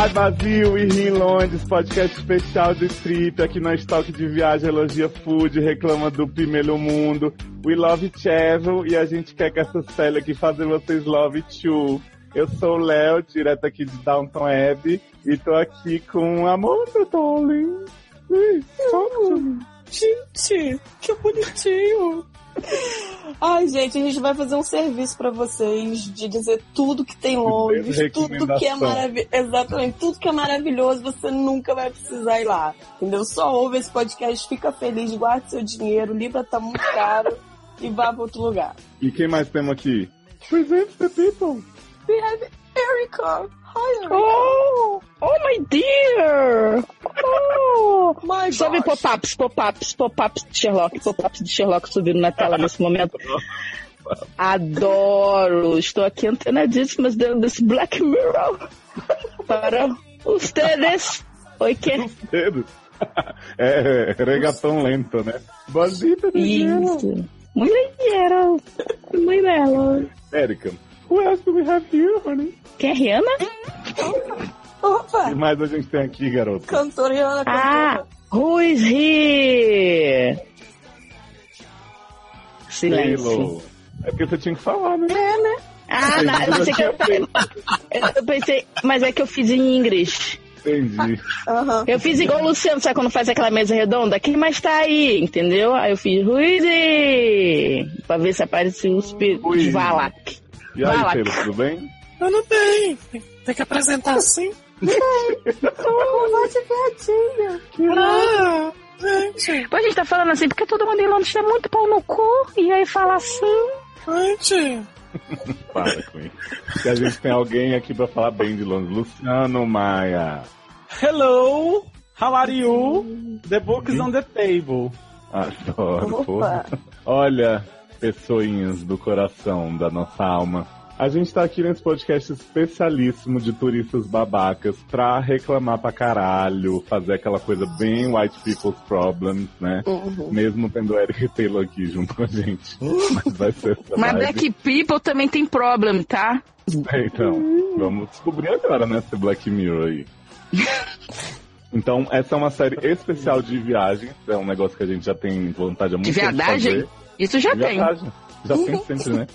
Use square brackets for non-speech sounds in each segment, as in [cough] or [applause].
Hi Brasil e Rio Londres, podcast especial de trip, aqui no estoque de viagem, elogia food, reclama do primeiro mundo. We love travel e a gente quer que essa série aqui fazer vocês love too. Eu sou o Léo, direto aqui de Downton Abbey, e tô aqui com Amanda, darling. Ui, Gente, que bonitinho. Ai, gente, a gente vai fazer um serviço pra vocês de dizer tudo que tem Londres, tudo que é maravilhoso. Exatamente, tudo que é maravilhoso, você nunca vai precisar ir lá. Entendeu? Só ouve esse podcast, fica feliz, guarde seu dinheiro, Libra tá muito caro e vá pra outro lugar. E quem mais temos aqui? Present the people. We have Erica. Oh, oh my dear! Oh, My Sobe pop-ups, pop-ups, pop-ups de Sherlock, pop-ups de Sherlock subindo na tela nesse momento. [laughs] Adoro! Estou aqui antenadíssimas dentro desse Black Mirror para ustedes. Oi, que? Dedos. [laughs] É, regatão lento, né? Bonita, Isso. Muito dinheiro. Muito belo. Érica, who else do we have here, honey? Quer Rihanna? O Opa, que mais a gente tem aqui, garoto? cantora Rihanna, Ah, who is he? Silêncio. Halo. É porque você tinha que falar, né? Ah, não, eu pensei que eu, [laughs] eu pensei, mas é que eu fiz em inglês. Entendi. Aham. Eu fiz igual o Luciano, sabe quando faz aquela mesa redonda? Quem mais tá aí, entendeu? Aí eu fiz Ruizy! Pra ver se apareceu os, pi- os. Valak. E aí, lá. Taylor, tudo bem? Tudo bem. Tem que apresentar assim. Oh, voz de viadinho. Ah, gente, Pô, a gente tá falando assim, porque todo mundo em Londres tá muito pau no cu, e aí fala assim. gente. Para com isso. Que a gente tem alguém aqui pra falar bem de Londres. Luciano Maia. Hello, how are you? The book is on the table. Adoro. Opa. Olha, pessoinhas do coração, da nossa alma. A gente tá aqui nesse podcast especialíssimo de turistas babacas pra reclamar pra caralho, fazer aquela coisa bem white people's problems, né? Uhum. Mesmo tendo Eric Taylor aqui junto com a gente. Mas vai ser essa Mas. Black People também tem problem, tá? É, Então, vamos descobrir agora, né, esse Black Mirror aí. [laughs] Então, essa é uma série especial de viagens. É um negócio que a gente já tem vontade há muito De tempo viadagem? fazer. Isso já De tem. viadagem. Já tem sempre, né?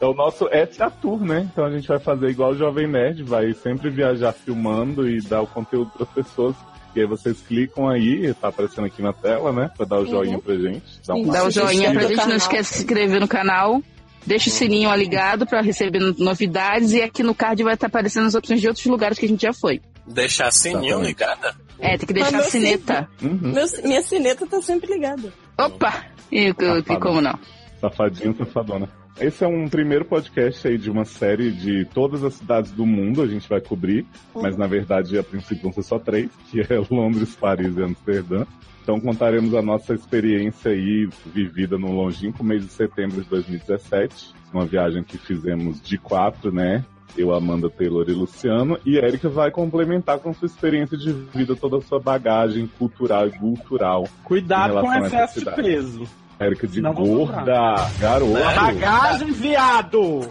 É o nosso ETA Tour, né? Então a gente vai fazer igual o Jovem Nerd, vai sempre viajar filmando e dar o conteúdo para as pessoas. E aí vocês clicam aí, tá aparecendo aqui na tela, né? Pra dar o joinha pra gente. Dá um. Dá o joinha pra gente, não esquece de se inscrever no canal. Deixa o sininho ligado pra receber novidades e aqui no card vai estar aparecendo as opções de outros lugares que a gente já foi. Deixar sininho Exatamente. ligada? É, tem que deixar a sineta. Uhum. Meu- minha sineta tá sempre ligada. Opa! E, e, como não? Safadinho, safadona. Esse é um primeiro podcast aí de uma série de todas as cidades do mundo, a gente vai cobrir, mas na verdade a princípio vão ser só três, que é [laughs] Londres, Paris e Amsterdã. Então contaremos a nossa experiência aí vivida no longínquo mês de setembro de 2017, uma viagem que fizemos de quatro, né? Eu, Amanda Taylor e Luciano, e Erika vai complementar com sua experiência de vida, toda a sua bagagem cultural e cultural. Cuidado com excesso de peso. Érica de Não gorda, garoto. Bagagem, viado! [laughs]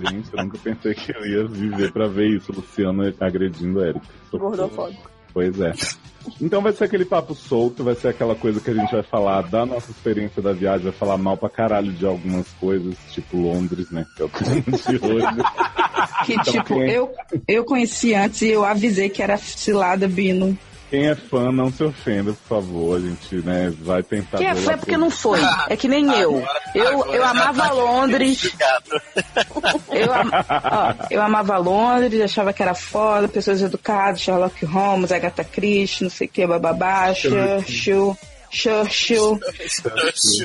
Gente, eu nunca pensei que eu ia viver pra ver isso, Luciano agredindo a Erika. Socorro. Gordofóbico. Pois é. Então vai ser aquele papo solto, vai ser aquela coisa que a gente vai falar da nossa experiência da viagem, vai falar mal pra caralho de algumas coisas, tipo Londres, né? Que é o tema [laughs] de hoje. Que Então, tipo, quem- eu, eu conheci antes e eu avisei que era cilada Bino. Quem é fã, não se ofenda, por favor. A gente, né, vai tentar. Quem é fã é porque não foi. É que nem eu. Eu, eu amava Londres. [laughs] Eu, am- ó, eu amava Londres, achava que era foda, pessoas educadas, Sherlock Holmes, Agatha Christie, não sei o que, bababá, Churchill, Churchill.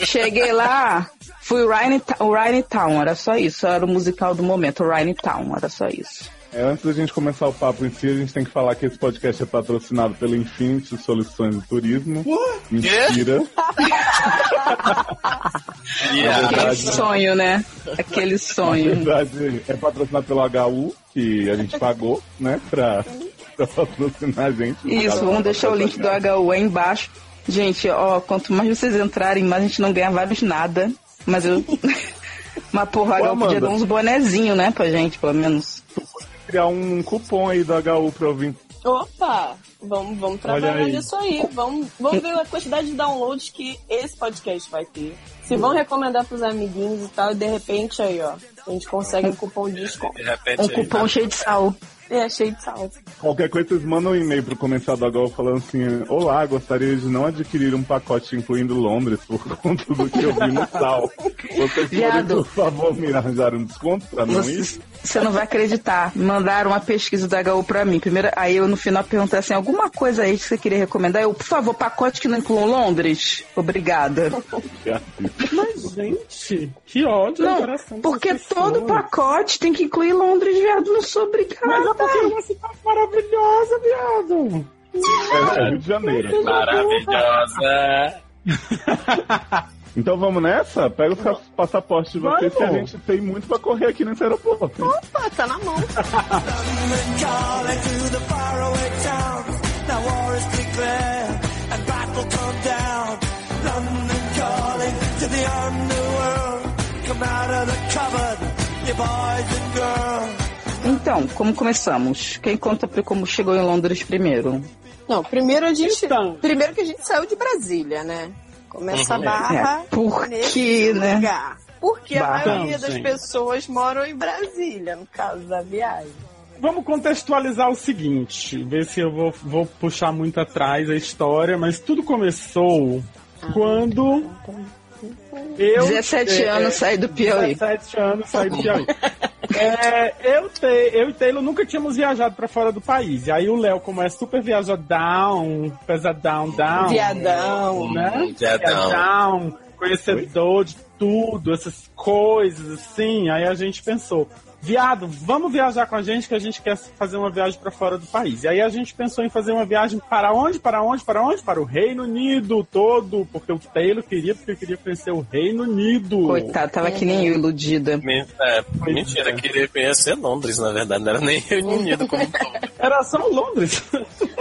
Cheguei lá, fui o Ryan, o Ryan Town, era só isso, era o musical do momento, o Ryan Town, era só isso. É, antes da gente começar o papo em si, a gente tem que falar que esse podcast é patrocinado pela Infinity Soluções de Turismo. Mentira. Yeah. [laughs] Aquele verdade. sonho, né? Aquele Na sonho. verdade, é patrocinado pelo HU, que a gente pagou, né, pra, pra patrocinar a gente. Isso, vamos deixar o link do HU aí embaixo. Gente, ó, quanto mais vocês entrarem, mais a gente não ganha vários nada. Mas eu. [laughs] Mas porra, o Ô, HU podia dar uns bonezinhos, né, pra gente, pelo menos. Criar um cupom aí do HU pra ouvir. Opa! Vamos, vamos trabalhar aí. nisso aí. Vamos, vamos ver a quantidade de downloads que esse podcast vai ter. Se vão recomendar pros amiguinhos e tal, e de repente aí, ó, a gente consegue um cupom de desconto. De repente Um aí, cupom tá- cheio de sal. É, cheio de sal. Qualquer coisa, vocês mandam um e-mail pro comercial do HU falando assim: Olá, gostaria de não adquirir um pacote incluindo Londres por [laughs] conta do que eu vi no sal. Vocês podem, Viado. por favor, me arranjar um desconto pra não ir? Você, você não vai acreditar. Mandaram uma pesquisa da HU pra mim. Primeiro, aí eu no final perguntei assim: alguma coisa aí que você queria recomendar? Eu, por favor, pacote que não inclua Londres? Obrigada. Mas, gente, que ódio Não, coração. porque todo pacote tem que incluir Londres, viado. Não sou obrigada. É porque uma cidade maravilhosa, viado. É, é Rio de Janeiro. Maravilhosa. [laughs] Então vamos nessa? Pega os passaportes de vocês que a gente tem muito pra correr aqui nesse aeroporto. Opa, tá na mão. calling to the faraway towns. Now war is declared and battle come down. London calling to the underworld. Come out of the cupboard, you boys and girls. Então, como começamos? Quem conta como chegou em Londres primeiro? Não, primeiro a gente. Então. Primeiro que a gente saiu de Brasília, né? Começa a Uhum. barra. É, por nesse quê, né? lugar. Porque a Barra. maioria Então, das gente. pessoas moram em Brasília, no caso da viagem. Vamos contextualizar o seguinte, ver se eu vou, vou puxar muito atrás a história, mas tudo começou quando eu... 17 é, anos saí do Piauí. 17 anos saí do Piauí. É, eu, te, eu e Taylor nunca tínhamos viajado pra fora do país. E aí o Léo, como é super viajadão, pesadão, down, Viadão. né? Viadão. Viadão, conhecedor de tudo, essas coisas assim. Aí a gente pensou, viado, vamos viajar com a gente que a gente quer fazer uma viagem para fora do país. E aí a gente pensou em fazer uma viagem para onde? Para onde? Para onde? Para o Reino Unido todo, porque o Taylor queria, porque queria conhecer o Reino Unido. Coitado, tava que nem eu, iludida. É, mentira, queria conhecer Londres, na verdade, não era nem Reino Unido como um todo. Era só Londres.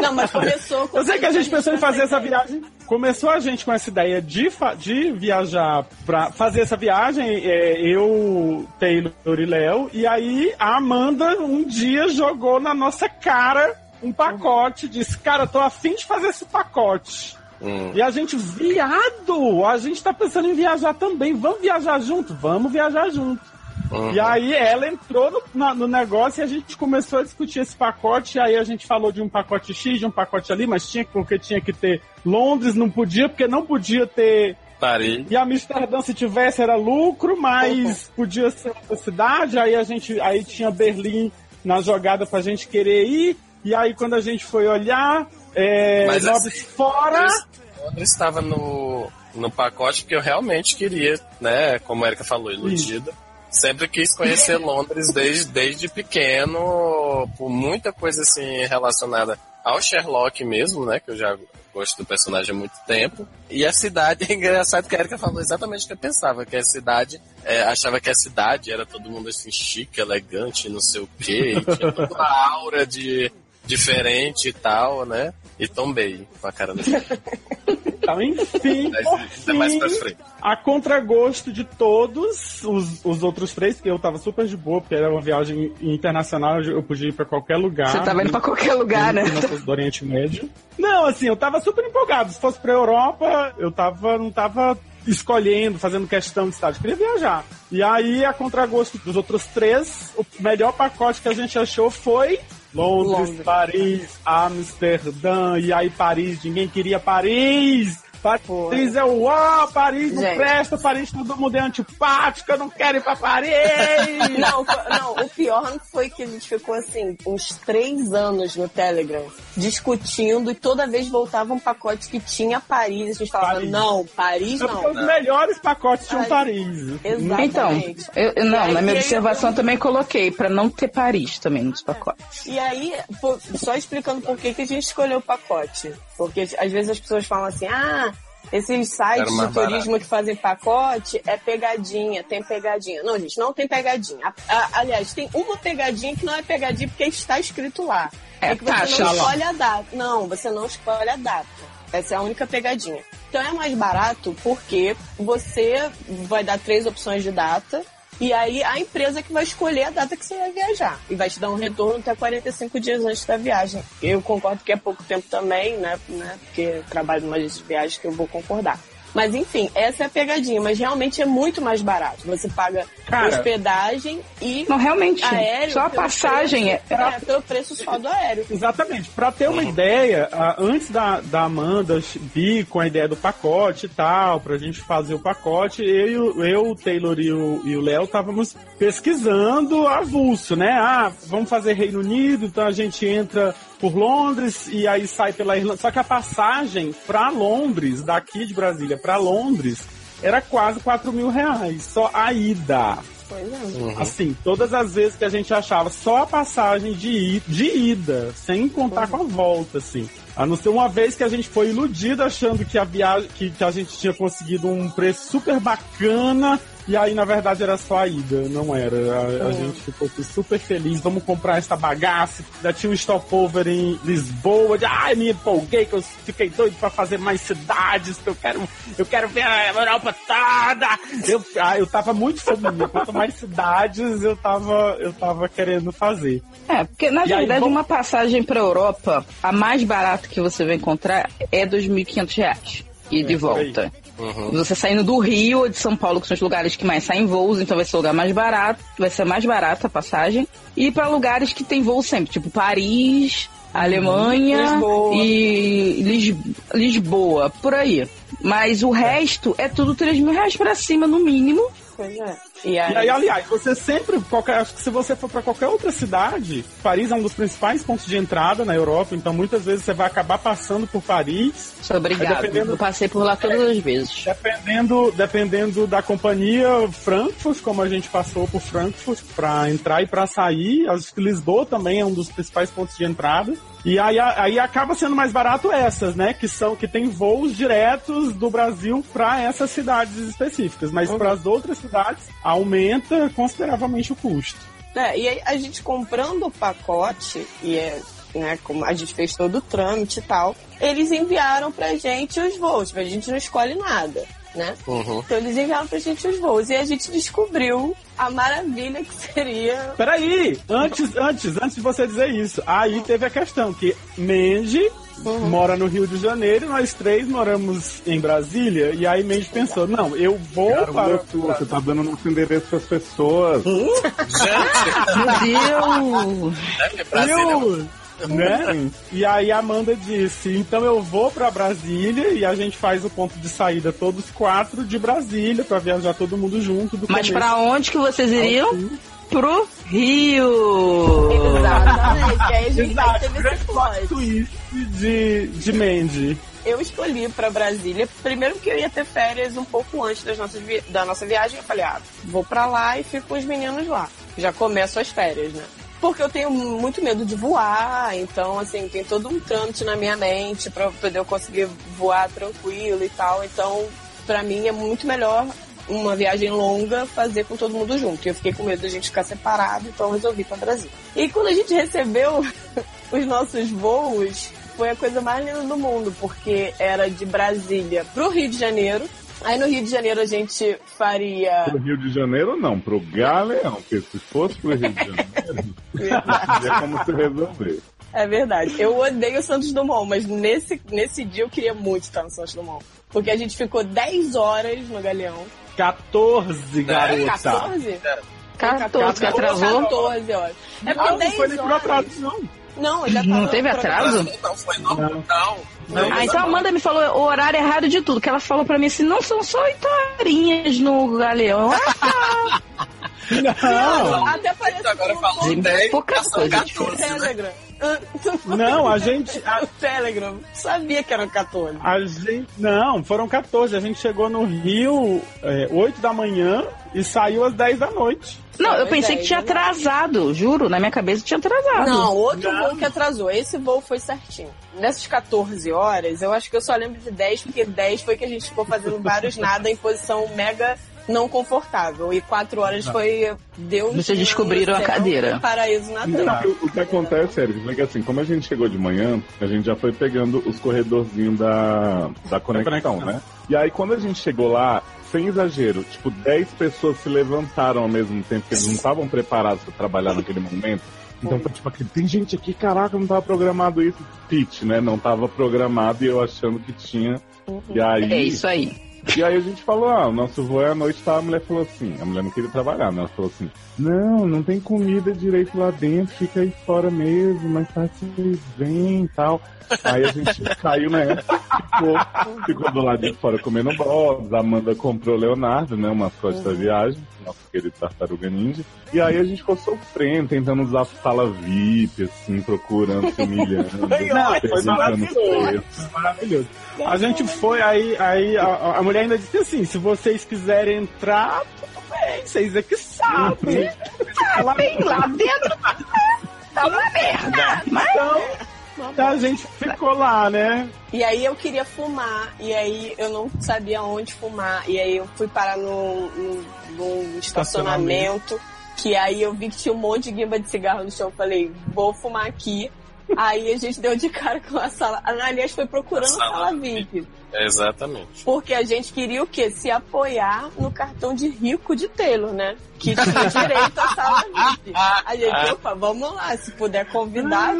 Não, mas começou com. Eu sei que a gente pensou em fazer essa viagem. Começou a gente com essa ideia de, de viajar pra fazer essa viagem, é, eu, Taylor e Léo, e aí a Amanda um dia jogou na nossa cara um pacote, disse, cara, tô afim de fazer esse pacote. Hum. E a gente, viado, a gente tá pensando em viajar também, vamos viajar junto? Vamos viajar junto. Uhum. E aí ela entrou no, na- no negócio e a gente começou a discutir esse pacote. E aí a gente falou de um pacote X, de um pacote ali, mas tinha porque tinha que ter Londres, não podia, porque não podia ter. Paris. E Amsterdã, se tivesse, era lucro, mas podia ser outra cidade. Aí a gente. Aí tinha Berlim na jogada pra gente querer ir. E aí quando a gente foi olhar, é, Mas Londres assim, fora. Londres estava no, no pacote porque eu realmente queria, né, como a Erika falou, iludida. Sempre quis conhecer [laughs] Londres desde, desde pequeno, por muita coisa assim relacionada ao Sherlock mesmo, né? Que eu já gosto do personagem há muito tempo. E a cidade, [laughs] é engraçado que a Erika falou exatamente o que eu pensava, que a cidade, é, achava que a cidade era todo mundo assim, chique, elegante, não sei o quê, e tinha toda uma aura de diferente e tal, né? E tombei com a cara da [laughs] Então, enfim, Mas por isso é mais pra fim, frente. a contragosto de todos os, os outros três, que eu tava super de boa, porque era uma viagem internacional, eu podia ir pra qualquer lugar. Você tava indo pra qualquer lugar, né? Do Oriente Médio. Não, assim, eu tava super empolgado. Se fosse pra Europa, eu tava, não tava escolhendo, fazendo questão de cidade. Eu queria viajar. E aí, a contragosto dos outros três, o melhor pacote que a gente achou foi Londres, Londres. Paris, Amsterdã. E aí, Paris, ninguém queria Paris. Paris é o uau, Paris não Gente. presta, Paris todo mundo é antipático, eu não quero ir pra Paris. [laughs] Não, não, o pior não foi que a gente ficou assim, uns três anos no Telegram, discutindo e toda vez voltava um pacote que tinha Paris. A gente falava, Paris. não, Paris É porque não. os melhores pacotes tinham Paris. Paris. Então, Exatamente. eu, eu- E não, aí, na minha observação eu- também coloquei pra não ter Paris também nos pacotes. E aí, só explicando por que, que a gente escolheu o pacote. Porque às vezes as pessoas falam assim, ah, esses sites de turismo que fazem pacote é pegadinha, tem pegadinha. Não, gente, não tem pegadinha. A- a- aliás, tem uma pegadinha que não é pegadinha porque está escrito lá. É que você taxa não lá. escolhe a data. Não, você não escolhe a data. Essa é a única pegadinha. Então é mais barato porque você vai dar três opções de data E aí a empresa que vai escolher a data que você vai viajar. E vai te dar um retorno até 45 dias antes da viagem. Eu concordo que é pouco tempo também, né? né porque trabalho numa de viagem que eu vou concordar. Mas enfim, essa é a pegadinha, mas realmente é muito mais barato. Você paga Cara, hospedagem e Não, realmente. aéreo. Só a passagem preço, é. é, pelo preço só do aéreo. Exatamente. Pra ter uma ideia, antes da, da Amanda vir com a ideia do pacote e tal, pra gente fazer o pacote, eu, o- eu o Taylor e o e o Léo estávamos pesquisando avulso, né? Ah, vamos fazer Reino Unido, então a gente entra por Londres e aí sai pela Irlanda. Só que a passagem pra Londres, daqui de Brasília pra Londres, era quase 4 mil reais. Só a ida. Pois é. Assim, todas as vezes que a gente achava só a passagem de, de ida, sem contar com a volta, assim. A não ser uma vez que a gente foi iludido achando que a viagem, que, que a gente tinha conseguido um preço super bacana, e aí na verdade era só a ida, não era. A, a gente ficou super feliz, vamos comprar essa bagaça. Já tinha um stopover em Lisboa, de, ai, me empolguei, que eu fiquei doido pra fazer mais cidades, que eu quero, eu quero ver a Europa toda. Eu, ah, eu tava muito fominha, quanto mais cidades eu tava, eu tava querendo fazer. É, porque na E aí, verdade vamos- uma passagem pra Europa, a mais barata que você vai encontrar é 2.500 reais. E de É, por aí. Volta. Você saindo do Rio ou de São Paulo, que são os lugares que mais saem voos, então vai ser o lugar mais barato, vai ser mais barata a passagem. E para lugares que tem voo sempre, tipo Paris, Alemanha Lisboa. e Lis- Lisboa, por aí. Mas o resto é tudo 3 mil reais pra cima, no mínimo. Pois é. E aí, E aí, aliás, você sempre, qualquer, acho que se você for para qualquer outra cidade, Paris é um dos principais pontos de entrada na Europa, então muitas vezes você vai acabar passando por Paris, Sou obrigado. Eu passei por lá todas as vezes. dependendo, dependendo da companhia Frankfurt, como a gente passou por Frankfurt para entrar e para sair. Acho que Lisboa também é um dos principais pontos de entrada. E aí, aí acaba sendo mais barato essas, né? Que são que tem voos diretos do Brasil para essas cidades específicas, mas para as outras cidades aumenta consideravelmente o custo. É, e aí a gente comprando o pacote, e é, né, como a gente fez todo o trâmite e tal, eles enviaram pra gente os voos, a gente não escolhe nada, né? Uhum. Então eles enviaram pra gente os voos e a gente descobriu a maravilha que seria. Peraí, antes, antes, antes de você dizer isso, aí teve a questão que Mandy mora no Rio de Janeiro, nós três moramos em Brasília, e aí Mandy pensou, não, eu vou para... Garoto, você tá dando nosso endereço pras pessoas. Gente, Meu Deus! Brasília Eu, né? E aí a Amanda disse, então eu vou pra Brasília e a gente faz o ponto de saída todos quatro de Brasília pra viajar todo mundo junto do Mas pra onde que vocês iriam? Pro Rio! Exatamente. aí a gente Exato, teve grande esse plot plot. twist de, de Mandy. Eu escolhi pra Brasília, primeiro porque eu ia ter férias um pouco antes das nossas vi- da nossa viagem. Eu falei, ah, vou pra lá e fico com os meninos lá. Já começo as férias, né? Porque eu tenho muito medo de voar, então, assim, tem todo um trâmite na minha mente pra poder eu conseguir voar tranquilo e tal. Então, pra mim é muito melhor uma viagem longa fazer com todo mundo junto. E eu fiquei com medo da gente ficar separado, então resolvi ir pra Brasília. E quando a gente recebeu [laughs] os nossos voos, foi a coisa mais linda do mundo, porque era de Brasília pro Rio de Janeiro. Aí no Rio de Janeiro a gente faria. Pro Rio de Janeiro, não, pro Galeão, porque se fosse pro Rio de Janeiro, [laughs] é como se resolver. É verdade. Eu odeio o Santos Dumont, mas nesse, nesse dia eu queria muito estar no Santos Dumont. Porque a gente ficou 10 horas no Galeão. 14, garota. 14? 14, que atrasou. 14 horas. É porque Ah, não 10 foi nem por horas. atraso, não. Não, já Não tava teve programado. atraso? Não, foi normal. Não. Ah, então a Amanda me falou o horário errado de tudo. Que ela falou pra mim assim: não são só oito horinhas no Galeão. Ah, [laughs] Não, Até parece Agora que falou Gente, 10, pouca coisa 14, né? Não, a gente, a, [laughs] O Telegram. Sabia que eram 14. a gente, não, foram 14. A gente chegou no Rio é, 8 da manhã e saiu às 10 da noite. não, eu pensei que tinha atrasado. Juro, na minha cabeça tinha atrasado. Não, outro Não. voo que atrasou. Esse voo foi certinho. Nessas 14 horas, eu acho que eu só lembro de 10, porque 10 foi que a gente ficou fazendo vários nada em posição mega não confortável. E 4 horas foi Deus. Vocês descobriram a cadeira. Paraíso na terra. o, o que acontece, Érico, é que assim, como a gente chegou de manhã, a gente já foi pegando os corredorzinhos da, da conexão, né? E aí, quando a gente chegou lá, sem exagero, tipo, 10 pessoas se levantaram ao mesmo tempo, porque eles não estavam preparados para trabalhar naquele momento. Então foi tipo aquele, tem gente aqui, caraca, não tava programado isso. Pitch, né? Não tava programado e eu achando que tinha. E aí. É isso aí. E aí a gente falou, ah, o nosso voo é à noite, tá? A mulher falou assim, a mulher não queria trabalhar, né? Ela falou assim, não, não tem comida direito lá dentro, fica aí fora mesmo, mas tá vocês vêm e tal. Aí a gente caiu nessa, ficou, ficou do lado de fora comendo bolos, a Amanda comprou o Leonardo, né? O mascote da viagem, nosso querido tartaruga ninja. E aí a gente ficou sofrendo, tentando usar sala VIP, assim, procurando, se humilhando. Não, foi maravilhoso. Maravilhoso. A gente foi, aí, aí a, a mulher ainda disse assim: se vocês quiserem entrar, tudo bem, vocês é que sabem. Ela Bem lá dentro [laughs] tá uma merda. Mas Então a gente ficou lá, né? E aí eu queria fumar, e aí eu não sabia onde fumar, e aí eu fui parar num, num- num estacionamento, que aí eu vi que tinha um monte de guimba de cigarro no chão, eu falei, vou fumar aqui. Aí a gente deu de cara com a sala. Aliás, foi procurando a Sala sala VIP. Exatamente. Porque a gente queria o quê? Se apoiar no cartão de rico de Taylor, né? Que tinha direito à sala VIP. A gente, [laughs] opa, vamos lá, se puder convidar,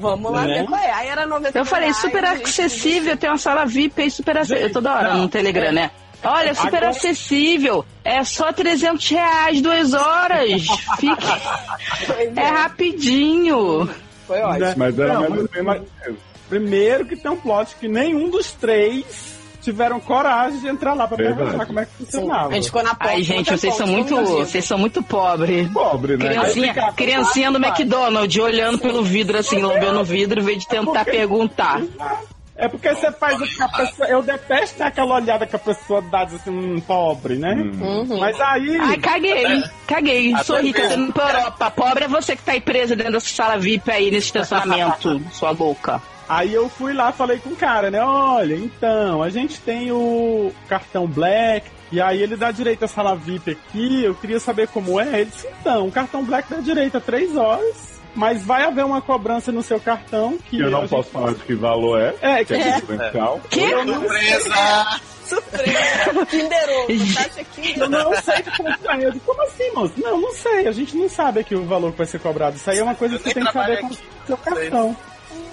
vamos lá Né? ver qual é. Aí era 90 eu falei, reais, super gente acessível, tem uma sala VIP aí super acessível. Toda hora não. no Telegram, né? Olha, super Agora- acessível. É só 300 reais, duas horas. [laughs] Fique... Pois É rapidinho. Foi ótimo. Mas era Não, mais ou mas-. Primeiro que tem um plot que nenhum dos três tiveram coragem de entrar lá pra Verdade. perguntar como é que Sim, funcionava. a gente ficou na porta. Ai, gente, no vocês são muito, vocês são muito pobres. Pobre, né? Criancinha, Aí, criancinha do vai. McDonald's, olhando pelo vidro assim, lambendo o vidro, em vez de tentar perguntar. É porque você faz o que a pessoa. Eu detesto aquela olhada que a pessoa dá assim, hum, pobre, né? Uhum. Mas aí. Ai, caguei, caguei. Sou Até rica, tô mesmo. indo pra Europa. Pobre é você que tá aí presa dentro dessa sala VIP aí nesse estacionamento, sua louca. Aí eu fui lá, falei com o cara, né? Olha, então, a gente tem o cartão Black, e aí ele dá direito à sala VIP aqui, eu queria saber como é. Ele disse, então, o cartão Black dá direito a três horas, mas vai haver uma cobrança no seu cartão que. Eu não gente- posso falar de que valor é. É, que Que é É. diferencial. [laughs] Que? Surpresa! Surpresa! Kinder Ovo, taxa Kinder Eu não sei de quanto é. Eu digo, como assim, moço? Não, não sei. A gente não sabe aqui o valor que vai ser cobrado. Isso aí é uma coisa que Eu você tem que saber trabalho com aqui, o seu cartão.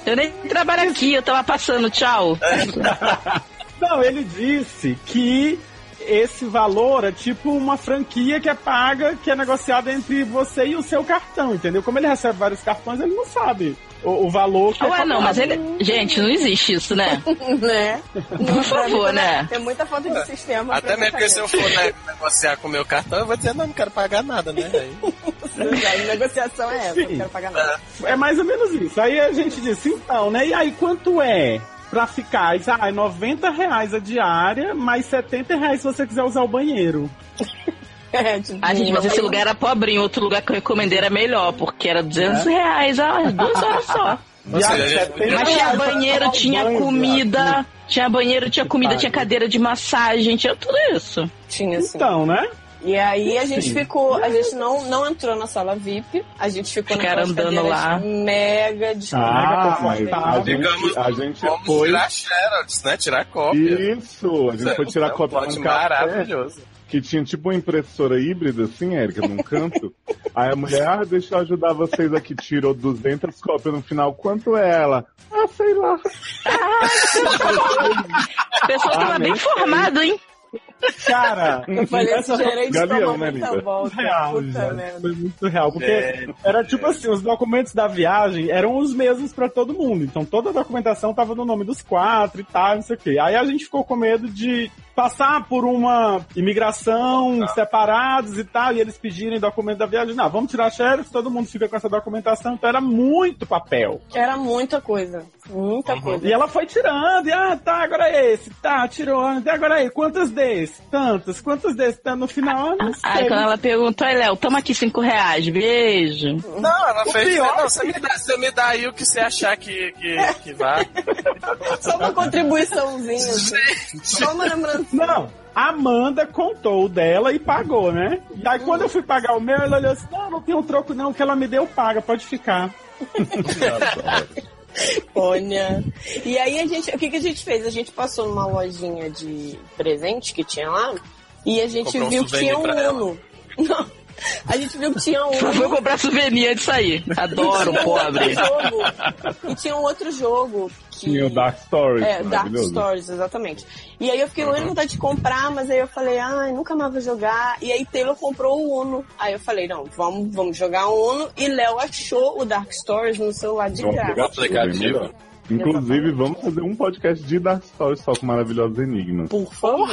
Eu nem trabalho aqui, eu tava passando, tchau. [laughs] Não, ele disse que esse valor é tipo uma franquia que é paga, que é negociada entre você e o seu cartão, entendeu? Como ele recebe vários cartões, ele não sabe o, o valor que é Ué, não, cobrado. mas ele. Gente, não existe isso, né? [laughs] né? Por favor, né? Tem muita falta de sistema. Até mesmo porque se eu for né, [laughs] negociar com o meu cartão, eu vou dizer, não, não quero pagar nada, né? Aí, A negociação é essa, Sim. não quero pagar nada. É mais ou menos isso. Aí a gente disse, então, né? E aí quanto é? Pra ficar, Aí, ah, é 90 reais a diária, mais 70 reais se você quiser usar o banheiro. [laughs] É, tipo, Ah, gente, mas esse lugar era pobrinho, outro lugar que eu recomendei era melhor, porque era 200 reais, ah, duas horas só. Ou seja, a gente- 70 Mas tinha banheiro, tinha banho, comida, tinha banheiro, tinha comida, tinha cadeira de massagem, tinha tudo isso. Tinha assim. Então, né? E aí a gente Sim. ficou, a gente não, não entrou na sala VIP, a gente ficou Ficaram andando lá. mega Ah, mas a gente, a gente foi. tirar Sheralds, né? Tirar cópia. Isso, a gente foi tirar É um cópia num café maravilhoso. Que tinha tipo uma impressora híbrida, assim, Érica, num canto. [laughs] Aí a mulher, ah, deixa eu ajudar vocês aqui, tirou 200 cópias no final. Quanto é ela? Ah, sei lá. [laughs] O pessoal tava Ah, bem nem formado, hein? Cara, Eu falei, esse essa gerente Galeão, tomou né, linda? volta. real. Foi muito real. Porque É. era tipo assim, os documentos da viagem eram os mesmos pra todo mundo. Então toda a documentação tava no nome dos quatro e tal, não sei o quê. Aí a gente ficou com medo de passar por uma imigração separados e tal, e eles pedirem documento da viagem. Não, vamos tirar sheriff, todo mundo fica com essa documentação. Então era muito papel. Era muita coisa. Muita Uhum. coisa. E ela foi tirando, e ah, tá, agora é esse, tá, tirou, até agora é esse, quantas desses? Tantas, quantas desses? Tá, no final, ah, não sei. Aí quando ela perguntou, aí Léo, toma aqui cinco reais, beijo. Não, ela O fez. pior Não, é você me, dá, você me dá aí o que você achar que, que, que vá. [laughs] Só uma contribuiçãozinha. assim. Só uma lembrança. Não, a Amanda contou o dela e pagou, né? E aí quando eu fui pagar o meu, ela olhou assim, não, não tem um troco não, o que ela me deu paga, pode ficar. [laughs] Olha. E aí a gente, o que, que a gente fez? A gente passou numa lojinha de presente que tinha lá e a gente Comprou um viu que tinha um. Uno. Não. A gente viu que tinha um Só vou comprar souvenir antes de sair. Adoro, um pobre. jogo. E tinha um outro jogo que. Tinha o Dark Stories. É, Dark. Stories, exatamente. E aí eu fiquei com vontade de comprar, mas aí eu falei, ai, nunca mais vou jogar. E aí Taylor comprou o Uno. Aí eu falei, não, vamos, vamos jogar o Uno. E Léo achou o Dark Stories no celular de graça. Inclusive, vamos fazer um podcast de Dark Stories só com maravilhosos enigmas. Por favor.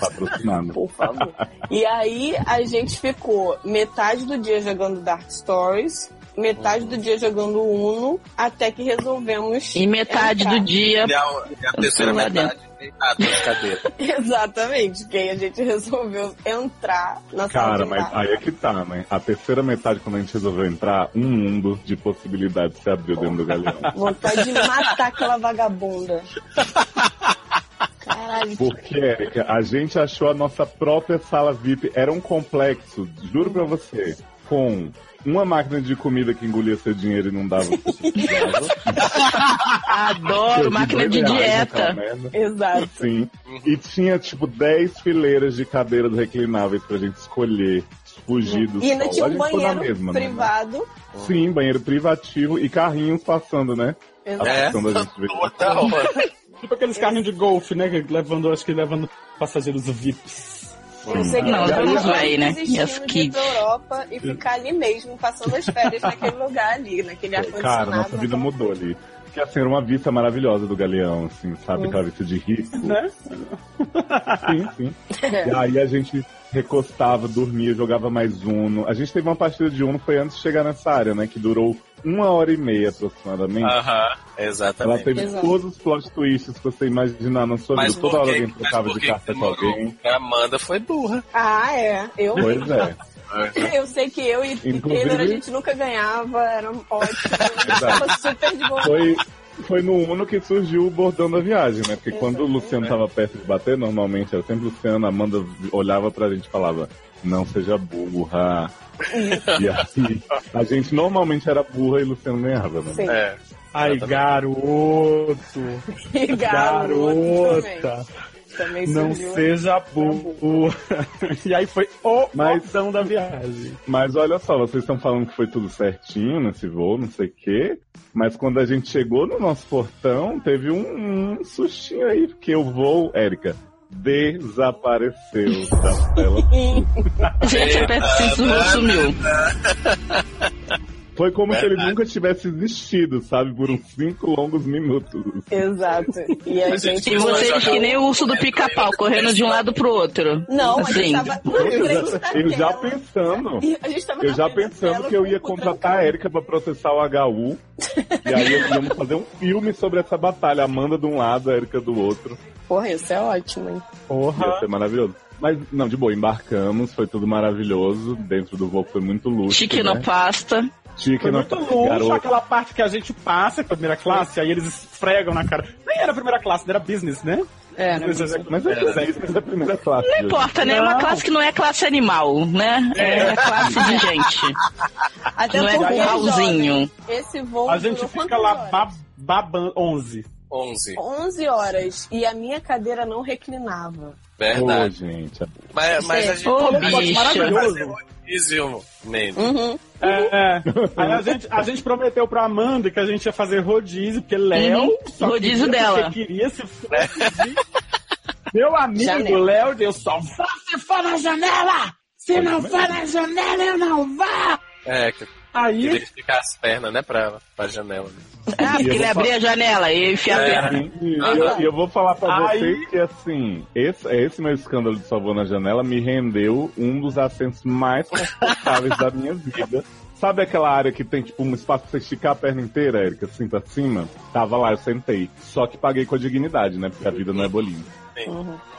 Patrocinado. Por favor. E aí a gente ficou metade do dia jogando Dark Stories, metade do dia jogando Uno, até que resolvemos. E metade entrar. do dia. E a, e a terceira metade deitado na cadeira. [laughs] Exatamente, que aí a gente [laughs] resolveu entrar na sala Cara, de mas aí é que tá, né? A terceira metade, quando a gente resolveu entrar, um mundo de possibilidades se abriu dentro do galeão. [laughs] Vontade de matar aquela vagabunda. Caralho. Porque, Erika, a gente achou a nossa própria sala VIP. Era um complexo, juro pra você, com uma máquina de comida que engolia seu dinheiro e não dava o que você precisava. [laughs] Adoro máquina de reais dieta. Exato. Sim. E tinha, tipo, 10 fileiras de cadeiras reclináveis pra gente escolher, fugir do E ainda sol. tinha A um banheiro mesma, né? privado. Sim, banheiro privativo e carrinhos passando, né? Exato. É, gente toda hora. Tipo aqueles carrinhos de golfe, né? Que levando, acho que levando passageiros VIPs. Eu sei que Não, estamos aí, né? E ir kids. pra Europa e ficar ali mesmo, passando as férias naquele lugar ali, naquele ar-condicionado. Cara, nossa vida naquela- mudou ali. Porque assim, era uma vista maravilhosa do galeão, assim, sabe? Aquela vista de rico. Né? Sim, sim. E aí a gente recostava, dormia, jogava mais Uno. A gente teve uma partida de Uno, foi antes de chegar nessa área, né? Que durou uma hora e meia aproximadamente. Aham, Ela exatamente. teve Exato. todos os plot twists que você imaginar na sua Mas vida. Toda hora que- alguém trocava de carta com alguém. A Amanda foi burra. Ah, é. Eu, Pois é. [laughs] eu sei que eu e Inclusive- Taylor a gente nunca ganhava, era ótimo. A gente tava super de boa. Foi, foi no Uno que surgiu o bordão da viagem, né? Porque quando o Luciano tava perto de bater, normalmente era sempre o Luciano, a Amanda olhava pra gente e falava, não seja burra. E aí, a gente normalmente era burra e o Luciano ganhava, né? Sim. É. Ai, garoto. Garoto. Garota. Também Não seja burro. [laughs] e aí foi o Mas- da viagem. Mas olha só, vocês estão falando que foi tudo certinho nesse voo, não sei o quê. Mas quando a gente chegou no nosso portão, teve um, um sustinho aí, porque o voo, Érica, desapareceu da tela. [laughs] Gente, a Pepsi sumiu. [laughs] Foi como se ele nunca tivesse existido, sabe? Por uns cinco longos minutos. Exato. E a gente. E vocês que nem o urso do pica-pau, correndo de um lado pro outro. Não, a gente assim. tava na frente da Eu já pensando. A tava Eu já pensando que eu ia o contratar a Erika pra processar o HU. e aí íamos fazer um filme sobre essa batalha. Amanda de um lado, a Erika do outro. Porra, isso é ótimo, hein? Ia Porra. ser maravilhoso. Mas, não, de boa, embarcamos, foi tudo maravilhoso. Dentro do voo foi muito luxo. Chique né? no pasta. Chique Foi muito luxo garoto. aquela parte que a gente passa, é primeira classe, aí eles esfregam na cara. Nem era primeira classe, era business, né? É, executive. Mas é isso, mas é a primeira classe. Não importa, né? É uma Não. classe que não é classe animal, né? É classe de gente. Até Não é curralzinho. jovem, Esse voo A gente fica lá horas? ba- babando. 11. 11. 11 horas e a minha cadeira não reclinava. Verdade. gente. Mas, mas a gente pode bicho. Maravilhoso. rodízio mesmo. Uhum. É, é. [laughs] Aí a gente, a gente prometeu pra Amanda que a gente ia fazer rodízio, porque Léo. Uhum. Rodízio queria dela. Queria se for. Meu amigo Janela. Léo, eu só vá se for na janela! Se não for na janela, eu não vá! É, que Aí, queria esticar as pernas, né, pra, pra janela. Ah, porque ele abria a janela e enfiava a É. perna. E eu, e eu vou falar pra Aí- vocês que, assim, esse, esse meu escândalo de salvou na janela me rendeu um dos assentos mais confortáveis da minha vida. Sabe aquela área que tem, tipo, um espaço pra você esticar a perna inteira, Erika, assim pra cima? Tava lá, eu sentei. Só que paguei com a dignidade, né? Porque a vida não é bolinho.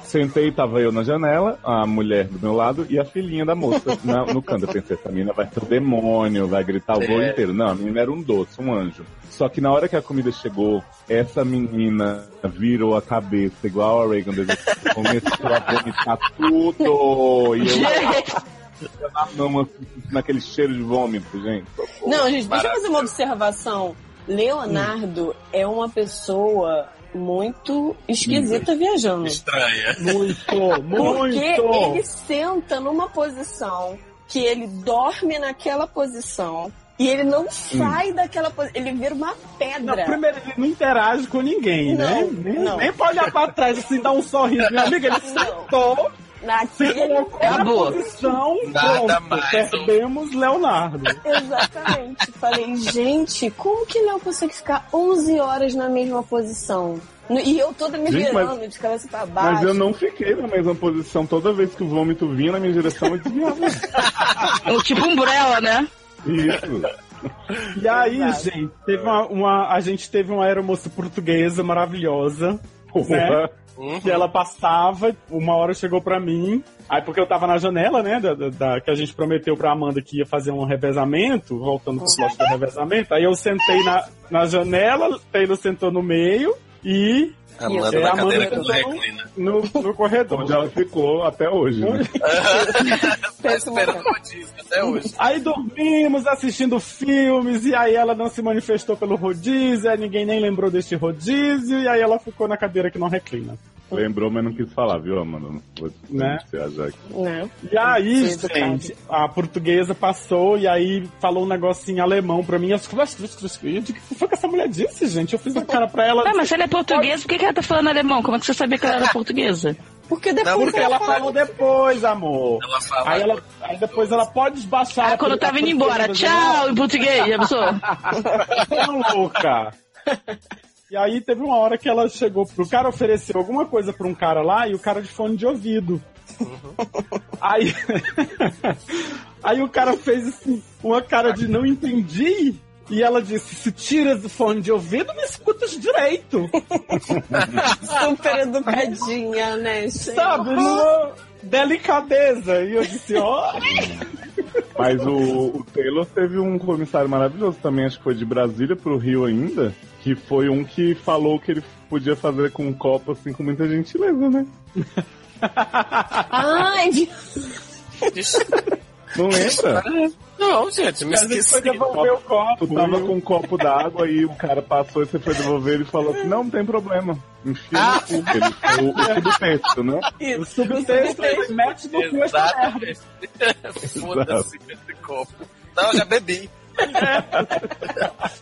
Sentei, tava eu na janela, a mulher do meu lado e a filhinha da moça [laughs] na- no canto. Eu pensei, essa menina vai ser o demônio, vai gritar o voo É. inteiro. Não, a menina era um doce, um anjo. Só que na hora que a comida chegou, essa menina virou a cabeça, igual a Reagan começou a vomitar tudo. E eu na mão, assim, naquele cheiro de vômito, gente. Não, gente, deixa eu fazer uma observação. Leonardo é uma pessoa muito esquisita viajando. Estranha. Muito, [laughs] Porque muito. ele senta numa posição que ele dorme naquela posição e ele não sai daquela posição. Ele vira uma Não, pedra. primeiro, ele não interage com ninguém, né? Não, Nem, não. nem pode olhar pra trás assim, dar um sorriso. Meu amigo, ele sentou, se Naquele... Acabou. posição, Nada pronto, mais. perdemos Leonardo. [laughs] Exatamente. Falei, gente, como que Léo consegue ficar 11 horas na mesma posição? No- E eu toda me Gente, mas- virando de cabeça pra baixo. Mas eu não fiquei na mesma posição. Toda vez que o vômito vinha na minha direção, eu desviava. É tipo umbrella, né? Isso. [laughs] E aí, Exato. gente, teve uma, uma- a gente teve uma aeromoça portuguesa maravilhosa, né? Uhum. Que ela passava, uma hora chegou pra mim, aí porque eu tava na janela, né, da, da- da- que a gente prometeu pra Amanda que ia fazer um revezamento, voltando pro slot do revezamento, aí eu sentei na, na janela, Taylor sentou no meio e Amanda É, na Amanda cadeira que não então- reclina. no, no corredor. Onde ela ficou até hoje. Né? [laughs] Tá esperando o rodízio até hoje. Aí dormimos assistindo filmes, e aí ela não se manifestou pelo rodízio, aí ninguém nem lembrou deste rodízio, e aí ela ficou na cadeira que não reclina. Lembrou, mas não quis falar, viu, Amanda? Não vou Né? viajar aqui. Né? E aí, gente, a portuguesa passou e aí falou um negocinho em alemão pra mim. Eu fiquei, "Mas, mas, mas, o que foi que essa mulher disse, gente? Eu fiz a cara pra ela. Ah, mas se ela é portuguesa, por que, que ela tá falando alemão? Como é que você sabia que ela era portuguesa? Porque depois Não, Porque ela falou depois, amor. Ela fala. Aí, ela, aí depois ela pode baixar. Ah, quando eu tava indo embora, tchau, em português, já pensou? Tão louca. E aí teve uma hora que ela chegou pro cara ofereceu alguma coisa pra um cara lá e o cara de fone de ouvido. Aí, [laughs] aí o cara fez assim, uma cara de não entendi. E ela disse: se tiras o fone de ouvido, me escutas direito. [laughs] super educadinha, né? gente? Sabe? Numa delicadeza. E eu disse: ó. Mas o, o Taylor teve um comissário maravilhoso também, acho que foi de Brasília pro Rio ainda, que foi um que falou que ele podia fazer com um copo assim com muita gentileza, né? Ai, [laughs] Não lembra? Não, gente, me esqueci. foi devolver o copo. Tu tava com um copo d'água e o cara passou e você foi devolver ele falou assim, não, não tem problema. Enfia Ah. no cu. Ele, o, o subtexto, né? O subtexto ele mete no cu essa merda. [laughs] Foda-se esse copo. Não, já bebi.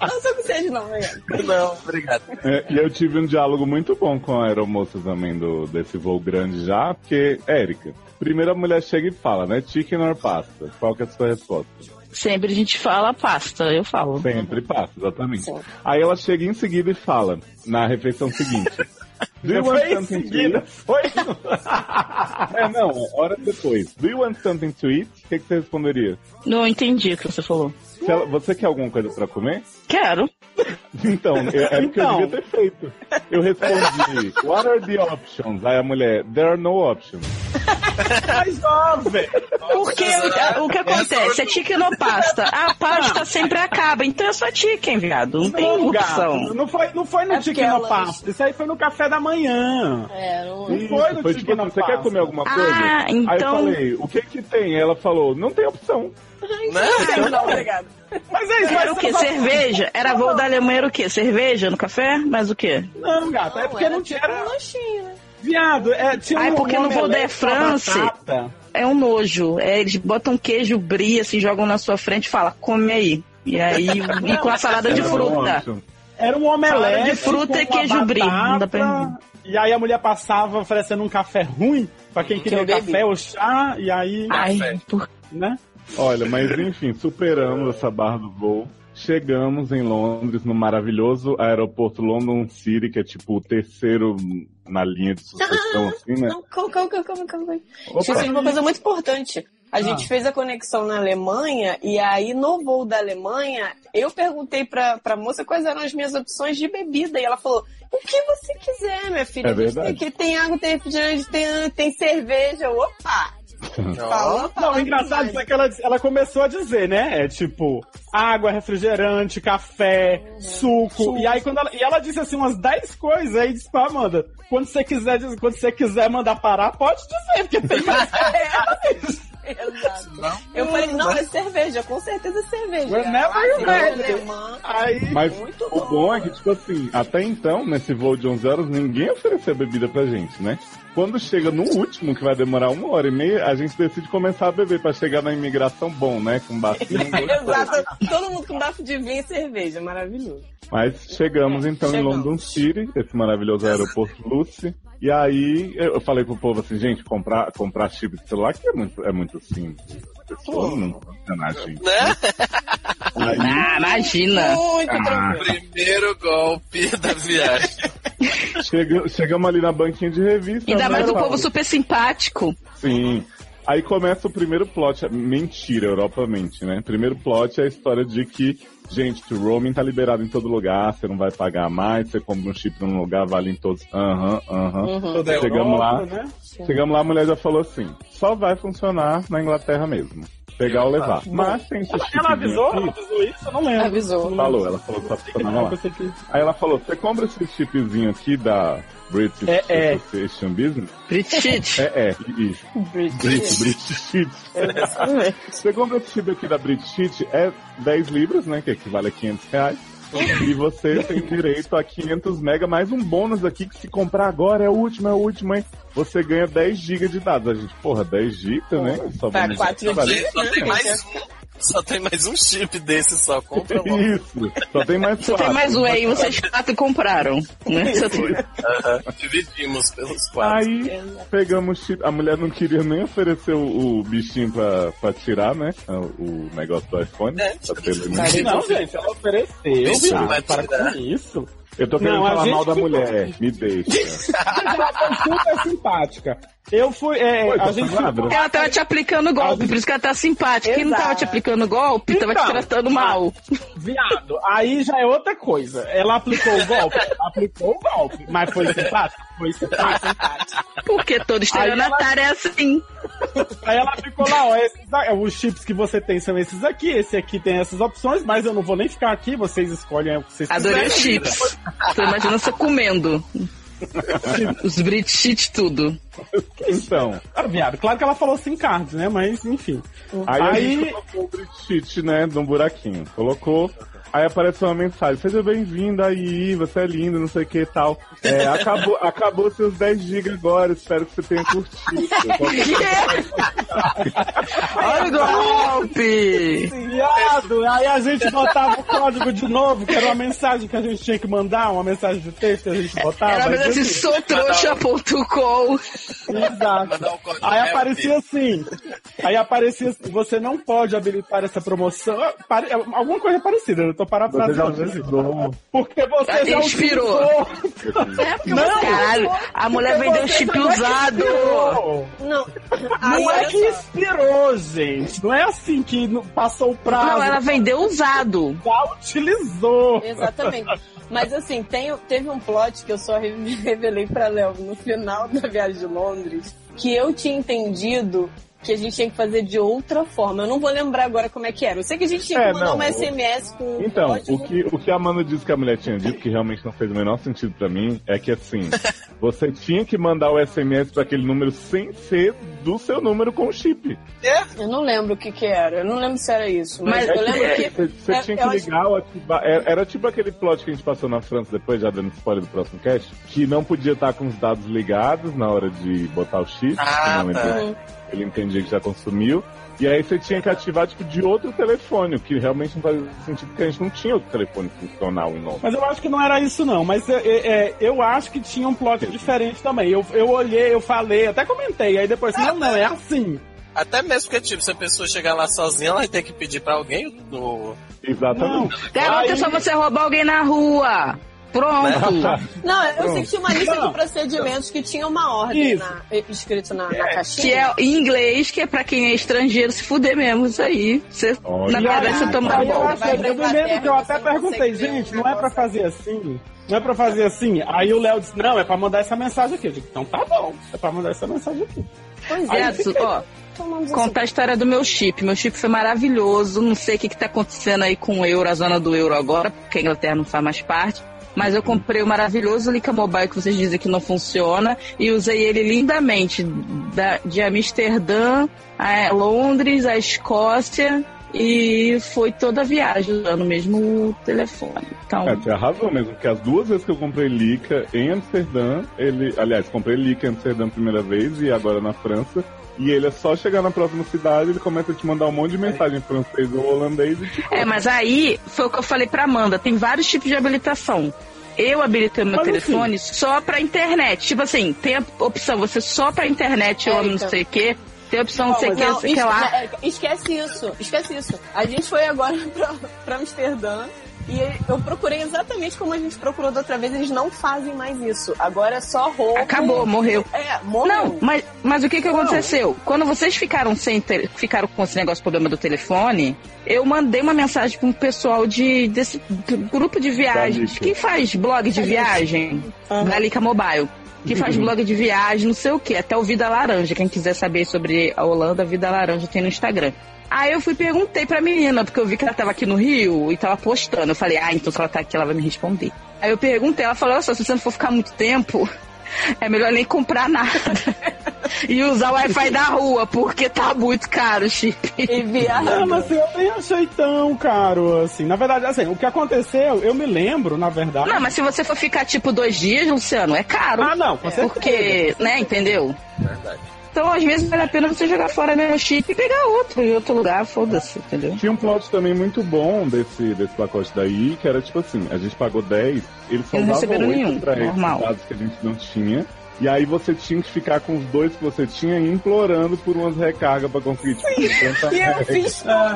Não sou sede, não, né? Não, obrigado. É, e eu tive um diálogo muito bom com a aeromoça também do, desse voo grande já, porque, Érica, primeiro a mulher chega e fala, né? Chicken or pasta? Qual que é a sua resposta? Sempre a gente fala pasta, eu falo. Sempre pasta, exatamente. Sim. Aí ela chega em seguida e fala, na refeição seguinte. Do you want something to seguida. eat? Foi. [laughs] É, não, horas depois. Do you want something to eat? O que, que você responderia? Não entendi o que você falou. Você quer alguma coisa pra comer? Quero. Então, é, é o que eu Então. devia ter feito. Eu respondi, what are the options? Aí a mulher, there are no options. Mas, ó, velho. Porque o, o que acontece? É chicken ou pasta. A pasta sempre acaba, então é só chicken, viado. Não tem Não, gato, opção. Não foi, não foi no É Chicken no elas- Pasta. Isso aí foi no café da manhã. É, não... Não foi no Foi Chicken tipo, na você quer comer alguma coisa? Ah, Aí eu então- falei, o que que tem? Ela falou, não tem opção. Né? Não, obrigado. Mas é isso, Era mas o quê? você- Cerveja? Era voo da Alemanha, era o quê? Cerveja no café? Mas o quê? Não, gato, é porque era não tipo tinha. um lanchinho, né? Viado, é, tinha Ah, é um porque no voo da Air omelete com a France- batata. É um nojo. É, eles botam queijo brie, assim, jogam na sua frente e falam, come aí. E aí, [laughs] e com a salada de Era fruta. Era um omelete. Salada de fruta e queijo brie, não dá pra batata, E aí a mulher passava oferecendo um café ruim pra quem queria eu bebi. café ou chá, e aí, Ai, por... né? Olha, mas [laughs] enfim, superamos essa barra do voo. Chegamos em Londres, no maravilhoso aeroporto London City, que é tipo o terceiro na linha de sucessão, [laughs] assim, né? Não, calma, calma, calma, calma, calma. Opa. Esqueci de uma coisa muito importante. A gente fez a conexão na Alemanha e aí no voo da Alemanha eu perguntei pra, pra moça quais eram as minhas opções de bebida e ela falou: o que você quiser, minha filha. É verdade. Tem, aqui tem água, tem refrigerante, tem, tem cerveja. Opa! [laughs] Não, falou o engraçado demais. é que ela, ela começou a dizer, né? É tipo, água, refrigerante, café, suco. E aí quando ela, e ela disse assim umas 10 coisas, aí disse pra Amanda, quando você quiser, quando você quiser mandar parar, pode dizer, porque tem mais. Exato. Eu falei, não, é cerveja, com certeza é cerveja. Whenever Ah, alemã. Aí, Mas Muito o bom. bom é que, tipo assim, até então, nesse voo de 11 horas, ninguém ofereceu bebida pra gente, né? Quando chega no último, que vai demorar uma hora e meia, a gente decide começar a beber pra chegar na imigração bom, né? Com bacinho. [laughs] Exato. Todo mundo com bafo de vinho e cerveja, maravilhoso. Mas chegamos então Chegamos. em London City, esse maravilhoso aeroporto Lucy. E aí eu falei pro povo assim, gente, comprar, comprar chip de celular que é muito, é muito simples. Pessoa não enganar a gente. Né? Aí, Ah, imagina. Muito Ah. Primeiro golpe da viagem. chega- chegamos ali na banquinha de revista. Ainda né, mais Paulo? povo super simpático. Sim. Aí começa o primeiro plot, mentira, Europa mente, né? Primeiro plot é a história de que, gente, o roaming tá liberado em todo lugar, você não vai pagar mais, você compra um chip num lugar, vale em todos. Aham, aham. toda a Chegamos lá. Né? Chegamos lá, a mulher já falou assim, só vai funcionar na Inglaterra mesmo. Pegar ou levar. Mas tem esse Ela, chipzinho ela avisou? Ela avisou isso? Eu não lembro. Avisou. Falou, ela falou que só funcionava lá. Aí ela falou, você compra esse chipzinho aqui da British É, é. Association Business? British. É, é, isso. British, British. Exatamente. Compra esse chip aqui da British é 10 libras, né? Que equivale a 500 reais. E você tem direito a 500 mega, mais um bônus aqui que se comprar agora é o último, é o último, hein? Você ganha 10 GB de dados. A gente, porra, 10 GB, né? Só Pra vamos- quatro vale- dias. Só tem mais um. Só tem mais um chip desse só. Compra logo. Isso, só tem mais Só tem quatro. mais um aí, vocês quatro compraram. Né? Só tem- Aham. Dividimos pelos quatro. Aí pegamos o chip. A mulher não queria nem oferecer o, o bichinho pra, pra tirar, né? O, o negócio do iPhone. É. [laughs] Não, gente, ela ofereceu, vai Para com isso. Eu tô querendo Não, a falar gente mal da ficou- mulher. Me deixa. [laughs] Ela foi super simpática. Eu fui. É, Oi, a tá gente falando? ficou- Ela tava te aplicando golpe, por isso que ela tá simpática. Quem não tava Exato. te aplicando golpe, tava te Então, tratando mal. Viado, aí já é outra coisa. Ela aplicou o golpe? [laughs] aplicou o golpe. Mas foi simpático? Foi simpático. Porque todo estelionatário é assim. Aí ela ficou lá, ó, esses, os chips que você tem são esses aqui, esse aqui tem essas opções, mas eu não vou nem ficar aqui, vocês escolhem o que vocês Adorei os quiserem. chips. Tô imaginando você comendo. Os British Cheat tudo. Então, Ah, viado, claro que ela falou sem card, né? Mas, enfim. aí, a Aí- gente colocou o British, né, num buraquinho. Colocou. Aí apareceu uma mensagem, seja bem-vinda aí, você é lindo, não sei o que e tal. É, acabou, acabou seus 10 GB agora, espero que você tenha curtido. Olha o golpe! Viado, aí a gente botava o código de novo, que era uma mensagem que a gente tinha que mandar, uma mensagem de texto que a gente botava. Era mesmo assim, soutrouxa.com. Exato. Aí aparecia assim. Aí aparecia assim, você não pode habilitar essa promoção. Pare- Alguma coisa parecida, eu tô Já parafraseando. Porque você já Inspirou. É, Não, caralho, a mulher vendeu chip usado. Não. Não é que inspirou, gente. Não é assim que passou o prazo. Não, ela vendeu usado. Já utilizou. Exatamente. Mas assim, tem, teve um plot que eu só re- [laughs] revelei pra Léo no final da viagem de Londres, que eu tinha entendido que a gente tinha que fazer de outra forma. Eu não vou lembrar agora como é que era. Eu sei que a gente tinha É, que mandar não, uma SMS com Então, código. o que, o que a Manu disse que a mulher tinha dito, que realmente não fez o menor sentido pra mim, é que assim, [laughs] você tinha que mandar o SMS pra aquele número sem ser do seu número com o chip. Eu não lembro o que que era. Eu não lembro se era isso. Mas, Mas eu lembro é- que... Você, você é, tinha que ligar ou ativar. Era, era tipo aquele plot que a gente passou na França depois, já dando spoiler do próximo cast, que não podia estar com os dados ligados na hora de botar o chip. Ah, tá. Ele, entendia que já consumiu. E aí você tinha que ativar tipo de outro telefone, o que realmente não faz sentido porque a gente não tinha outro telefone funcional em Londres. Mas eu acho que não era isso, não. Mas é, é, é, eu acho que tinha um plot diferente também. Eu, eu olhei, eu falei, até comentei. Aí depois, não, não, é assim. Até mesmo porque, tipo, se a pessoa chegar lá sozinha, ela vai ter que pedir pra alguém no. Exatamente. Garota, é só você roubar alguém na rua. Pronto. Não, eu sei que tinha uma lista Não. de procedimentos que tinha uma ordem na, escrito na, na Que caixinha. é em inglês, que é pra quem é estrangeiro se fuder mesmo, isso aí. Você, Olha. na verdade, você toma Aí eu, golpe. achei, eu me lembro que eu até perguntei, gente, não é pra fazer assim? Não é pra fazer assim? Aí o Léo disse, não, é pra mandar essa mensagem aqui. Eu digo, então tá bom, é pra mandar essa mensagem aqui. Pois É, é. su- ó, contar a história do meu chip. Meu chip foi maravilhoso. Não sei o que, que tá acontecendo aí com o euro, a zona do euro agora, porque a Inglaterra não faz mais parte. Mas eu comprei o maravilhoso Lica Mobile que vocês dizem que não funciona e usei ele lindamente da, de Amsterdã a Londres, a Escócia e foi toda a viagem usando o mesmo telefone. Então... É, tem razão mesmo, porque as duas vezes que eu comprei Lica em Amsterdã, ele. Aliás, comprei Lica em Amsterdã a primeira vez e agora na França. E ele é só chegar na próxima cidade, ele começa a te mandar um monte de mensagem em francês ou holandês e tipo... É, mas aí foi o que eu falei pra Amanda, tem vários tipos de habilitação. Eu habilitei meu mas, telefone assim, só pra internet. Tipo assim, tem a opção, você só pra internet ou não sei o quê. Tem a opção, não sei o que, não, sei lá. É, esquece isso, esquece isso. A gente foi agora [laughs] pra, pra Amsterdã e eu procurei exatamente como a gente procurou da outra vez, eles não fazem mais isso. Agora é só roupa. Acabou, morreu. É, morreu. Não, mas, mas o que que aconteceu? Quando vocês ficaram sem ter, ficaram com esse negócio problema do telefone, eu mandei uma mensagem para um pessoal de desse grupo de viagens que faz blog de viagem uhum. da Lica Mobile que faz blog de viagem, não sei o que, até o Vida Laranja. Quem quiser saber sobre a Holanda, Vida Laranja tem no Instagram. Aí eu fui e perguntei pra menina, porque eu vi que ela tava aqui no Rio e tava postando. Eu falei, ah, então se ela tá aqui, ela vai me responder. Aí eu perguntei, ela falou, olha só, se você não for ficar muito tempo, [laughs] é melhor nem comprar nada. [laughs] e usar o Wi-Fi da rua, porque tá muito caro o chip. Não, mas assim, eu nem achei tão caro, assim. Na verdade, assim, o que aconteceu, eu me lembro, na verdade. Não, mas se você for ficar tipo dois dias, Luciano, é caro. Ah, não, com certeza. Porque, né, entendeu? Verdade. Então, às vezes, vale a pena você jogar fora mesmo o chip e pegar outro em outro lugar, foda-se, entendeu? Tinha um plot também muito bom desse, desse pacote daí, que era tipo assim, a gente pagou 10, eles só davam 8 pra esses dados que a gente não tinha. E aí você tinha que ficar com os dois que você tinha implorando por umas recargas pra conseguir tipo, E eu fiz ah,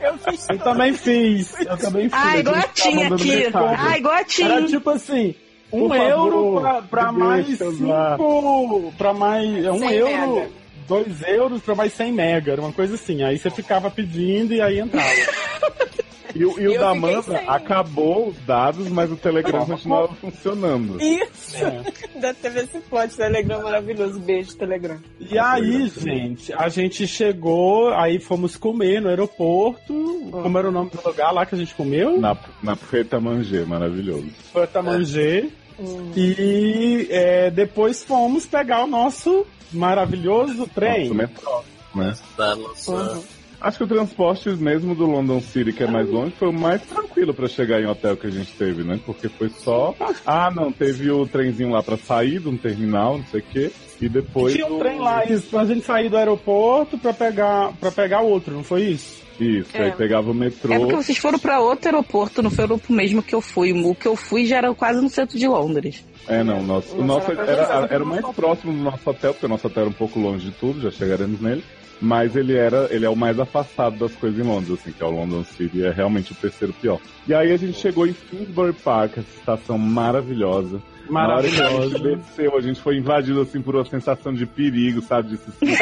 eu fiz Eu também fiz. Eu também fiz. Ah, igual a Tim aqui. Ah, igual a Tim. Era tipo assim, um Por euro pra mais cinco. Pra mais. É um euro. Mega. Dois euros pra mais 100 mega, uma coisa assim. Aí você ficava pedindo e aí entrava. [laughs] E, o, e o da Amanda acabou os dados, mas o Telegram [laughs] continuava funcionando. Isso! É. Teve esse plot Telegram maravilhoso. Beijo, Telegram. E aí, gente, a gente chegou, aí fomos comer no aeroporto. Como era o nome do lugar lá que a gente comeu? Na, na Preta Manger, maravilhoso. Preta Manger. Hum. E é, depois fomos pegar o nosso maravilhoso trem. Nosso metrô, né? Da nossa... Uhum. Acho que o transporte mesmo do London City, que é mais longe, foi o mais tranquilo para chegar em hotel que a gente teve, né? Porque foi só. Ah, não, teve o trenzinho lá para sair de um terminal, não sei o quê. E depois. Tinha um trem lá, isso, pra gente sair do aeroporto para pegar para pegar outro, não foi isso? Isso, é. aí pegava o metrô. É porque vocês foram para outro aeroporto, não foi o mesmo que eu fui. O que eu fui já era quase no centro de Londres. É, não, nosso, o nosso era, era, era o mais próximo do nosso hotel, porque o nosso hotel era um pouco longe de tudo, já chegaremos nele. Mas ele era, ele é o mais afastado das coisas em Londres, assim, que é o London City, é realmente o terceiro pior. E aí a gente chegou em Finsbury Park, essa estação maravilhosa. Maravilhosa. a gente desceu, a gente foi invadido assim por uma sensação de perigo, sabe? De se sentir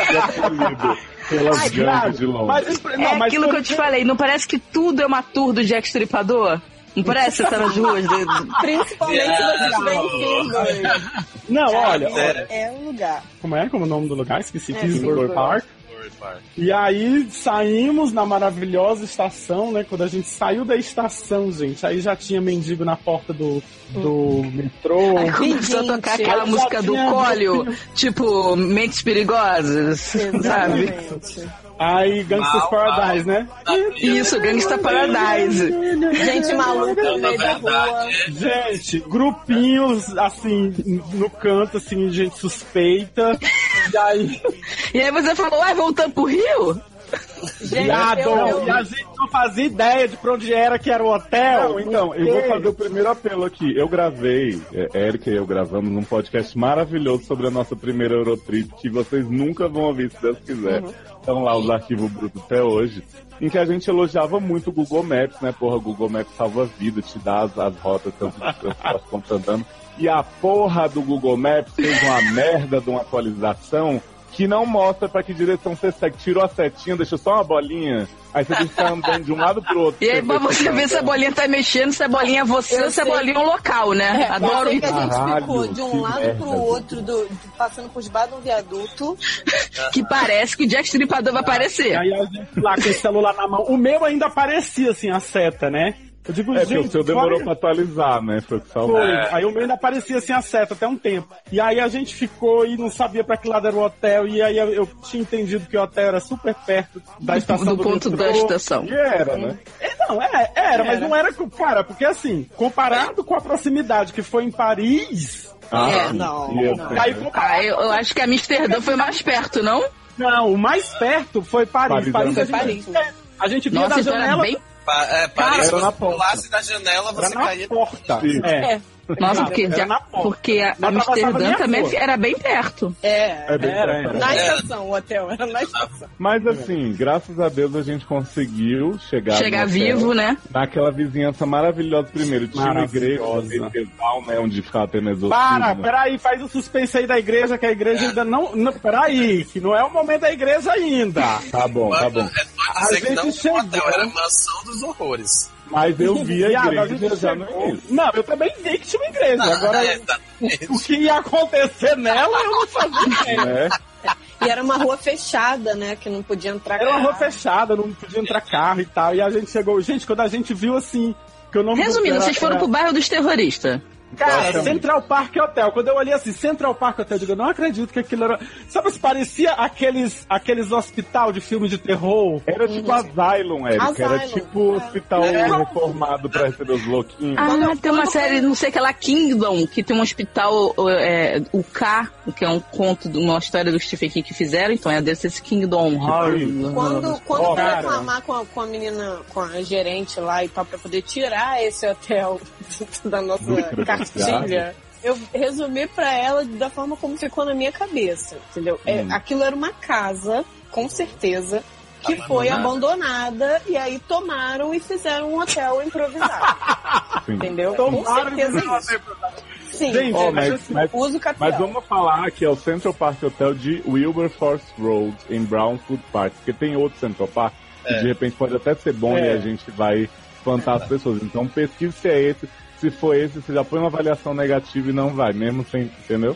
pelas gangues de Londres. Mas, não, é aquilo que eu te falei, não parece que tudo é uma tour do Jack Stripador? Não parece você tá nas ruas dele? Principalmente se você Não, olha, olha. É um lugar. Como é? Como é o nome do lugar? Esqueci. É, Finsbury Park. E aí saímos na maravilhosa estação, né? Quando a gente saiu da estação, gente, aí já tinha mendigo na porta do, do metrô. Aí começou a tocar aquela música do Cólio, tipo, Mentes Perigosas, sabe? Aí, Gangsta's Paradise, né? Isso, Gangsta Paradise. Gente maluca no meio da rua. Gente, grupinhos, assim, no canto, assim, gente suspeita. E aí... E aí você falou, ué, voltando pro Rio? Gente, Viado, eu, eu... e a gente não fazia ideia de pra onde era que era o hotel. Não, então, eu vou fazer o primeiro apelo aqui. Eu gravei, é, Erika e eu gravamos um podcast maravilhoso sobre a nossa primeira Eurotrip, que vocês nunca vão ouvir, se Deus quiser. Uhum. Estão lá os arquivos brutos até hoje. Em que a gente elogiava muito o Google Maps, né? Porra, o Google Maps salva vida, te dá as, as rotas tanto de transporte quanto andando. E a porra do Google Maps fez uma merda de uma atualização que não mostra para que direção você segue. Tirou a setinha, deixou só uma bolinha. Aí você tem que ficar andando de um lado pro outro. [laughs] E aí pra você ver se a bolinha tá mexendo, se a bolinha é você ou se a bolinha é um local, né? É, Adoro isso. que a gente Caralho, ficou de um lado merda, pro outro, do, passando por debaixo de um viaduto. [laughs] que parece que o Jack Stripador vai aparecer. Aí a gente lá com o celular na mão. O meu ainda aparecia assim, a seta, né? Eu digo, É, porque gente, o seu demorou olha- pra atualizar, né? Foi. Foi. Aí o meu ainda aparecia assim a seta até um tempo. E aí a gente ficou e não sabia pra que lado era o hotel. E aí eu, tinha entendido que o hotel era super perto da estação do ponto da metrô. estação. E era, né? É, Não, é, era, mas não era. Cara, porque assim, comparado com a proximidade que foi em Paris. Ah, É, não, E eu- não. Aí, comparado, Ah, eu, eu acho que Amsterdã foi mais perto, não? não, o mais perto foi Paris. Paris Paris, era a, Foi gente, Paris. a gente via Nossa, da então era janela. bem. Pa- é, se na você pulasse da janela, Era você na caía. porta. Sim. É. É, Nossa, porque, Era já- na porta. porque a atravessava nem Amsterdã a também rua. era bem perto. é. É bem Era, perto. era. Na É. estação, o hotel, era na estação. Mas assim, graças a Deus a gente conseguiu chegar Chegar vivo, né? Naquela vizinhança maravilhosa primeiro. Tinha uma igreja né? Onde ficava tendo exorcismo. Para, peraí, faz o suspense aí da igreja, que a igreja ainda não. não peraí, que não é o momento da igreja ainda. Tá bom, tá bom. É A que gente não chegou- hotel, era a mansão dos horrores. Mas eu vi a [laughs] igreja já chegou- início. Não, eu também vi que tinha uma igreja. Ah, Agora, é, exatamente. o que ia acontecer nela, eu não fazia ideia. Né? E era uma rua fechada, né? Que não podia entrar Era uma rua carro. fechada, não podia entrar carro e tal. E a gente chegou. Gente, quando a gente viu assim. Que o nome do- Resumindo, era- vocês foram era- pro bairro dos terroristas. Cara, Exatamente. Central Park Hotel. Quando eu olhei assim, Central Park Hotel, eu digo, eu não acredito que aquilo era. Sabe se parecia aqueles, aqueles hospital de filme de terror? Era tipo Asylum, Erika. Era tipo é. hospital É. reformado pra receber os louquinhos. Ah, tem uma série, não sei que lá, Kingdom, que tem um hospital, é, o K, que é um conto, de uma história do Stephen King que fizeram, então é desse esse Kingdom. Quando, quando Ó, foi cara. reclamar com a, com a menina, com a gerente lá e tal, pra poder tirar esse hotel [laughs] da nossa cartilha, eu resumi pra ela da forma como ficou na minha cabeça, entendeu? É, Hum. aquilo era uma casa, com certeza, que foi abandonada e aí tomaram e fizeram um hotel improvisado, [laughs] entendeu? Com Tomaram certeza e isso. Sim, Gente, Ó, mas mas, assim, mas, uso capital. mas vamos falar que é o Central Park Hotel de Wilberforce Road, em Brownfield Park. Porque tem outro Central Park que de repente pode até ser bom É. e a gente vai espantar as pessoas. Então pesquise se é esse. Se for esse, você já põe uma avaliação negativa e não vai, mesmo sem, entendeu?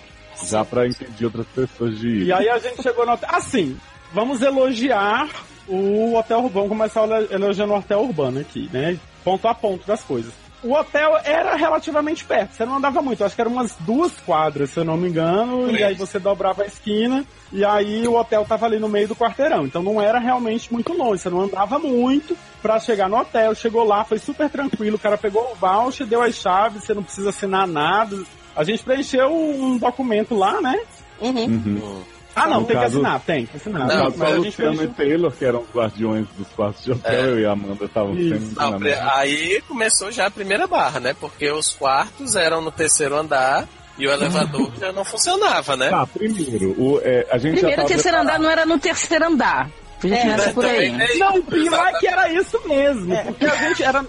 Já pra impedir outras pessoas de ir. E aí a gente chegou no hotel. Assim, vamos elogiar o hotel urbano. Começar elogiando o hotel urbano aqui, né? Ponto a ponto das coisas. O hotel era relativamente perto, você não andava muito, acho que eram umas duas quadras, se eu não me engano, e aí você dobrava a esquina, e aí o hotel tava ali no meio do quarteirão, então não era realmente muito longe, você não andava muito pra chegar no hotel, chegou lá, foi super tranquilo, o cara pegou o voucher, deu as chaves, você não precisa assinar nada, a gente preencheu um documento lá, né? Uhum. Uhum. Ah, não, No tem que caso- assinar, tem que assinar. Não, mas a gente Luciano fez... e Taylor, que eram os guardiões dos quartos de hotel, É. eu e a Amanda estavam sempre Não, aí começou já a primeira barra, né? Porque os quartos eram no terceiro andar e o elevador já não funcionava, né? Tá, primeiro, o, é, a gente Primeiro, já o terceiro andar não era no terceiro andar. Podia É, começar por aí. também, né? Não, o pior é que era isso mesmo. Porque a gente era.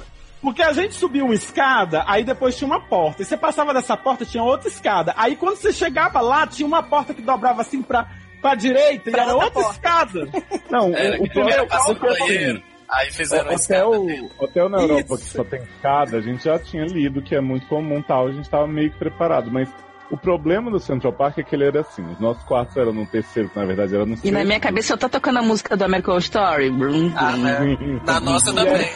Porque a gente subiu uma escada, aí depois tinha uma porta. E você passava dessa porta, tinha outra escada. Aí quando você chegava lá, tinha uma porta que dobrava assim pra, pra direita Pra e era outra outra escada. [laughs] Não, Era o, o que primeiro era passando ponto é assim, banheiro. Aí fizeram Hotel, hotel na Europa Isso. que só tem escada, a gente já tinha lido que é muito comum tal, a gente tava meio que preparado, mas o problema do Central Park é que ele era assim, os nossos quartos eram no terceiro, que na verdade era no E na minha cabeça eu tô tocando a música do American Story. Brum, Ah, né? Na nossa também.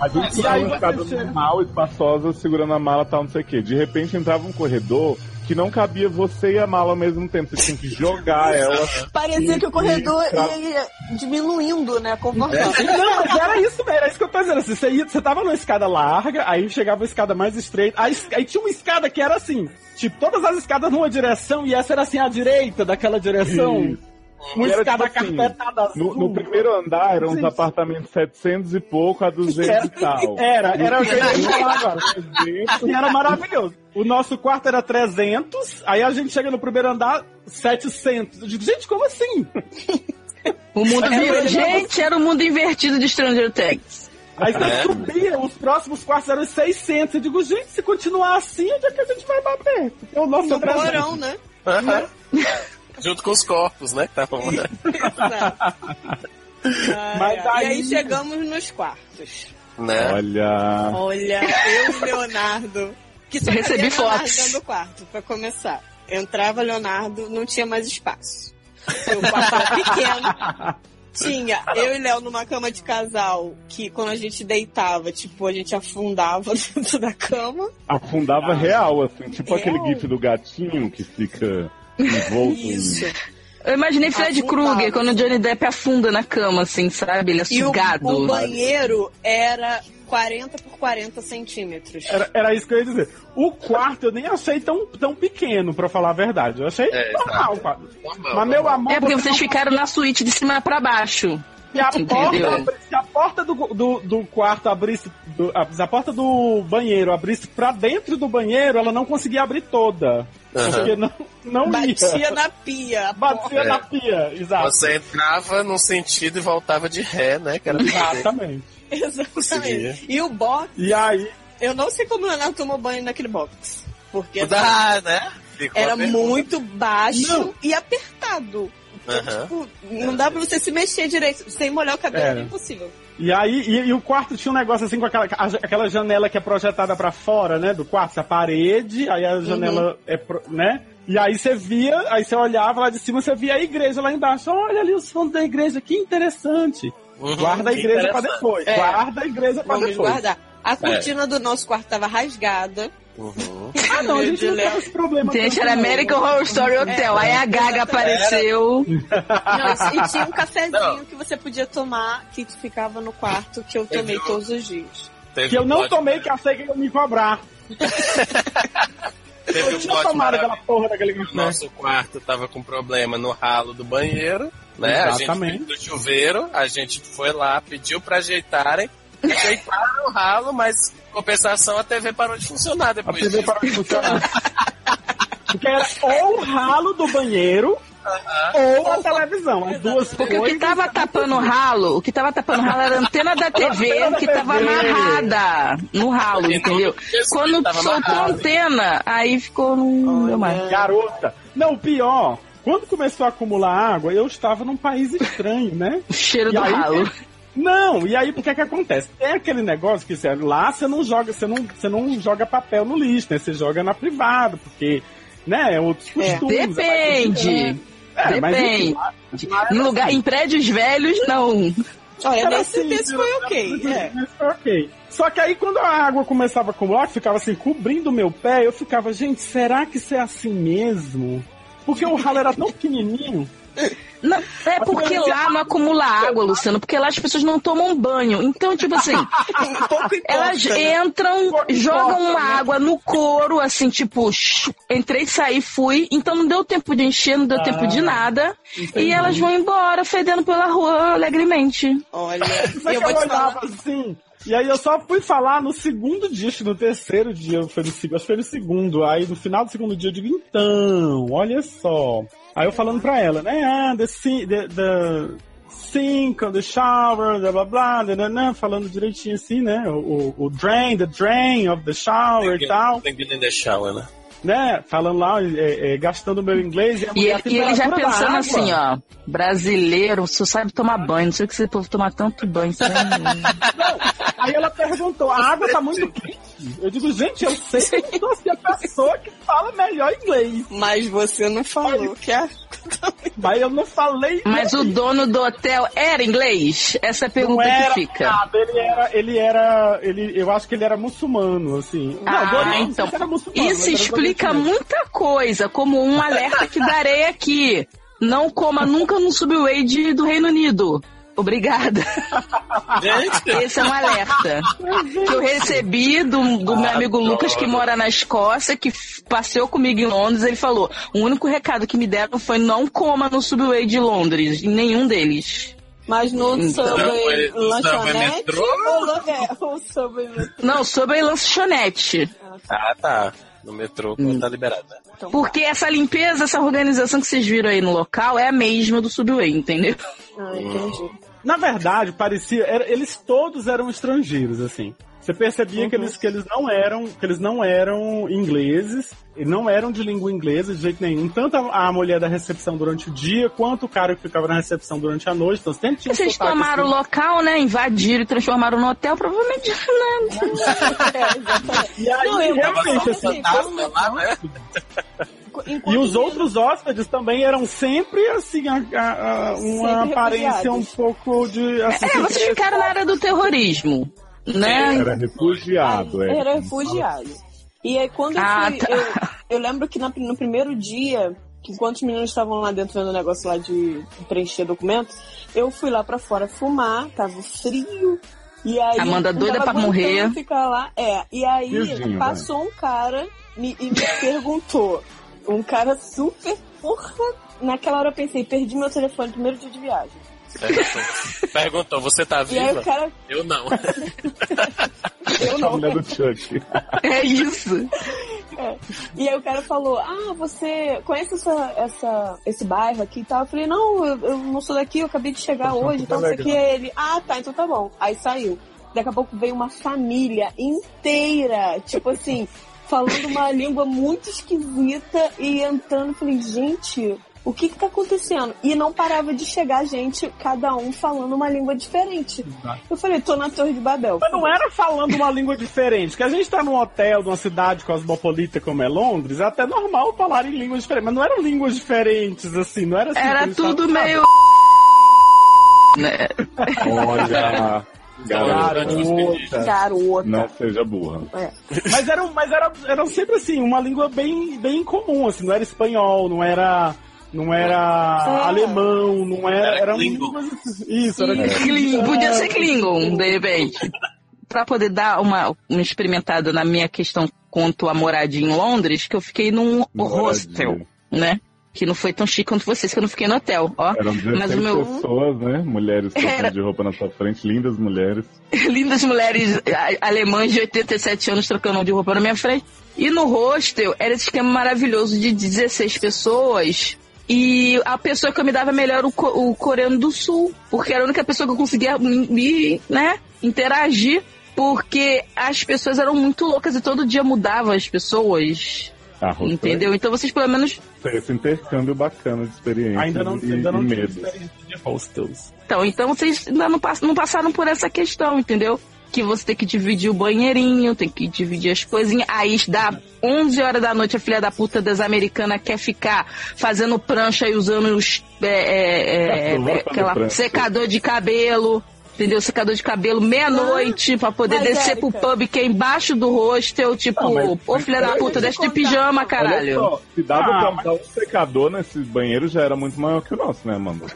A gente E tinha uma escada normal, espaçosa, segurando a mala tal, não sei o quê. De repente entrava um corredor que não cabia você e a mala ao mesmo tempo, você tinha que jogar [laughs] ela. Parecia que o corredor Pra- ia diminuindo, né? Conforme Não, mas era isso mesmo, era isso que eu tô dizendo. Assim, você, ia, você tava numa escada larga, aí chegava a escada mais estreita, aí, aí tinha uma escada que era assim, tipo, todas as escadas numa direção, e essa era assim, à direita daquela direção. Isso. Uma era escada tipo assim, carpetada azul. No, no primeiro andar eram uns Sim. apartamentos 700 e pouco a 200 Era, e tal. era, era o que eu ia falar agora. 300, E era maravilhoso. O nosso quarto era 300, aí a gente chega no primeiro andar, 700. Eu digo, gente, como assim? O mundo É, virou. ele- Gente, era o mundo invertido de Stranger Things. Aí você É. subia, os próximos quartos eram 600. Eu digo, gente, se continuar assim, onde é que a gente vai bater? Porque o nosso no é 300. porão, né? Aham. Junto com os corpos, né? que Tavam lá. Ai, Mas aí- E aí chegamos nos quartos. né? Olha. Olha, eu e Leonardo, que só Recebi fotos. dentro do quarto, pra começar. Entrava Leonardo, não tinha mais espaço. O quarto era pequeno. Tinha eu e Léo numa cama de casal, que quando a gente deitava, tipo, a gente afundava [laughs] dentro da cama. Afundava ah, real, assim, tipo real? aquele gif do gatinho que fica envolto Isso. em... Eu imaginei Fred Krueger quando o Johnny Depp afunda na cama, assim, sabe? Ele é sugado. E o, o banheiro era 40 por 40 centímetros. Era, era, isso que eu ia dizer. O quarto eu nem achei tão, tão pequeno, pra falar a verdade. Eu achei é, normal, tá. Mas meu amor. É porque vocês ficaram na suíte de cima para baixo. Se a, porta, se a porta do, do, do quarto abrisse. Do, a, porta do banheiro abrisse pra dentro do banheiro, ela não conseguia abrir toda. Uhum. Porque não, não Batia ia. na pia. Batia é. na pia, exato. Você entrava num sentido e voltava de ré, né? Que era Exatamente. Exatamente. E o box. E aí? Eu não sei como o Leonardo tomou banho naquele box. Porque. Dá, né? Ficou era muito baixo não. e apertado. Então, uhum. tipo, não dá pra você se mexer direito. Sem molhar o cabelo é, é impossível. E aí, e, e, o quarto tinha um negócio assim com aquela, aquela janela que é projetada para fora, né? Do quarto, a parede, aí a janela uhum. é, né? E aí você via, aí você olhava lá de cima, você via a igreja lá embaixo. Olha ali os fundos da igreja, que interessante. Uhum, Guarda a igreja para depois. É. Guarda a igreja para depois. Guardar. A cortina é. do nosso quarto tava rasgada. Uhum. [laughs] ah, não, a gente não tem esse problema. Gente, era American Horror Story Hotel. É, aí a Gaga apareceu. Não, e tinha um [laughs] cafezinho não. que você podia tomar que ficava no quarto que eu tomei todos os dias. Teve que eu não tomei, que eu sei que ia me cobrar. [laughs] Teve eu tinha tomado aquela porra daquele Nosso quarto tava com problema no ralo do banheiro, né? Exatamente. A gente do chuveiro, a gente foi lá, pediu pra ajeitarem, ajeitaram o ralo, mas compensação a TV parou de funcionar depois. A TV parou de funcionar. Porque era ou o ralo do banheiro ou a televisão. As duas Porque o que tava tapando o ralo, o que tava tapando o ralo era a antena da TV que tava amarrada no ralo, entendeu? Quando soltou a antena, aí ficou no. Mais. Garota. Não, o pior. Quando começou a acumular água, eu estava num país estranho, né? O cheiro e do aí, ralo. Não, e aí o que é que acontece? Tem aquele negócio que você, lá você não joga, você não, você não joga papel no lixo, né? Você joga na privada, porque, né, é outros é, costumes. É, depende. É, Depende. Mas, em, lugar, em prédios velhos, não. Olha, nesse, assim, nesse foi ok. É. foi ok. Só que aí quando a água começava a acumular, ficava assim, cobrindo o meu pé, eu ficava, gente, será que isso é assim mesmo? Porque o ralo era tão pequenininho. Não, é porque lá não acumula água, Luciano, porque lá as pessoas não tomam banho. Então, tipo assim, [laughs] elas né? entram, jogam uma né? água no couro, assim, tipo, entrei, saí, fui. Então não deu tempo de encher, não deu ah, tempo de nada. E elas vão embora, fedendo pela rua alegremente. Olha, [laughs] eu vou te falar. assim. E aí eu só fui falar no segundo dia, acho que no terceiro dia, foi no, acho que foi no segundo. Aí no final do segundo dia eu digo, então, olha só. Aí eu falando pra ela, né? Ah, the, the, the sink, the shower, blá blá blá, blá, blá, falando direitinho assim, né? O, o, o drain, the drain of the shower e tal. in the shower, né? Né, falando lá, é, é, gastando meu inglês e, e, e ele já pensando assim, ó, brasileiro, só sabe tomar banho, não sei o que esse povo tomar tanto banho. [laughs] não, aí ela perguntou, a água tá muito quente? Eu digo, gente, eu sei que você é a pessoa que fala melhor inglês. Mas você não falou que é. [laughs] Mas eu não falei. Mas o dono do hotel era inglês? Essa é a pergunta era, que fica. Nada, ele era, ele era, ele, eu acho que ele era muçulmano, assim. Ah, não, então. Isso explica muita coisa, como um alerta que darei aqui. Não coma nunca no subway de, do Reino Unido. Obrigada. Esse é um alerta que eu recebi do, do meu amigo Lucas que mora na Escócia, que passeou comigo em Londres. Ele falou: o único recado que me deram foi não coma no subway de Londres, em nenhum deles. Mas no então, Subway lanchonete ou [laughs] Subway metrô? Não, Subway lanchonete. Ah, tá. No metrô hum. tá liberado. Então, Porque tá. essa limpeza, essa organização que vocês viram aí no local é a mesma do Subway, entendeu? Ah, entendi. Na verdade, parecia. Era, eles todos eram estrangeiros, assim. Você percebia uhum. que, eles, que eles não eram que eles não eram ingleses e não eram de língua inglesa de jeito nenhum. Tanto a, a, mulher da recepção durante o dia quanto o cara que ficava na recepção durante a noite. Então sempre tinha Vocês tomaram assim. o local, né? Invadiram e transformaram no hotel, provavelmente. Né? [laughs] e aí, não, eu realmente, assim, assim, E os outros hóspedes também eram sempre, assim, a, a, a, uma Sempre aparência um pouco de. Assim, É, vocês ficaram na área do terrorismo, né? Era refugiado, é. Era refugiado. E aí quando eu Ah, fui, tá. eu, eu lembro que na- no primeiro dia, enquanto os meninos estavam lá dentro vendo o negócio lá de preencher documento, eu fui lá pra fora fumar, tava frio. E aí, Amanda doida pra morrer. Ficar lá. É, e aí Friozinho, passou um cara me- e me [laughs] perguntou. Um cara super. Porra! Naquela hora eu pensei, perdi meu telefone no primeiro dia de viagem. Perguntou, [laughs] Perguntou, você tá viva? o cara. Eu não. [laughs] Eu A não, mulher do Chuck. [laughs] É isso. E aí o cara falou, ah, você conhece essa, essa, esse bairro aqui e tal? Eu falei, não, eu, eu não sou daqui, eu acabei de chegar Tá hoje, então não sei o que. Ele, ah, tá, então tá bom. Aí saiu. Daqui a pouco veio uma família inteira, tipo assim, falando uma [laughs] língua muito esquisita e entrando. Falei, gente, o que que tá acontecendo? E não parava de chegar gente, cada um falando uma língua diferente. Eu falei, tô na Torre de Babel. Mas não era falando uma língua diferente, que a gente tá num hotel de uma cidade cosmopolita como é Londres, é até normal falar em línguas diferentes, mas não eram línguas diferentes, assim, não era assim. Era tudo meio. Né? Olha, [laughs] garota. Garota. Garota. Não seja burra. É. Mas eram, mas era, eram sempre assim, uma língua bem, bem comum, assim, não era espanhol, não era. Não era É. alemão, não era. Era Eram Klingon. línguas. Isso, era. Kling- Podia ser Klingon, de repente. Pra poder dar uma, uma experimentada na minha questão quanto a moradia em Londres, que eu fiquei num Moradia. hostel, né? Que não foi tão chique quanto vocês, que eu não fiquei no hotel, ó. Eram 16 Mas o meu- pessoas, né? Mulheres trocando Era. de roupa na sua frente, lindas mulheres. [laughs] lindas mulheres alemãs de 87 anos trocando de roupa na minha frente. E no hostel era esse esquema maravilhoso de 16 pessoas. E a pessoa que eu me dava melhor o, co- o coreano do sul. Porque era a única pessoa que eu conseguia me, né, interagir. Porque as pessoas eram muito loucas e todo dia mudava as pessoas. Ah, Entendeu? Então vocês pelo menos. Esse intercâmbio bacana de experiência Ainda não, e, ainda não e tive medo. experiência de hostels. Então, então vocês ainda não, pass- não passaram por essa questão, entendeu? Que você tem que dividir o banheirinho, tem que dividir as coisinhas. Aí dá 11 horas da noite, a filha da puta das americanas quer ficar fazendo prancha e usando os, é, é, é, Nossa, é, aquela prancha. secador de cabelo. Entendeu? Secador de cabelo meia-noite pra poder descer pro Érica- pub que é embaixo do hostel. Tipo, Não, mas- ô filha da puta, deixa desce de pijama, Olha caralho. só, se dava Ah, pra mas- botar um secador nesse banheiro já era muito maior que o nosso, né, Amanda?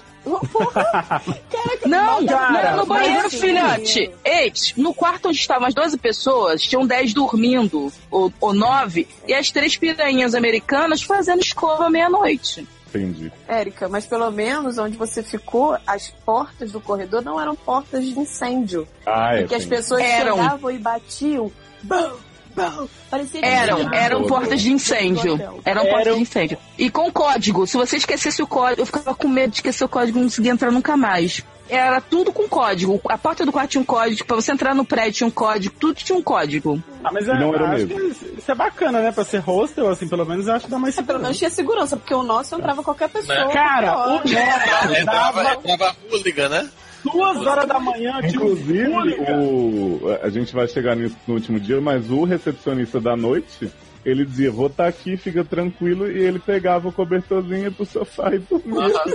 Não, cara, [laughs] não, no banheiro, assim- filhote. Ei, no quarto onde estavam as 12 pessoas, tinham 10 dormindo, ou, ou 9, e as três piranhas americanas fazendo escova meia-noite. Entendi. Érica, mas pelo menos onde você ficou, as portas do corredor não eram portas de incêndio. Ah, é. Porque as pessoas Eram. chegavam e batiam. Bum, bum. Parecia que Eram, eram portas de incêndio. Eram portas de incêndio. E com código. Se você esquecesse o código, eu ficava com medo de esquecer o código e não conseguia entrar nunca mais. Era tudo com código. A porta do quarto tinha um código. Pra você entrar no prédio tinha um código. Tudo tinha um código. Ah, mas E não era o acho mesmo. que isso é bacana, né? Pra ser hostel, assim, pelo menos eu acho que dá mais É, pelo menos segurança. tinha segurança, porque o nosso entrava qualquer pessoa. Né? Cara, qualquer o nosso [laughs] Entrava, entrava hooligan, né? duas horas da manhã, tipo, Inclusive, o, a gente vai chegar nisso no último dia, mas o recepcionista da noite, ele dizia, vou estar aqui, fica tranquilo, e ele pegava o cobertorzinho pro sofá e dormia. Aham.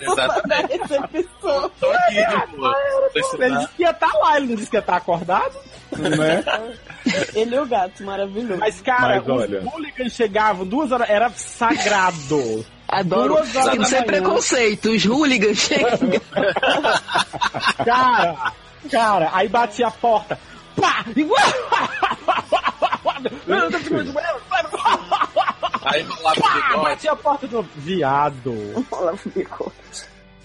Exatamente. Recepção. Tô aqui, pô. Ele disse que ia estar lá, ele não disse que ia estar acordado. né? Ele e o gato, maravilhoso. Mas, cara, Mas, olha- os hooligans chegavam duas horas, era sagrado. Adoro. Duas horas Sem manhã. preconceito. Os hooligans chegam. Cara, cara, aí batia a porta. Pá! [laughs] Aí rolava o bigode. Batia a porta do viado. Olha o bico.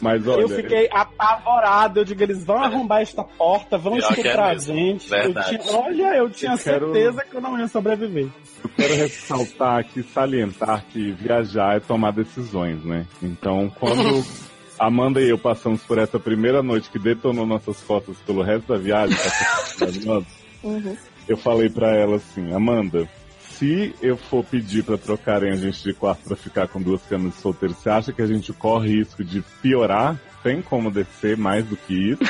Mas olha, Eu fiquei apavorado. Eu digo, eles vão arrombar esta porta, vão é estuprar a mesmo. gente. Eu tinha- olha, eu tinha Eu quero- certeza que eu não ia sobreviver. eu quero ressaltar aqui, salientar que viajar é tomar decisões, né? Então, quando [laughs] Amanda e eu passamos por essa primeira noite que detonou nossas costas pelo resto da viagem, que é maravilhosa, Uhum. Eu falei pra ela assim, Amanda, se eu for pedir pra trocarem a gente de quarto pra ficar com duas camas de solteiro, você acha que a gente corre risco de piorar? Tem como descer mais do que isso?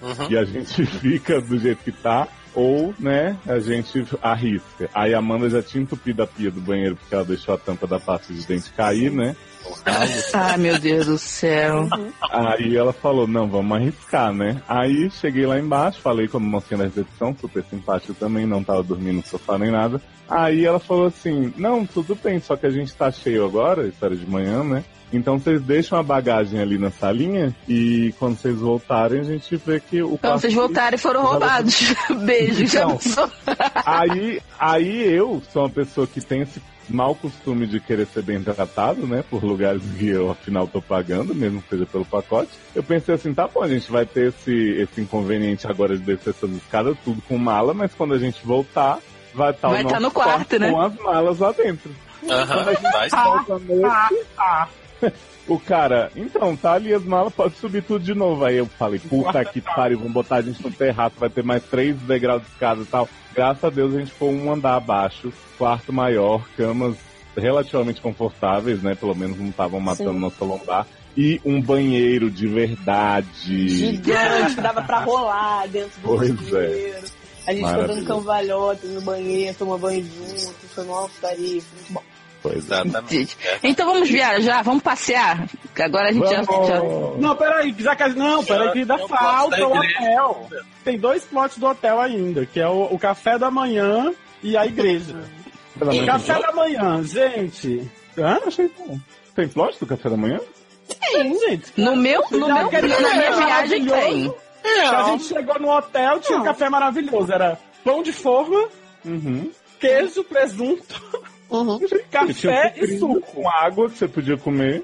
Uhum. E a gente [laughs] fica do jeito que tá? ou, né, a gente arrisca. Aí a Amanda já tinha entupido a pia do banheiro porque ela deixou a tampa da pasta de dente cair, né? [laughs] Ai, meu Deus do céu. Aí ela falou, não, vamos arriscar, né? Aí cheguei lá embaixo, falei com a mocinha da recepção, super simpática também, não tava dormindo no sofá nem nada. Aí ela falou assim, não, tudo bem, só que a gente tá cheio agora, isso era de manhã, né? Então vocês deixam a bagagem ali na salinha e quando vocês voltarem a gente vê que o Quando vocês voltarem foram roubados. [laughs] Beijo, já Então. pensou? Aí, aí eu sou uma pessoa que tem esse mau costume de querer ser bem tratado, né? Por lugares [laughs] que eu afinal tô pagando, mesmo que seja pelo pacote. Eu pensei assim, tá bom, a gente vai ter esse, esse inconveniente agora de descer essas escadas tudo com mala, mas quando a gente voltar, vai estar Vai o tá nosso no quarto, né? com as malas lá dentro. Aham, vai noite, [laughs] O cara, então, tá ali as malas, pode subir tudo de novo. Aí eu falei, puta que pariu, vamos botar a gente no terraço, vai ter mais três degraus de escada e tal. Graças a Deus a gente foi um andar abaixo, quarto maior, camas relativamente confortáveis, né? Pelo menos não estavam matando Sim. nossa lombar. E um banheiro de verdade. Gigante, dava pra rolar dentro do Pois é. banheiro. A gente ficou dando cambalhota no banheiro, tomou banho junto, foi uma putaria, foi muito bom. Pois é. Exatamente. Então vamos viajar, vamos passear. Que Agora a gente já, já- Vamos. Não, peraí, já que Não, peraí, que ainda falta o hotel. Tem dois plots do hotel ainda, que é o, o café da manhã e a igreja. Menos Café da manhã, gente. Hã? Achei bom. Tem plot do café da manhã? Tem, gente. no meu, no meu, na minha viagem tem. A gente chegou no hotel, tinha um café maravilhoso. Era pão de forma, Uhum. queijo, presunto, Uhum. café Tinha e suco. Com água que você podia comer.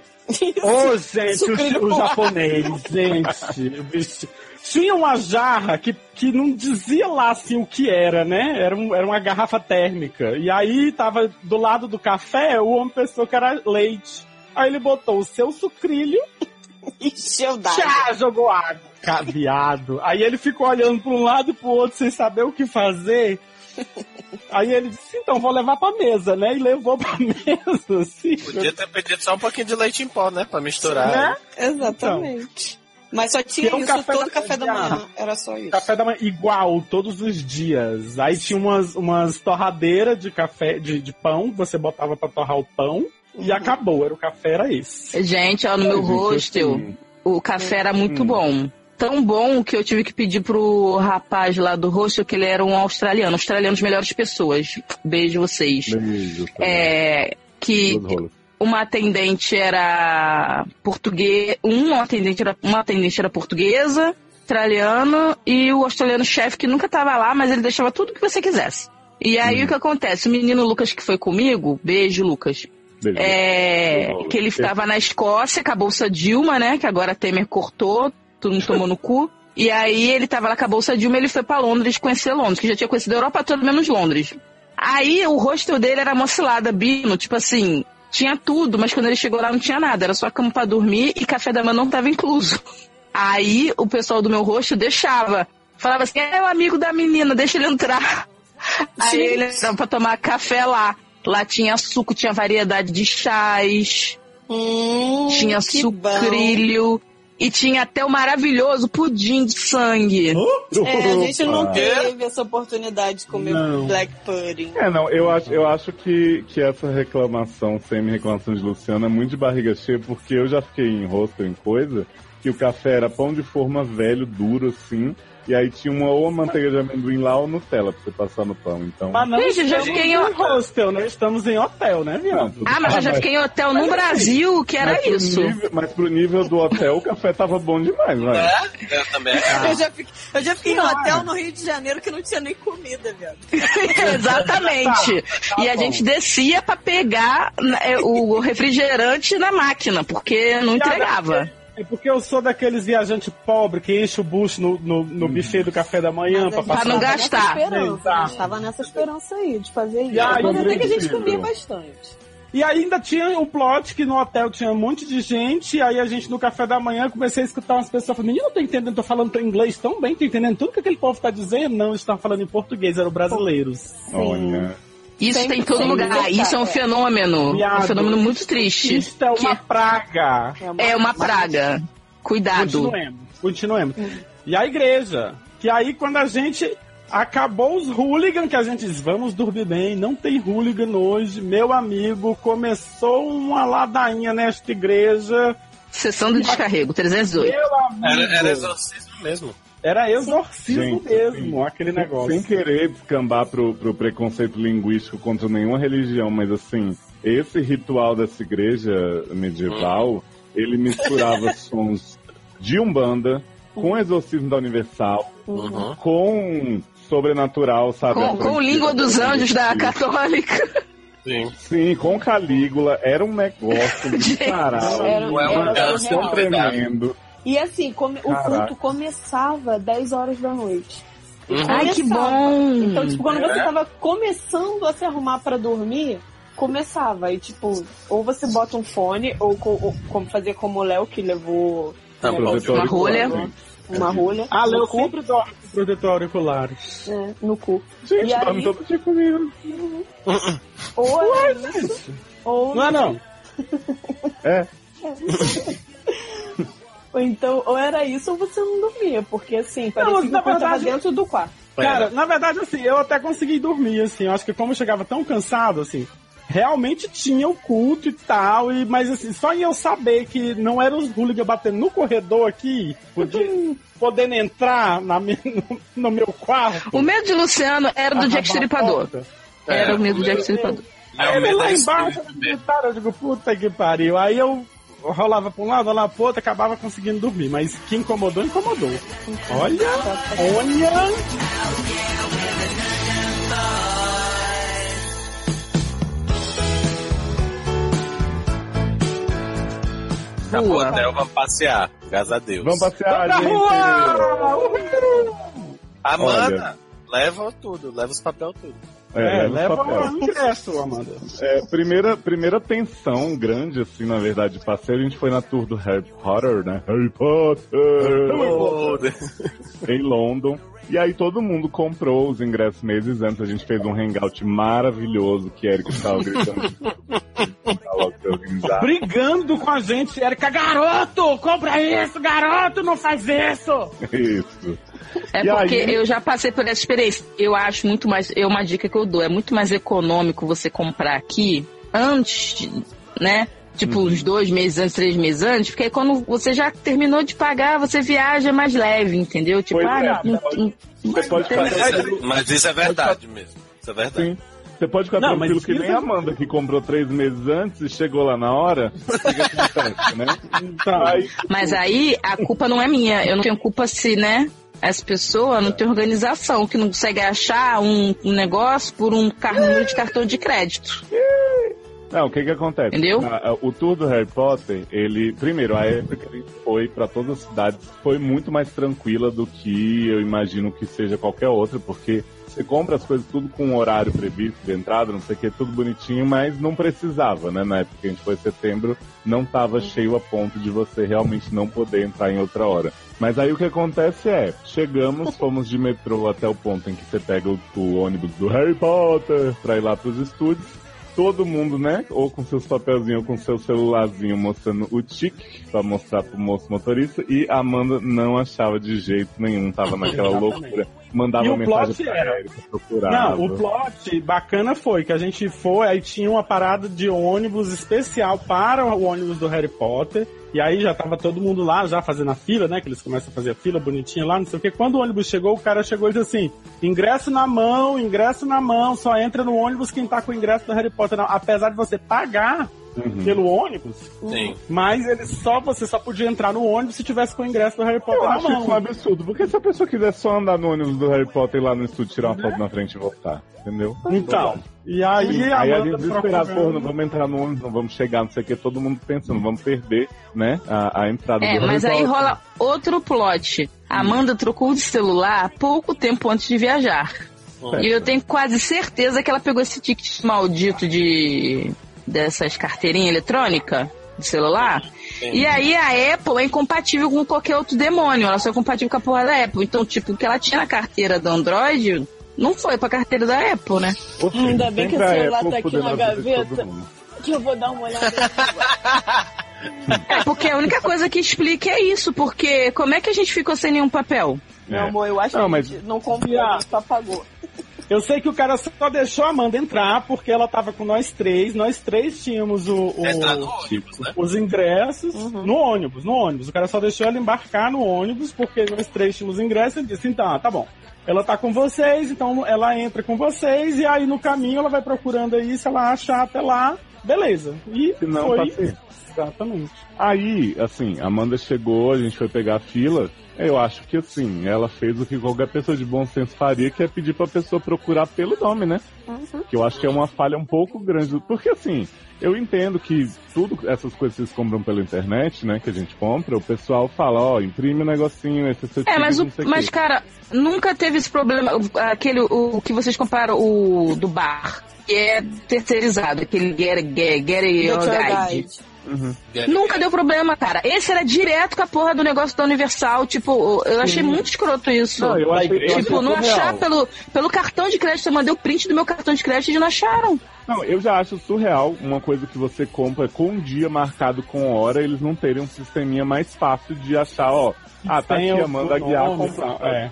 Ô, gente, Sucrilho o, o japonês, gente, o bicho. Tinha uma jarra que, que não dizia lá assim o que era, né? Era, um- era uma garrafa térmica. E aí tava do lado do café, o homem pensou que era leite. Aí ele botou o seu sucrilho, [laughs] Encheu d'água. tchá, jogou água. Caviado. Aí ele ficou olhando para um lado e pro outro sem saber o que fazer. [laughs] Aí ele disse, então vou levar pra mesa, né? E levou pra [laughs] mesa, assim. Podia ter pedido só um pouquinho de leite em pó, né? Pra misturar. Né? Exatamente. Mas só tinha um isso café todo da café da manhã. manhã. Era só isso. Café da manhã igual, todos os dias. Aí tinha umas, umas torradeiras de café, de, de pão, que você botava pra torrar o pão. E acabou, era o café, era esse. Gente, ó, no meu Gente, hostel, assim, o café era muito bom. Tão bom que eu tive que pedir pro rapaz lá do hostel que ele era um australiano. Australianos melhores pessoas. Beijo vocês. Beijo. É, que uma atendente era português, um atendente era, uma atendente era portuguesa, australiano e o australiano chefe que nunca tava lá, mas ele deixava tudo que você quisesse. E aí o que acontece? O menino Lucas que foi comigo, beijo Lucas, Beijo. é, que ele estava na Escócia com a bolsa Dilma, né? Que agora a Temer cortou, todo mundo tomou no cu. E aí ele tava lá com a bolsa Dilma, ele foi pra Londres conhecer Londres, que já tinha conhecido a Europa toda menos Londres. Aí o hostel dele era mocilada, Bino, tipo assim, tinha tudo, mas quando ele chegou lá não tinha nada, era só cama pra dormir e café da manhã não tava incluso. Aí o pessoal do meu hostel deixava, falava assim, é o amigo da menina, deixa ele entrar. Aí ele entrava pra tomar café lá. Lá tinha suco, tinha variedade de chás, Hum, tinha que bom. E tinha até o maravilhoso pudim de sangue. É, a gente não Opa. teve essa oportunidade de comer Não. black pudding. É, não, eu acho, eu acho que, que essa reclamação, semi-reclamação de Luciana, é muito de barriga cheia, porque eu já fiquei em hostel em coisa, que o café era pão de forma velho, duro assim, e aí tinha uma ou manteiga de amendoim lá ou Nutella pra você passar no pão. Então. Mas não Gente, eu já fiquei em hostel, né? Estamos em hotel, né, viado? Ah, mas eu já fiquei em hotel no Brasil que era isso. nível- mas pro nível do hotel, o café tava bom demais, vai. É, eu também. Eu, já fiquei, eu já fiquei em hotel no Rio de Janeiro que não tinha nem comida, velho. [laughs] Exatamente. e a bom. gente descia pra pegar né, o refrigerante na máquina, porque não entregava. É porque eu sou daqueles viajantes pobres que enche o bucho no, no, no buffet do café da manhã pra Pra passar. não Tava gastar. Nessa esperança, Exato. a gente tava nessa esperança aí de fazer isso. Mas até que a gente comia bastante. E ainda tinha o plot que no hotel tinha um monte de gente, aí a gente no café da manhã comecei a escutar umas pessoas falando, menino, eu tô entendendo, tô falando inglês tão bem, tô entendendo tudo que aquele povo tá dizendo. Não, eles estavam falando em português, eram brasileiros. Olha. Isso tem em todo lugar. Isso é um fenômeno. É um Viado. fenômeno muito triste. Isso é uma que praga. é uma praga. Cuidado. Continuemos, continuemos. E a igreja. Que aí quando a gente. acabou os hooligan que a gente diz, vamos dormir bem, não tem hooligan hoje. Meu amigo, começou uma ladainha nesta igreja. Sessão do descarrego, 308. Meu amigo, Era, era exorcismo mesmo. Era exorcismo Gente, mesmo, assim, aquele negócio. Sem querer descambar pro, pro preconceito linguístico contra nenhuma religião, mas assim, esse ritual dessa igreja medieval, ele misturava [laughs] sons de Umbanda com exorcismo da Universal, Uhum. com sobrenatural, sabe? Com, A com língua dos anjos da católica. Sim. Sim, com Calígula, era um negócio [laughs] do Gente, caralho. era- uma era organização real. tremendo. E assim, come- o culto começava 10 horas da noite. Uhum. Ai, que bom! Então, tipo, quando você É. tava começando a se arrumar pra dormir, começava. E, tipo, ou você bota um fone, ou, ou como fazer como o Léo, que levou Tá negócio- Uma rolha. uma rolha Ah, Léo sempre dorme com protetor auriculares. É, no cu. Gente, E aí- dorme todo dia comigo. Ou era isso, ou, Não é não? [laughs] É. ou então, ou era isso ou você não dormia, porque assim, parecia mas que o cu tava verdade- dentro do quarto. Cara, na verdade, assim, eu até consegui dormir, assim. Eu acho que como eu chegava tão cansado, assim, realmente tinha o culto e tal, e, mas assim, só em eu saber que não eram os hooligans batendo no corredor aqui, podia, [laughs] podendo entrar na minha- [laughs] no, no meu quarto. O medo de Luciano era do Jack Stripador. Era É, o medo do o Jack Stripador. É Aí ele medo lá da embaixo, espírito me gritaram, eu digo, puta que pariu. Aí eu rolava pra um lado, rolava pro outro, acabava conseguindo dormir. Mas que incomodou, incomodou. Olha, olha. O Rua. hotel, vamos passear. Graças a Deus. Vamos passear, Pra gente. rua! Amanda, leva tudo, leva os papel tudo. É, leva os leva o ingresso, Amanda. É, primeira, primeira tensão grande, assim, na verdade, de passeio, a gente foi na tour do Harry Potter, né? Harry Potter! em London. E aí todo mundo comprou os ingressos meses antes. A gente fez um hangout maravilhoso que Eric estava gritando. [laughs] Brigando com a gente, Erika, garoto, compra isso, garoto, não faz isso. Isso. É E porque aí? eu já passei por essa experiência. Eu acho muito mais. É uma dica que eu dou. É muito mais econômico você comprar aqui antes, né? Tipo, Uhum. uns dois meses antes, três meses antes, porque aí quando você já terminou de pagar, você viaja mais leve, entendeu? Tipo, Pois ah, é, não, não- Você pode Mas ficar, isso, é, mas isso é verdade mesmo. Isso é verdade. sim. Você pode ficar Não, mas tranquilo que nem é- a Amanda que comprou três meses antes e chegou lá na hora. [laughs] Né? Então, Aí, Mas aí a culpa não é minha. Eu não tenho culpa se, né? Essa pessoa não tem organização, que não consegue achar um, um negócio por um número de cartão de crédito. Não, o que que acontece? Entendeu? A- a- o tour do Harry Potter, ele, primeiro, a época que ele foi para todas as cidades foi muito mais tranquila do que eu imagino que seja qualquer outra, porque você compra as coisas tudo com um horário previsto de entrada, não sei o que, tudo bonitinho, mas não precisava, né? Na época que a gente foi em setembro, não tava cheio a ponto de você realmente não poder entrar em outra hora. Mas aí o que acontece é, chegamos, [laughs] fomos de metrô até o ponto em que você pega o, o ônibus do Harry Potter pra ir lá pros estúdios todo mundo, né? Ou com seus papelzinhos ou com seu celularzinho mostrando o tique pra mostrar pro moço motorista. E a Amanda não achava de jeito nenhum, tava naquela loucura. Mandava E o mensagem plot pra era- procurava. Não, o plot bacana foi que a gente foi, aí tinha uma parada de ônibus especial para o ônibus do Harry Potter. E aí já tava todo mundo lá, já fazendo a fila, né? Que eles começam a fazer a fila bonitinha lá, não sei o que. Quando o ônibus chegou, o cara chegou e disse assim: ingresso na mão, ingresso na mão, só entra no ônibus quem tá com o ingresso do Harry Potter. Não, apesar de você pagar Uhum. pelo ônibus, Sim. mas ele só, você só podia entrar no ônibus se tivesse com o ingresso do Harry Potter Eu na acho mão. isso um absurdo, porque se a pessoa quiser só andar no ônibus do Harry Potter e ir lá no estúdio tirar uma Né? foto na frente e voltar, entendeu? Então, e aí, Aí a gente desesperado, porra, não vamos entrar no ônibus, não vamos chegar, não sei o que, todo mundo pensando, vamos perder, né, a, a entrada É, do mas Harry aí Potter. rola outro plot. A Amanda trocou de celular pouco tempo antes de viajar. E eu tenho quase certeza que ela pegou esse ticket maldito de dessas carteirinhas eletrônicas de celular. E aí a Apple é incompatível com qualquer outro demônio. Ela só é compatível com a porra da Apple. Então, tipo, o que ela tinha na carteira do Android não foi pra carteira da Apple, né? Seja, Ainda bem que o a celular Apple tá aqui na gaveta. Que [laughs] eu vou dar uma olhada. É, porque a única coisa que explica é isso, porque como é que a gente ficou sem nenhum papel? Meu amor, eu acho Não, que mas- a gente não gente só pagou. Eu sei que o cara só deixou a Amanda entrar porque ela tava com nós três. Nós três tínhamos o, o- ônibus, né? os ingressos Uhum. no ônibus, no ônibus. O cara só deixou ela embarcar no ônibus porque nós três tínhamos ingresso. Ele disse, então, tá bom. Ela tá com vocês, então ela entra com vocês e aí no caminho ela vai procurando aí, se ela achar até lá, beleza. E Se não, foi... paciência. Exatamente. Aí, assim, a Amanda chegou, a gente foi pegar a fila. Eu acho que, assim, ela fez o que qualquer pessoa de bom senso faria, que é pedir pra pessoa procurar pelo nome, né? Que eu acho que é uma falha um pouco grande. Porque, assim, eu entendo que tudo, essas coisas que vocês compram pela internet, né, que a gente compra, o pessoal fala, ó, imprime um negocinho, esse é seu É, mas, o, sei o mas quê. cara, nunca teve esse problema, o- aquele o, que vocês compraram, o do bar, que é terceirizado, aquele Get, get, get Your Get your Guide. guide. Nunca deu problema, cara. Esse era direto com a porra do negócio da Universal. Tipo, eu achei muito escroto isso. Não, eu achei, eu Tipo, não achar pelo, pelo cartão de crédito. Eu mandei o print do meu cartão de crédito e não acharam. Não, eu já acho surreal uma coisa que você compra com um dia marcado com hora, eles não terem um sisteminha mais fácil de achar, ó. Ah, tá aqui, o- Amanda o Guiar nome, comprou. é.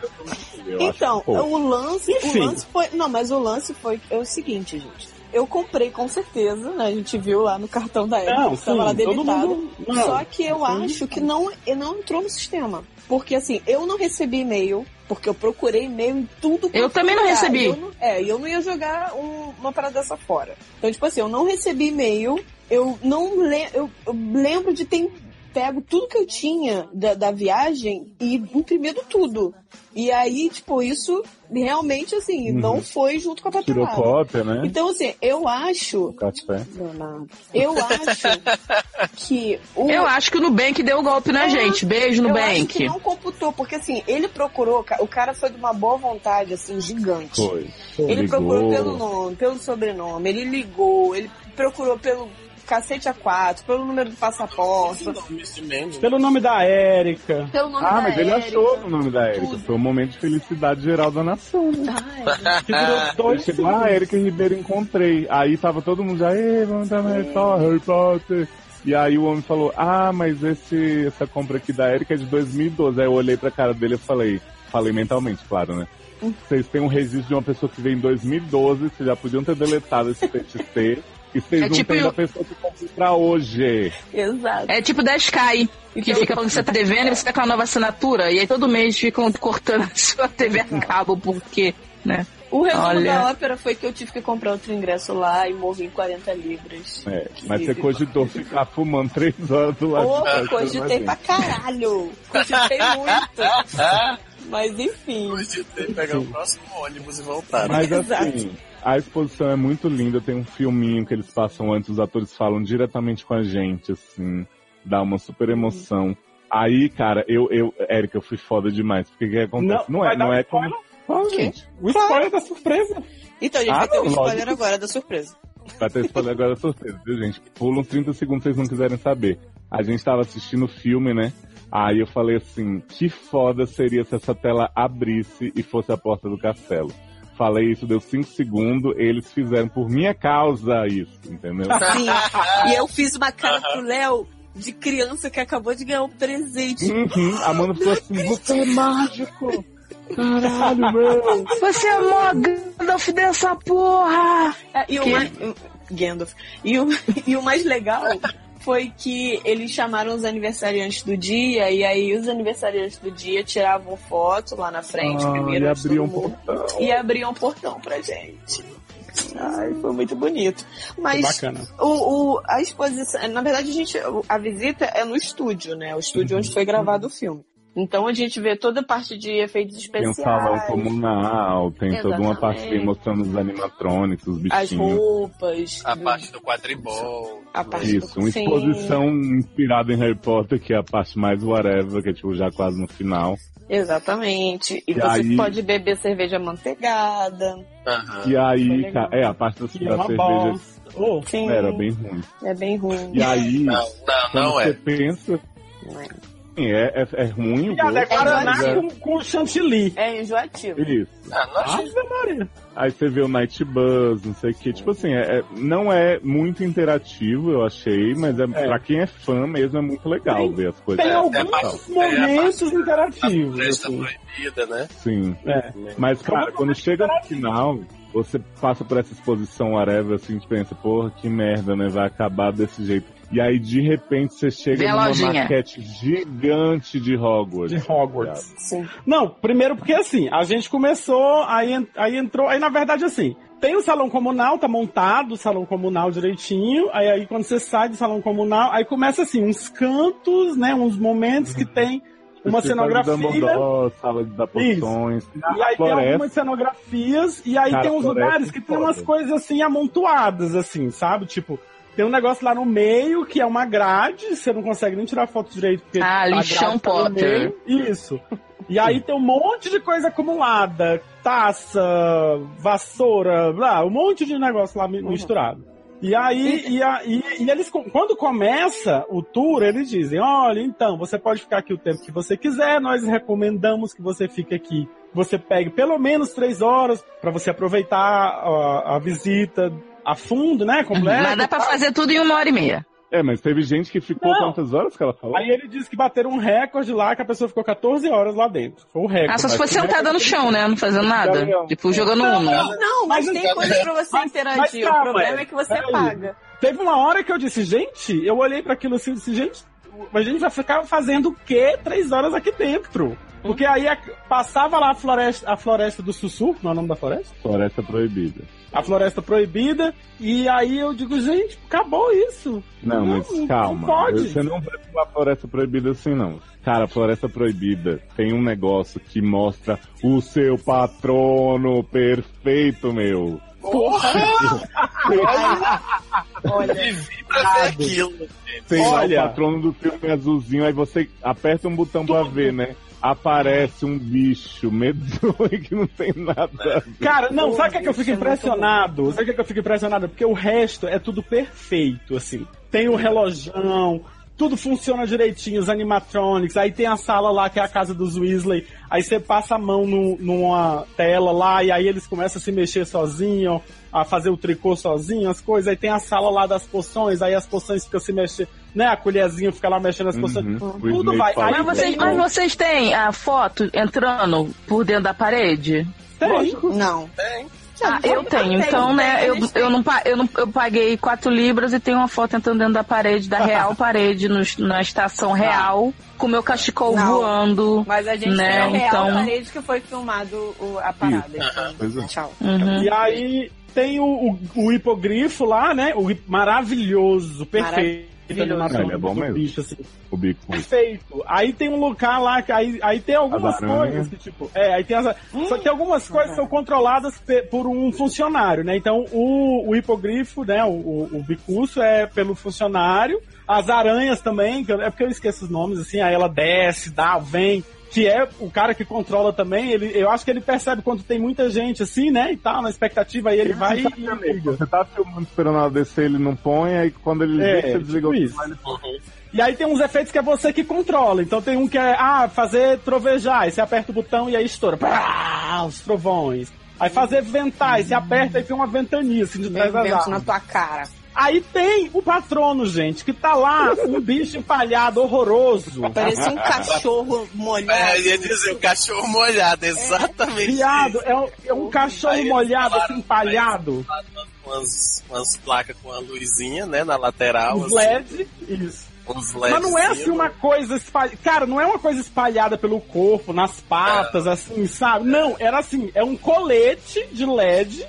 Eu acho Então, o lance, o Enfim. lance foi. Não, mas o lance foi é o seguinte, gente. Eu comprei com certeza, né? A gente viu lá no cartão da Apple, Não, que lá sim, todo debitado. mundo- não, Só que eu sim. acho que não, eu não entrou no sistema. Porque assim, eu não recebi e-mail, porque eu procurei e-mail em tudo Eu quanto é também não recebi. Eu não- é, e eu não ia jogar um- uma parada dessa fora. Então, tipo assim, eu não recebi e-mail, eu não le eu, eu lembro de ter pego tudo que eu tinha da, da viagem e imprimido tudo. E aí, tipo, isso realmente, assim, Uhum. não foi junto com a Tirou papelada. cópia, né? Então, assim, eu acho... Café. Leonardo, Eu acho que o... Eu acho que o Nubank deu um golpe na É, gente. Beijo, eu acho Nubank. que não computou, porque assim, ele procurou, o cara foi de uma boa vontade, assim, gigante. Foi. Ele Ligou. procurou pelo nome, pelo sobrenome, ele ligou, ele procurou pelo cacete A4, pelo número do passaporte. Pelo nome da Érica. pelo nome Ah, da mas ele Érica. achou o nome da Erika. tudo. Foi um momento de felicidade geral da nação, né? Ai, Que virou Ele dois chegou, ah, Erika Ribeiro encontrei. Aí tava todo mundo já, ei, vamos entrar no Harry Potter, Harry Potter. E aí o homem falou, ah, mas esse, essa compra aqui da Erika é de 2012. Aí eu olhei pra cara dele e falei, falei mentalmente, claro, né? Vocês têm um registro de uma pessoa que veio em 2012, vocês já podiam ter deletado esse TXT. [laughs] E vocês É não tipo têm eu- da pessoa que comprou pra hoje. exato. É tipo da Sky, que fica falando que você tá devendo e você tá com uma nova assinatura. E aí todo mês ficam [laughs] cortando a sua TV a cabo, porque, né? O resumo Olha. da ópera foi que eu tive que comprar outro ingresso lá e morri em 40 libras. É, mas você cogitou ficar fumando três horas do lado Ô, de cogitei pra caralho. Cogitei muito. [laughs] Mas enfim. Que pegar o próximo ônibus e voltar. Mas [laughs] Exato. A exposição é muito linda, tem um filminho que eles passam antes, os atores falam diretamente com a gente, assim, dá uma super emoção. Aí, cara, eu, eu, Érica, eu fui foda demais, porque o que acontece? Não, é, vai dar não um é como... spoiler? Fala, quê? gente. O spoiler da surpresa. Então, a gente Ah, vai ter um não, spoiler lógico. agora da surpresa. Vai ter spoiler agora surpresa, viu, gente? Pula uns 30 segundos se vocês não quiserem saber. A gente tava assistindo o filme, né? Aí eu falei assim, que foda seria se essa tela abrisse e fosse a porta do castelo. Falei isso, deu 5 segundos, eles fizeram por minha causa isso, entendeu? [laughs] Sim. e eu fiz uma cara pro Léo de criança que acabou de ganhar um presente. Uhum, a Amanda falou assim, você é mágico! Caralho, meu! Você é mó Gandalf dessa porra! É, e o mais... Gandalf. E o, [laughs] e o mais legal foi que eles chamaram os aniversariantes do dia e aí os aniversariantes do dia tiravam foto lá na frente, Ah, primeiro e abriam um portão. e abriam um portão pra gente. Ai, foi muito bonito. Mas o, o- a exposição, na verdade, a gente, a visita é no estúdio, né? O estúdio Uhum. onde foi gravado o filme. Então a gente vê toda a parte de efeitos Tem um especiais. salão comunal, tem toda uma parte Exatamente. mostrando os animatrônicos, os as bichinhos. roupas. A do- parte do quadribol. a parte Isso, do uma sim. exposição inspirada em Harry Potter, que é a parte mais whatever, que é tipo já quase no final. Exatamente. E, E você aí- pode beber cerveja manteigada. Aham. E aí, legal. ca- é, a parte da, é da cerveja. Oh, Sim. era bem ruim. É bem ruim. E aí, Não, não, quando não você é. pensa, Não é. É, é, é ruim o E a gosto. Guaraná é- com, com chantilly. É enjoativo. Isso. Ah, não achei. Ave Maria. Aí você vê o Night Buzz, não sei o que. Tipo assim, é, é- não é muito interativo, eu achei, mas é, pra quem é fã mesmo é muito legal Tem- ver as coisas. Tem É, alguns é parte- momentos é a interativos. Floresta assim. proibida, né? Sim. É. Mas, cara, quando chega no final, você passa por essa exposição whatever, assim, pensa, porra, que merda, né? Vai acabar desse jeito. E aí, de repente, você chega numa lojinha. maquete gigante de Hogwarts. De Hogwarts. Sim. Não, primeiro porque assim, a gente começou, aí, aí entrou, aí na verdade assim, tem o salão comunal, tá montado o salão comunal direitinho, aí, aí quando você sai do salão comunal, aí começa assim, uns cantos, né, uns momentos que tem uma cenografia, Dumbledore, sala de poções. e aí tem floresta. algumas cenografias, e aí Cara, tem uns lugares é que tem umas coisas assim amontoadas, assim, sabe? Tipo, tem um negócio lá no meio que é uma grade, você não consegue nem tirar foto direito. Porque Ah, a lixão tá Potter. Isso. E aí tem um monte de coisa acumulada, taça, vassoura, blá, um monte de negócio lá mi- misturado. E aí, e, a- e- e eles, quando começa o tour, eles dizem, olha, então, você pode ficar aqui o tempo que você quiser, nós recomendamos que você fique aqui. Você pegue pelo menos três horas para você aproveitar a, a visita a fundo, né, completa. Mas dá pra fazer tudo em uma hora e meia. É, mas teve gente que ficou Não. quantas horas que ela falou? Aí ele disse que bateram um recorde lá, que a pessoa ficou 14 horas lá dentro. Foi o recorde. Ah, só se fosse sentada no chão, né? Não fazendo nada. Não, Tipo, jogando Não, Uno. não. Não, mas, Mas tem coisa pra você mas- interagir. mas calma, o problema é que você peraí. paga. Teve uma hora que eu disse, gente, eu olhei pra aquilo assim e disse, gente, a gente vai ficar fazendo o quê três horas aqui dentro? Porque aí a- passava lá a floresta, a floresta do Sussurro, não é o nome da floresta? Floresta proibida. A floresta proibida, e aí eu digo, gente, acabou isso. Não, Não, mas não calma. pode. Você não vai pular Floresta Proibida assim, não. Cara, Floresta Proibida tem um negócio que mostra o seu patrono perfeito, meu. [laughs] Olha, Vivi pra ver aquilo. Tem Olha. o patrono do filme azulzinho, aí você aperta um botão pra ver, né? Aparece um bicho medonho que não tem nada a ver. Cara, não, sabe o que, é que eu fico impressionado? Sabe o que, é que eu fico impressionado? Porque o resto é tudo perfeito, assim. Tem o relojão, tudo funciona direitinho, os animatronics, aí tem a sala lá que é a casa dos Weasley, aí você passa a mão no- numa tela lá e aí eles começam a se mexer sozinho, a fazer o tricô sozinho, as coisas, aí tem a sala lá das poções, aí as poções ficam se mexendo, né, a colherzinha fica lá mexendo as poções. Uhum. O Tudo Snape vai. Mas vocês, mas vocês têm a foto entrando por dentro da parede? Tem. não. Tem. Ah, eu tenho. Então, né, eu, eu, não, eu, não, eu paguei 4 libras e tenho uma foto entrando dentro da parede, da real [laughs] parede, no- na estação real, com meu cachecol Não. voando. Mas a gente Né, tem a real então- parede que foi filmado o- a parada. Então, é. tchau. Uhum. E aí tem o, o, o hipogrifo lá, né? O hip- maravilhoso, perfeito. Maravilhoso. A animação É, ele é bom do mesmo. bicho, assim. O bico. Perfeito. Aí tem um lugar lá que aí, aí tem algumas coisas que, tipo, é, aí tem as. Só que tem algumas coisas que são controladas pe- por um funcionário, né? Então o, o hipogrifo, né? O, o, o bicuço é pelo funcionário. As aranhas também, é porque eu esqueço os nomes, assim, aí ela desce, dá, vem. Que é o cara que controla também, ele, eu acho que ele percebe quando tem muita gente assim, né? E tal, na expectativa, aí ele vai e liga. Você tá filmando esperando ela descer, ele não põe, aí quando ele É, vê, você desliga o tipo isso. ele põe. E aí tem uns efeitos que é você que controla. Então tem um que é, ah, fazer trovejar. Aí você aperta o botão e aí estoura. Pá, os trovões. Aí fazer ventar, aí você aperta e tem uma ventania assim de trás Vento na tua cara. Aí tem o patrono, gente, que tá lá, um bicho empalhado horroroso. Parecia um cachorro molhado. É, ia dizer, o cachorro molhado, exatamente. Viado, é um, é um cachorro Aí molhado, assim, empalhado. Umas, umas placas com a luzinha, né, na lateral. Os assim, LED, isso. Mas não é assim uma coisa espalhada. Cara, não é uma coisa espalhada pelo corpo, nas patas, assim, sabe? Não, era assim, é um colete de LED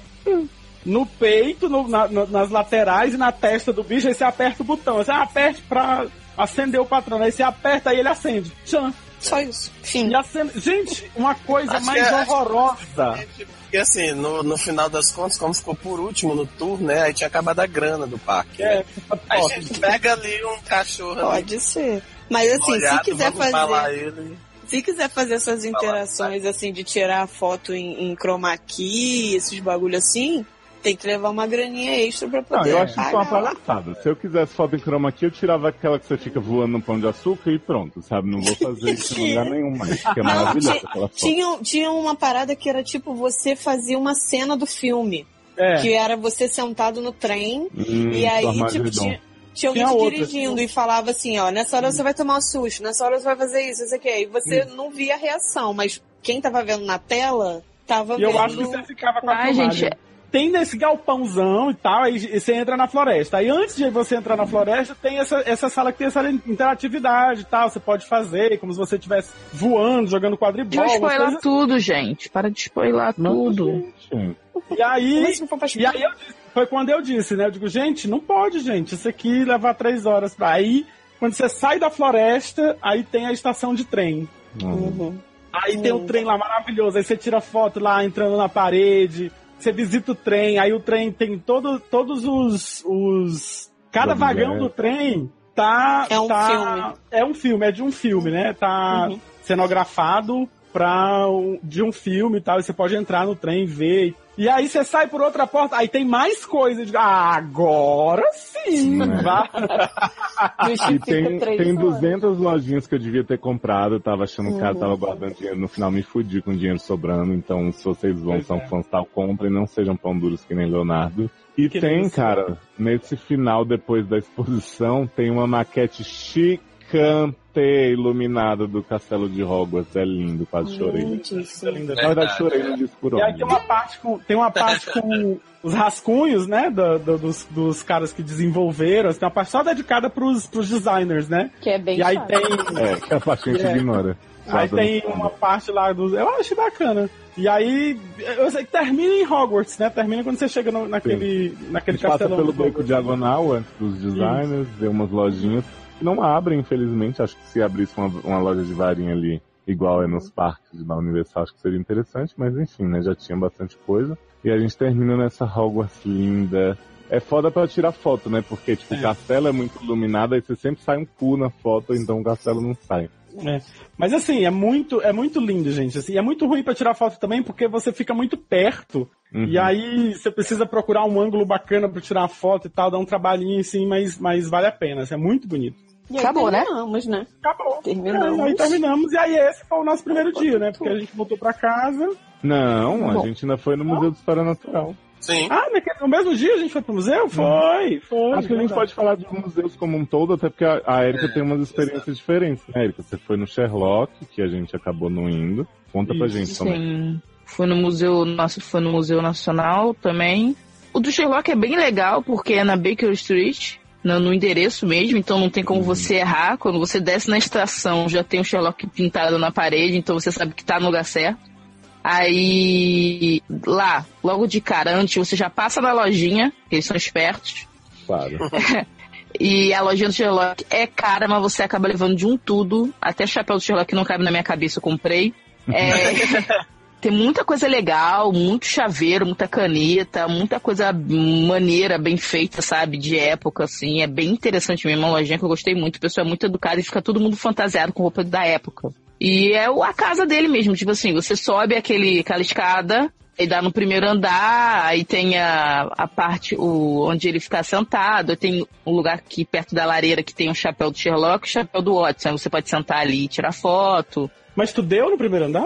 no peito, no- na- na- nas laterais e na testa do bicho, aí você aperta o botão. Você aperte pra acender o patrão. Aí você aperta e ele acende. Tchan. Só isso. Fim. E acende. Gente, uma coisa Acho mais é- horrorosa. Porque assim, no, no final das contas, como ficou por último no tour, né, aí tinha acabado a grana do parque. É, né? fica Aí a gente pega ali um cachorro ali, Pode ser. Mas assim, molhado, se quiser fazer. ele. Se quiser fazer essas interações assim de tirar foto em, em chroma key, esses bagulho assim, tem que levar uma graninha extra pra Não, poder eu acho isso uma palhaçada. Se eu quisesse foto em chroma aqui, eu tirava aquela que você fica voando no pão de açúcar e pronto, sabe? Não vou fazer isso em lugar nenhum mais, porque é Não, maravilhosa ti- aquela foto. tinha, tinha uma parada que era tipo, você fazia uma cena do filme. É. Que era você sentado no trem Hum, e aí, tipo, Armagedon. tinha, tinha alguém Tinha te outra, dirigindo tinha- e falava assim, ó, nessa hora você vai tomar um susto, nessa hora você vai fazer isso, isso aqui. E você não via a reação, mas quem tava vendo na tela, tava E eu vendo... acho que você ficava com a Ai, filmagem. gente, Tem nesse galpãozão e tal, aí você entra na floresta. Aí antes de você entrar na floresta, tem essa, essa sala que tem essa interatividade e tal. Você pode fazer como se você estivesse voando, jogando quadribol. Deixa eu spoiler coisas tudo, gente. Para de spoiler tudo. Gente, E aí, pra e aí eu disse- foi quando eu disse, né? Eu digo, gente, não pode, gente. Isso aqui levar três horas pra aí. Quando você sai da floresta, aí tem a estação de trem. Uhum. Aí tem um trem lá maravilhoso. Aí você tira foto lá entrando na parede. Você visita o trem. Aí o trem tem todo, todos os. os... Cada vagão do trem tá. É um tá- filme. É um filme, é de um filme, né? Tá Uhum. cenografado pra um- de um filme e tal. E você pode entrar no trem e ver. E aí você sai por outra porta, aí tem mais coisa. de- Ah, agora sim! É. [laughs] Vá. [laughs] E tem, tem horas. 200 lojinhas que eu devia ter comprado, eu tava achando Uhum. tava guardando dinheiro, no final me fudi com dinheiro sobrando, então se vocês vão, Pois são é. fãs tal, comprem, não sejam pão duros que nem Leonardo. E Que tem, cara, nesse final, depois da exposição, tem uma maquete chicante iluminada do castelo de Hogwarts, é lindo, quase chorei. Lindíssimo. Na verdade, chorei no disco por E aí tem uma parte com, tem uma parte com [laughs] os rascunhos, né, do- do- dos, dos caras que desenvolveram. Tem uma parte só dedicada pros, pros designers, né? Que é bem E aí chato. tem, É, que a parte que a gente É. ignora. aí tem uma parte lá dos. Eu acho bacana. E aí, eu sei que termina em Hogwarts, né? Termina quando você chega no- naquele, naquele gente passa pelo do beco diagonal antes dos designers, vê umas lojinhas não abrem, infelizmente. Acho que se abrisse uma, uma loja de varinha ali, igual é nos parques da Universal, acho que seria interessante, mas enfim, né? Já tinha bastante coisa. E a gente termina nessa Hogwarts linda. É foda pra tirar foto, né? Porque, tipo, o castelo é muito iluminado, aí você sempre sai um cu na foto, então o castelo não sai. É. Mas assim, é muito, é muito lindo, gente. Assim, é muito ruim pra tirar foto também, porque você fica muito perto. Uhum. E aí você precisa procurar um ângulo bacana pra tirar a foto e tal, dá um trabalhinho assim, mas, mas vale a pena. assim, é muito bonito. E aí Acabou, né? terminamos, né? Acabou. Terminamos. É, aí terminamos, e aí esse foi o nosso primeiro dia, né? Porque a gente voltou pra casa. Não, a Bom. gente ainda foi no Museu de História Natural. Sim. Ah, naquele- no mesmo dia a gente foi pro museu? Foi, foi. Acho que a gente pode falar dos museus como um todo, até porque a, a Erika tem umas experiências diferentes, né, Erika? Você foi no Sherlock, que a gente acabou não indo. Conta pra Isso, gente também. Sim. Fui no museu, nossa, fui no Museu Nacional também. O do Sherlock é bem legal porque é na Baker Street, no, no endereço mesmo, então não tem como você errar. Quando você desce na estação, já tem o Sherlock pintado na parede, então você sabe que tá no lugar certo. Aí lá, logo de cara, antes você já passa na lojinha, eles são espertos. Claro. [laughs] E a lojinha do Sherlock é cara, mas você acaba levando de um tudo. Até chapéu do Sherlock que não cabe na minha cabeça, eu comprei. É, [laughs] tem muita coisa legal, muito chaveiro, muita caneta, muita coisa maneira, bem feita, sabe? De época, assim. É bem interessante mesmo, uma lojinha que eu gostei muito. O pessoal é muito educado e fica todo mundo fantasiado com roupa da época. E é a casa dele mesmo, tipo assim, você sobe aquele, aquela escada, Aí dá no primeiro andar, aí tem a, a parte o, onde ele fica sentado, tem um lugar aqui perto da lareira que tem um chapéu do Sherlock e o chapéu do Watson. Você pode sentar ali e tirar foto. Mas tu deu no primeiro andar?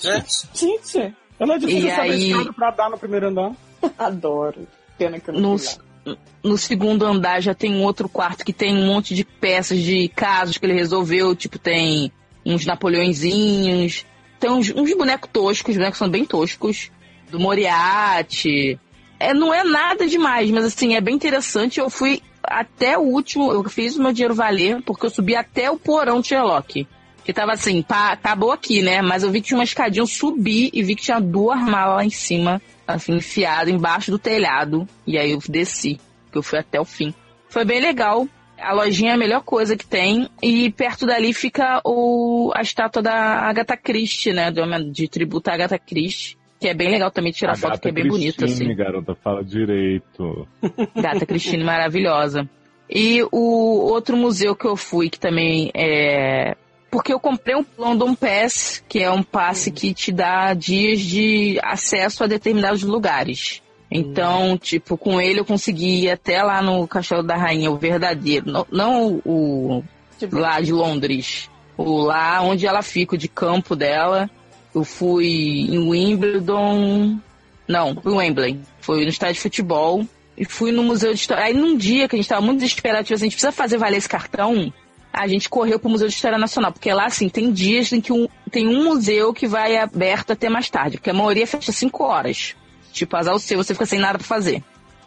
Gente, Gente, Eu não difícil E saber aí- pra dar no primeiro andar. [laughs] adoro. Pena que eu não No, fui lá. no segundo andar já tem um outro quarto que tem um monte de peças de casos que ele resolveu, tipo, tem uns Napoleõezinhos, tem uns, uns bonecos toscos, os bonecos são bem toscos, do Moriarty. É, não é nada demais, mas assim, é bem interessante. Eu fui até o último, eu fiz o meu dinheiro valer, porque eu subi até o porão de Sherlock. Que tava assim, pá, acabou aqui, né? Mas eu vi que tinha uma escadinha, eu subi e vi que tinha duas malas lá em cima, assim, enfiado embaixo do telhado. E aí eu desci, que eu fui até o fim. Foi bem legal. A lojinha é a melhor coisa que tem. E perto dali fica o, a estátua da Agatha Christie, né? De, de tributo à Agatha Christie. Que é bem legal também tirar foto, Agatha que é bem bonito, Christine, assim. garota, fala direito. [laughs] Gata Cristine maravilhosa. E o outro museu que eu fui, que também é. Porque eu comprei um London Pass, que é um passe que te dá dias de acesso a determinados lugares. Então, tipo, com ele eu consegui ir até lá no Castelo da Rainha, o verdadeiro. Não, não o Tipo, lá de Londres. O lá onde ela fica, o de campo dela. Eu fui em Wimbledon. Não, em Wembley. Foi no estádio de futebol. E fui no Museu de História. Aí num dia que a gente tava muito desesperado, tipo assim, a gente precisa fazer valer esse cartão. A gente correu pro Museu de História Nacional. Porque lá, assim, tem dias em que um, tem um museu que vai aberto até mais tarde. Porque a maioria fecha 5 horas. Tipo, azar o seu, você fica sem nada pra fazer.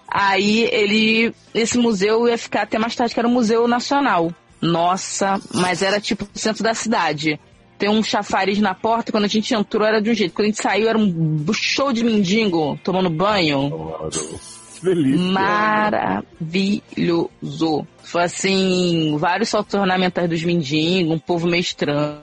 Aí ele. Esse museu ia ficar até mais tarde, que era o Museu Nacional. Nossa, mas era tipo no centro da cidade. Tem um chafariz na porta, quando a gente entrou era de um jeito. Quando a gente saiu era um show de mendigo tomando banho. Delícia. Maravilhoso. Foi assim, vários saltos ornamentais dos mendigos, um povo meio estranho.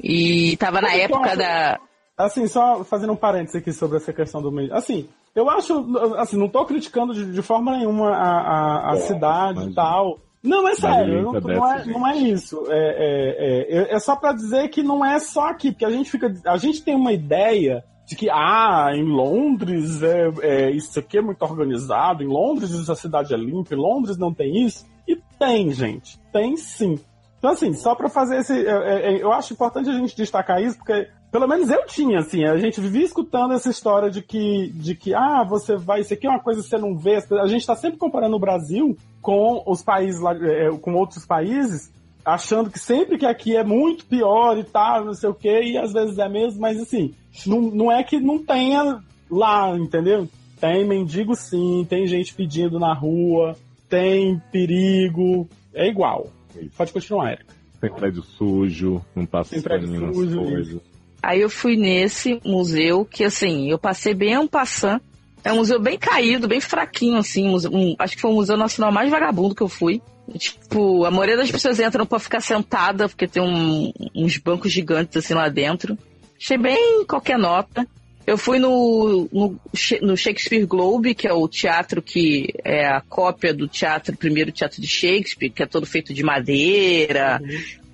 E tava na época assim, da. Assim, só fazendo um parênteses aqui sobre essa questão do meio. Assim, eu acho, assim, não tô criticando de, de forma nenhuma a, a, a cidade e tal. Não, é sério, não, não é, não é isso. É, é, é, é só pra dizer que não é só aqui, porque a gente fica. A gente tem uma ideia de que, ah, em Londres é, é, isso aqui é muito organizado, em Londres essa cidade é limpa, em Londres não tem isso. E tem, gente. Tem sim. Então, assim, só pra fazer esse. é, é, eu acho importante a gente destacar isso, porque pelo menos eu tinha, assim, a gente vivia escutando essa história de que, de que, ah, você vai, isso aqui é uma coisa que você não vê. A gente tá sempre comparando o Brasil com os países lá, é, com outros países, achando que sempre que aqui é muito pior e tal, não sei o quê, e às vezes é mesmo, mas assim, não, não é que não tenha lá, entendeu? Tem mendigo sim, tem gente pedindo na rua, tem perigo, é igual. Pode continuar, Erika. Tem prédio sujo, não passa Tem prédio nas sujo, coisas. Aí eu fui nesse museu, que assim, eu passei bem um passant. É um museu bem caído, bem fraquinho, assim. museu- um- acho que foi o museu nacional mais vagabundo que eu fui. Tipo, a maioria das pessoas entram pra ficar sentada, porque tem um- uns bancos gigantes assim lá dentro. Achei bem qualquer nota. Eu fui no, no, no Shakespeare Globe, que é o teatro que é a cópia do teatro, primeiro teatro de Shakespeare, que é todo feito de madeira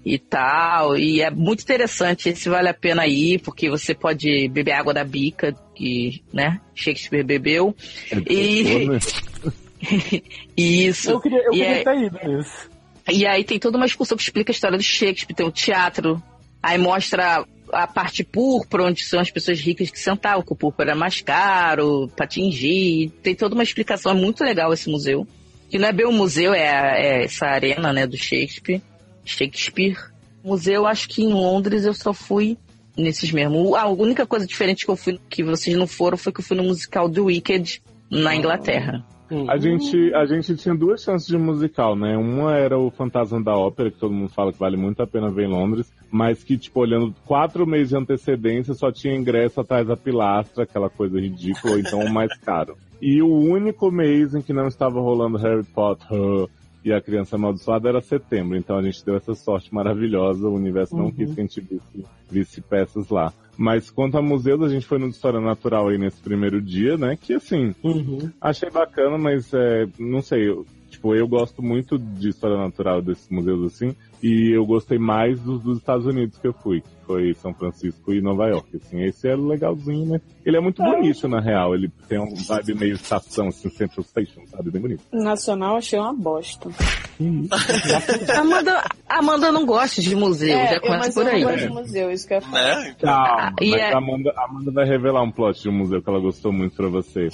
e tal. E é muito interessante, esse vale a pena ir, porque você pode beber água da bica, que, né, Shakespeare bebeu. É E- né? [laughs] [laughs] Isso. Eu queria, eu E queria é- ter ido nisso. E aí tem toda uma excursão que explica a história do Shakespeare, tem o teatro, aí mostra a parte púrpura, onde são as pessoas ricas que sentavam, que o púrpura era mais caro, pra atingir. Tem toda uma explicação, é muito legal esse museu. Que não é bem um museu, é, a- é essa arena, né, do Shakespeare. Shakespeare. Museu, acho que em Londres eu só fui nesses mesmo. A única coisa diferente que eu fui, que vocês não foram, foi que eu fui no musical do Wicked, na Inglaterra. A gente, a gente tinha duas chances de musical, né? Uma era o Fantasma da Ópera, que todo mundo fala que vale muito a pena ver em Londres, mas que, tipo, olhando quatro meses de antecedência, só tinha ingresso atrás da pilastra, aquela coisa ridícula, então o mais caro. E o único mês em que não estava rolando Harry Potter e a Criança Amaldiçoada era setembro, então a gente deu essa sorte maravilhosa, o universo não quis que a gente visse, visse peças lá. Mas quanto a museus, a gente foi no de História Natural aí nesse primeiro dia, né? Que assim, Uhum. Achei bacana, mas é, não sei, eu, tipo, eu gosto muito de história natural desses museus assim, e eu gostei mais dos, dos Estados Unidos que eu fui, que foi São Francisco e Nova York, assim, esse é legalzinho, né? Ele é muito bonito, na real, ele tem um vibe meio estação, assim, Central Station, sabe? Bem bonito. Nacional achei uma bosta. [laughs] Amanda, Amanda não gosta de museu, já eu, começa por eu aí. não gosto de museu, isso que eu ia falar. Né? Calma, e mas é- a Amanda, a Amanda vai revelar um plot de um museu que ela gostou muito pra você.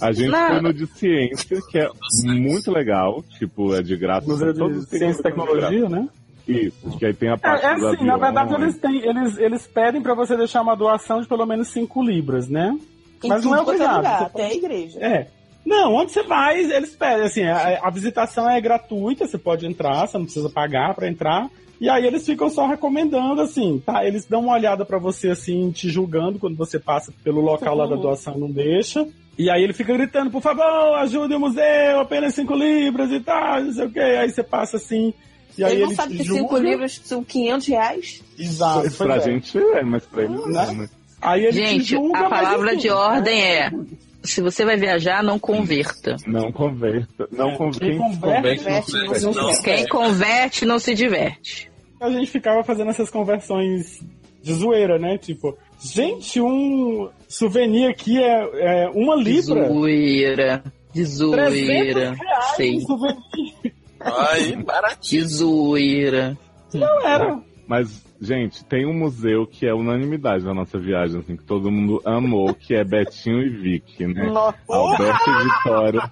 A [laughs] gente Não. foi no de ciência, que é muito legal, tipo, é de graça. Museu de Ciência e Tecnologia, né? Isso, que aí tem a É, parte é dos assim, na verdade aviões. eles, têm, eles, eles pedem pra você deixar uma doação de pelo menos 5 libras, né? Em Mas não é quanto obrigado. lugar, até a igreja. É. Não, onde você vai, eles pedem, assim, a, a visitação é gratuita, você pode entrar, você não precisa pagar pra entrar. E aí eles ficam só recomendando, assim, tá? Eles dão uma olhada pra você, assim, te julgando quando você passa pelo local lá da doação, não deixa. E aí ele fica gritando, por favor, ajude o museu, apenas 5 libras e tal, não sei o quê. Aí você passa assim, e aí Ele não ele sabe que cinco julga. livros são 500 reais? Exato. Pra é. gente é, mas pra eles Né? não, né? Aí ele te Gente, julga, a palavra de ordem é: se você vai viajar, não converta. Não converta. Não con... Quem converte, Converte, Não, não. quer. Quem converte não se diverte. a gente ficava fazendo essas conversões de zoeira, né? Tipo, Gente, um souvenir aqui é, é uma libra. Zoeira. De zoeira. Sei. Um souvenir. Aí, [laughs] baratinho. De zoeira. Não era. Mas, gente, tem um museu que é unanimidade na nossa viagem, assim, que todo mundo amou, que é Betinho e Vicky, né? Nossa. Alberto e Vitória.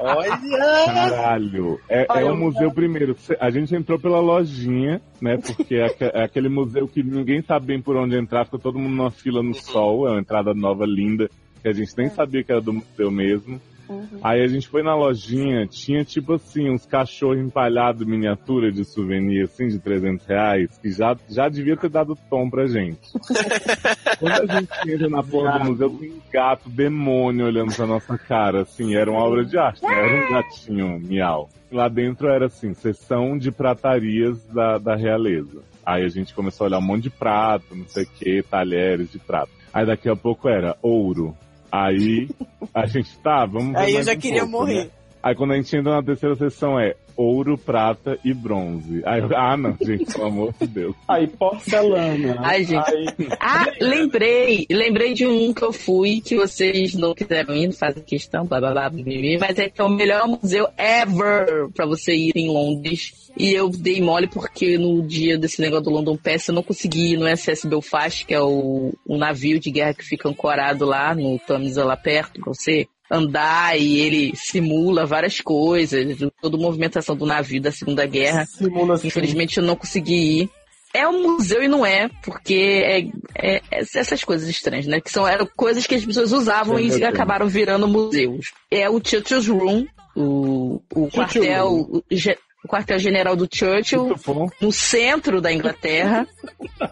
Olha! Caralho! É, é um museu primeiro. A gente entrou pela lojinha, né? Porque é, é aquele museu que ninguém sabe bem por onde entrar, fica todo mundo numa fila no sol, é uma entrada nova, linda, que a gente nem sabia que era do museu mesmo. Aí a gente foi na lojinha, tinha tipo assim, uns cachorros empalhados miniatura de souvenir, assim, de 300 reais, que já, já devia ter dado tom pra gente. [laughs] Quando a gente entra na porra do museu, tem um gato demônio olhando pra nossa cara, assim, era uma obra de arte, não era um gatinho miau. Lá dentro era assim, sessão de pratarias da, da realeza. Aí a gente começou a olhar um monte de prato, não sei o que, talheres de prato. Aí daqui a pouco era ouro. Aí a gente tá, vamos ver Aí eu já um queria pouco, morrer. né? Aí quando a gente entra na terceira sessão é ouro, prata e bronze. Aí, [laughs] ah não, gente, pelo amor de Deus. Aí, porcelana. Ai, gente. Aí, Ah, lembrei. Lembrei de um que eu fui, que vocês não quiseram ir, fazem questão, blá blá blá, blá, blá, blá, mas é que é o melhor museu ever pra você ir em Londres. E eu dei mole porque no dia desse negócio do London Pass eu não consegui ir no SS Belfast, que é o, o navio de guerra que fica ancorado lá no Tamisa lá perto, pra você andar e ele simula várias coisas, toda a movimentação do navio da Segunda Guerra. simula assim. Infelizmente eu não consegui ir. É um museu e não é, porque é, é- é essas coisas estranhas, né? Que são eram coisas que as pessoas usavam Sim, e acabaram virando museus. É o Churchill's Room, o, o quartel, o, o quartel-general do Churchill, no centro da Inglaterra.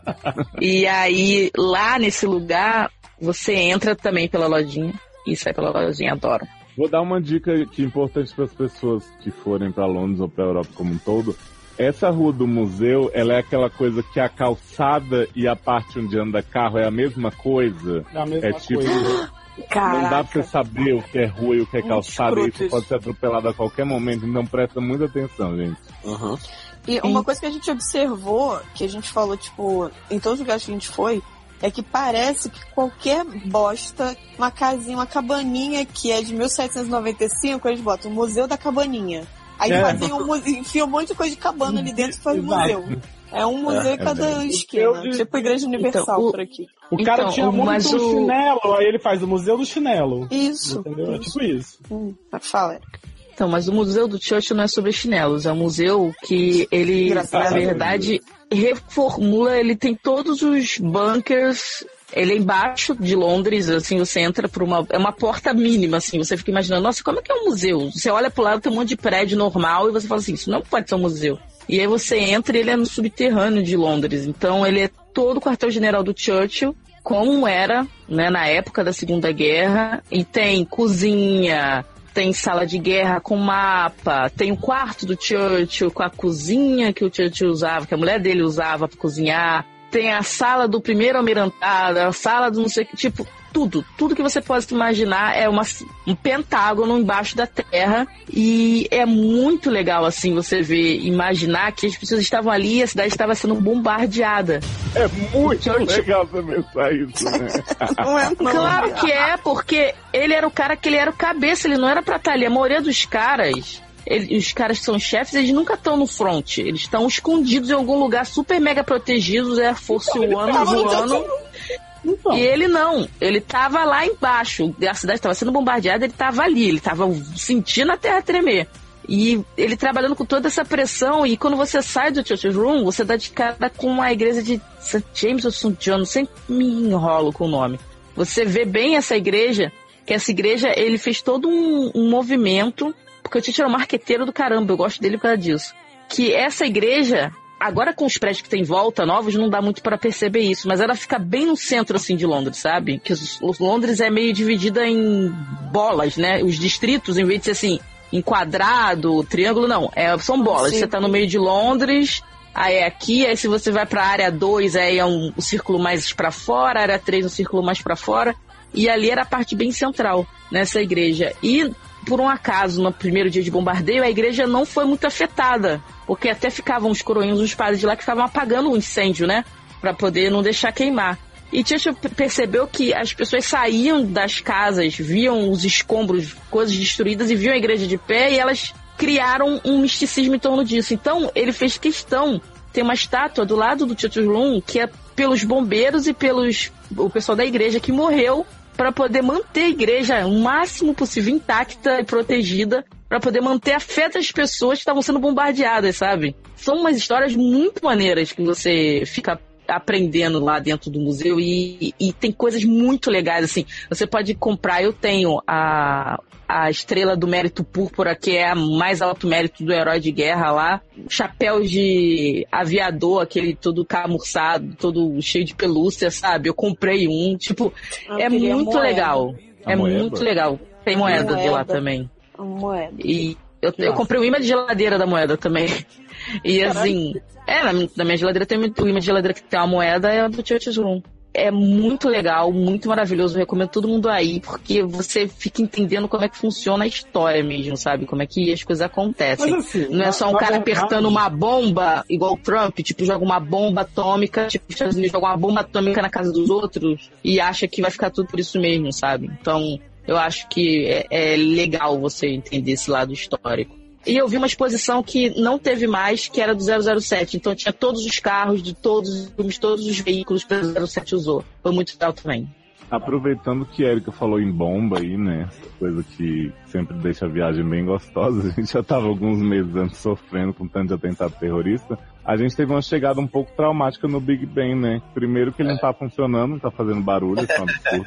[laughs] e aí, lá nesse lugar, você entra também pela lojinha e sai pela lojinha, adoro. Vou dar uma dica que é importante para as pessoas que forem para Londres ou para Europa como um todo. Essa rua do museu, ela é aquela coisa que a calçada e a parte onde anda carro é a mesma coisa. É a mesma É tipo, coisa. não dá Caraca. pra você saber o que é rua e o que é calçada, e isso isso. pode ser atropelado a qualquer momento, então presta muita atenção, gente. Uhum. E uma coisa que a gente observou, que a gente falou, tipo, em todos os lugares que a gente foi, é que parece que qualquer bosta, uma casinha, uma cabaninha que é de 1795, eles botam o Museu da Cabaninha. Aí É. fazem um museu, enfia um monte de coisa de cabana ali dentro e faz um museu. É um museu em cada bem. esquina. De- Tipo Igreja Universal Então, o- por aqui. O cara Então, tinha muito mas o- chinelo, aí ele faz o museu do chinelo. Isso. Entendeu? É tipo isso. Hum, fala, Erika. Então, mas o Museu do Churchill não é sobre chinelos, é um museu que ele, Graças na verdade, reformula, ele tem todos os bunkers, ele é embaixo de Londres, assim, você entra por uma, é uma porta mínima, assim, você fica imaginando, nossa, como é que é um museu? Você olha pro lado, tem um monte de prédio normal e você fala assim, isso não pode ser um museu. E aí você entra e ele é no subterrâneo de Londres, então ele é todo o quartel-general do Churchill, como era, né, na época da Segunda Guerra, e tem cozinha, tem sala de guerra com mapa, tem o quarto do Churchill com a cozinha que o Churchill usava, que a mulher dele usava para cozinhar, tem a sala do primeiro almirantado, a sala do não sei o que, tipo, tudo, tudo que você possa imaginar é uma, um pentágono embaixo da terra e é muito legal assim você ver, imaginar que as pessoas estavam ali e a cidade estava sendo bombardeada. É muito Churchill. legal você pensar isso, né? [laughs] Não é, não. Claro que é, porque ele era o cara que ele era o cabeça, ele não era pra estar ali. A maioria dos caras, ele- os caras que são chefes, eles nunca estão no front. Eles estão escondidos em algum lugar super mega protegidos, é Force One voando. Então, E ele não, ele tava lá embaixo. A cidade estava sendo bombardeada, ele tava ali, ele tava sentindo a terra tremer. E ele trabalhando com toda essa pressão, e quando você sai do Church Room, você dá de cara com a igreja de St. James ou St. John, sempre me enrolo com o nome. Você vê bem essa igreja, que essa igreja, ele fez todo um, um movimento, porque o Tite era um marqueteiro do caramba, eu gosto dele por causa disso. Que essa igreja, agora com os prédios que tem em volta, novos, não dá muito para perceber isso, mas ela fica bem no centro, assim, de Londres, sabe? Que os, os Londres é meio dividida em bolas, né? Os distritos, em vez de ser assim, em quadrado, triângulo, não. É, são bolas. Sim. Você tá no meio de Londres, aí é aqui, aí se você vai pra área 2, aí é um, um círculo mais pra fora, área 3 um círculo mais pra fora. E ali era a parte bem central nessa igreja. E por um acaso, no primeiro dia de bombardeio, a igreja não foi muito afetada, porque até ficavam os coroinhos, os padres de lá que ficavam apagando o incêndio, né, Pra poder não deixar queimar. E Churchill percebeu que as pessoas saíam das casas, viam os escombros, coisas destruídas e viam a igreja de pé e elas criaram um misticismo em torno disso. Então, ele fez questão tem uma estátua do lado do Churchill que é pelos bombeiros e pelos o pessoal da igreja que morreu para poder manter a igreja o máximo possível intacta e protegida, para poder manter a fé das pessoas que estavam sendo bombardeadas, sabe? São umas histórias muito maneiras que você fica aprendendo lá dentro do museu e, e, tem coisas muito legais, assim. Você pode comprar, eu tenho a, a estrela do mérito púrpura, que é a mais alto mérito do herói de guerra lá. Chapéu de aviador, aquele todo camurçado, todo cheio de pelúcia, sabe? Eu comprei um. Tipo, eu é muito legal. A é moeda. muito legal. Tem moeda, moeda, de lá também. moeda. E eu, eu comprei um imã de geladeira da moeda também. E Caralho. assim, é, na, na, minha geladeira tem o imã de geladeira que tem uma moeda, é do Church's Room é muito legal, muito maravilhoso. Eu recomendo todo mundo aí, porque você fica entendendo como é que funciona a história mesmo, sabe? Como é que as coisas acontecem. Assim, não é só um cara apertando uma bomba, igual o Trump, tipo, joga uma bomba atômica, tipo, os Estados Unidos joga uma bomba atômica na casa dos outros e acha que vai ficar tudo por isso mesmo, sabe? Então, eu acho que é, é legal você entender esse lado histórico. E eu vi uma exposição que não teve mais, que era do 007. Então tinha todos os carros de todos os todos os veículos que o 07 usou. Foi muito legal também. Aproveitando que a Erika falou em bomba aí, né? Coisa que sempre deixa a viagem bem gostosa. [laughs] A gente já estava alguns meses antes sofrendo com tanto de atentado terrorista. A gente teve uma chegada um pouco traumática no Big Ben, né? Primeiro que ele não tá funcionando, não tá fazendo barulho, é um absurdo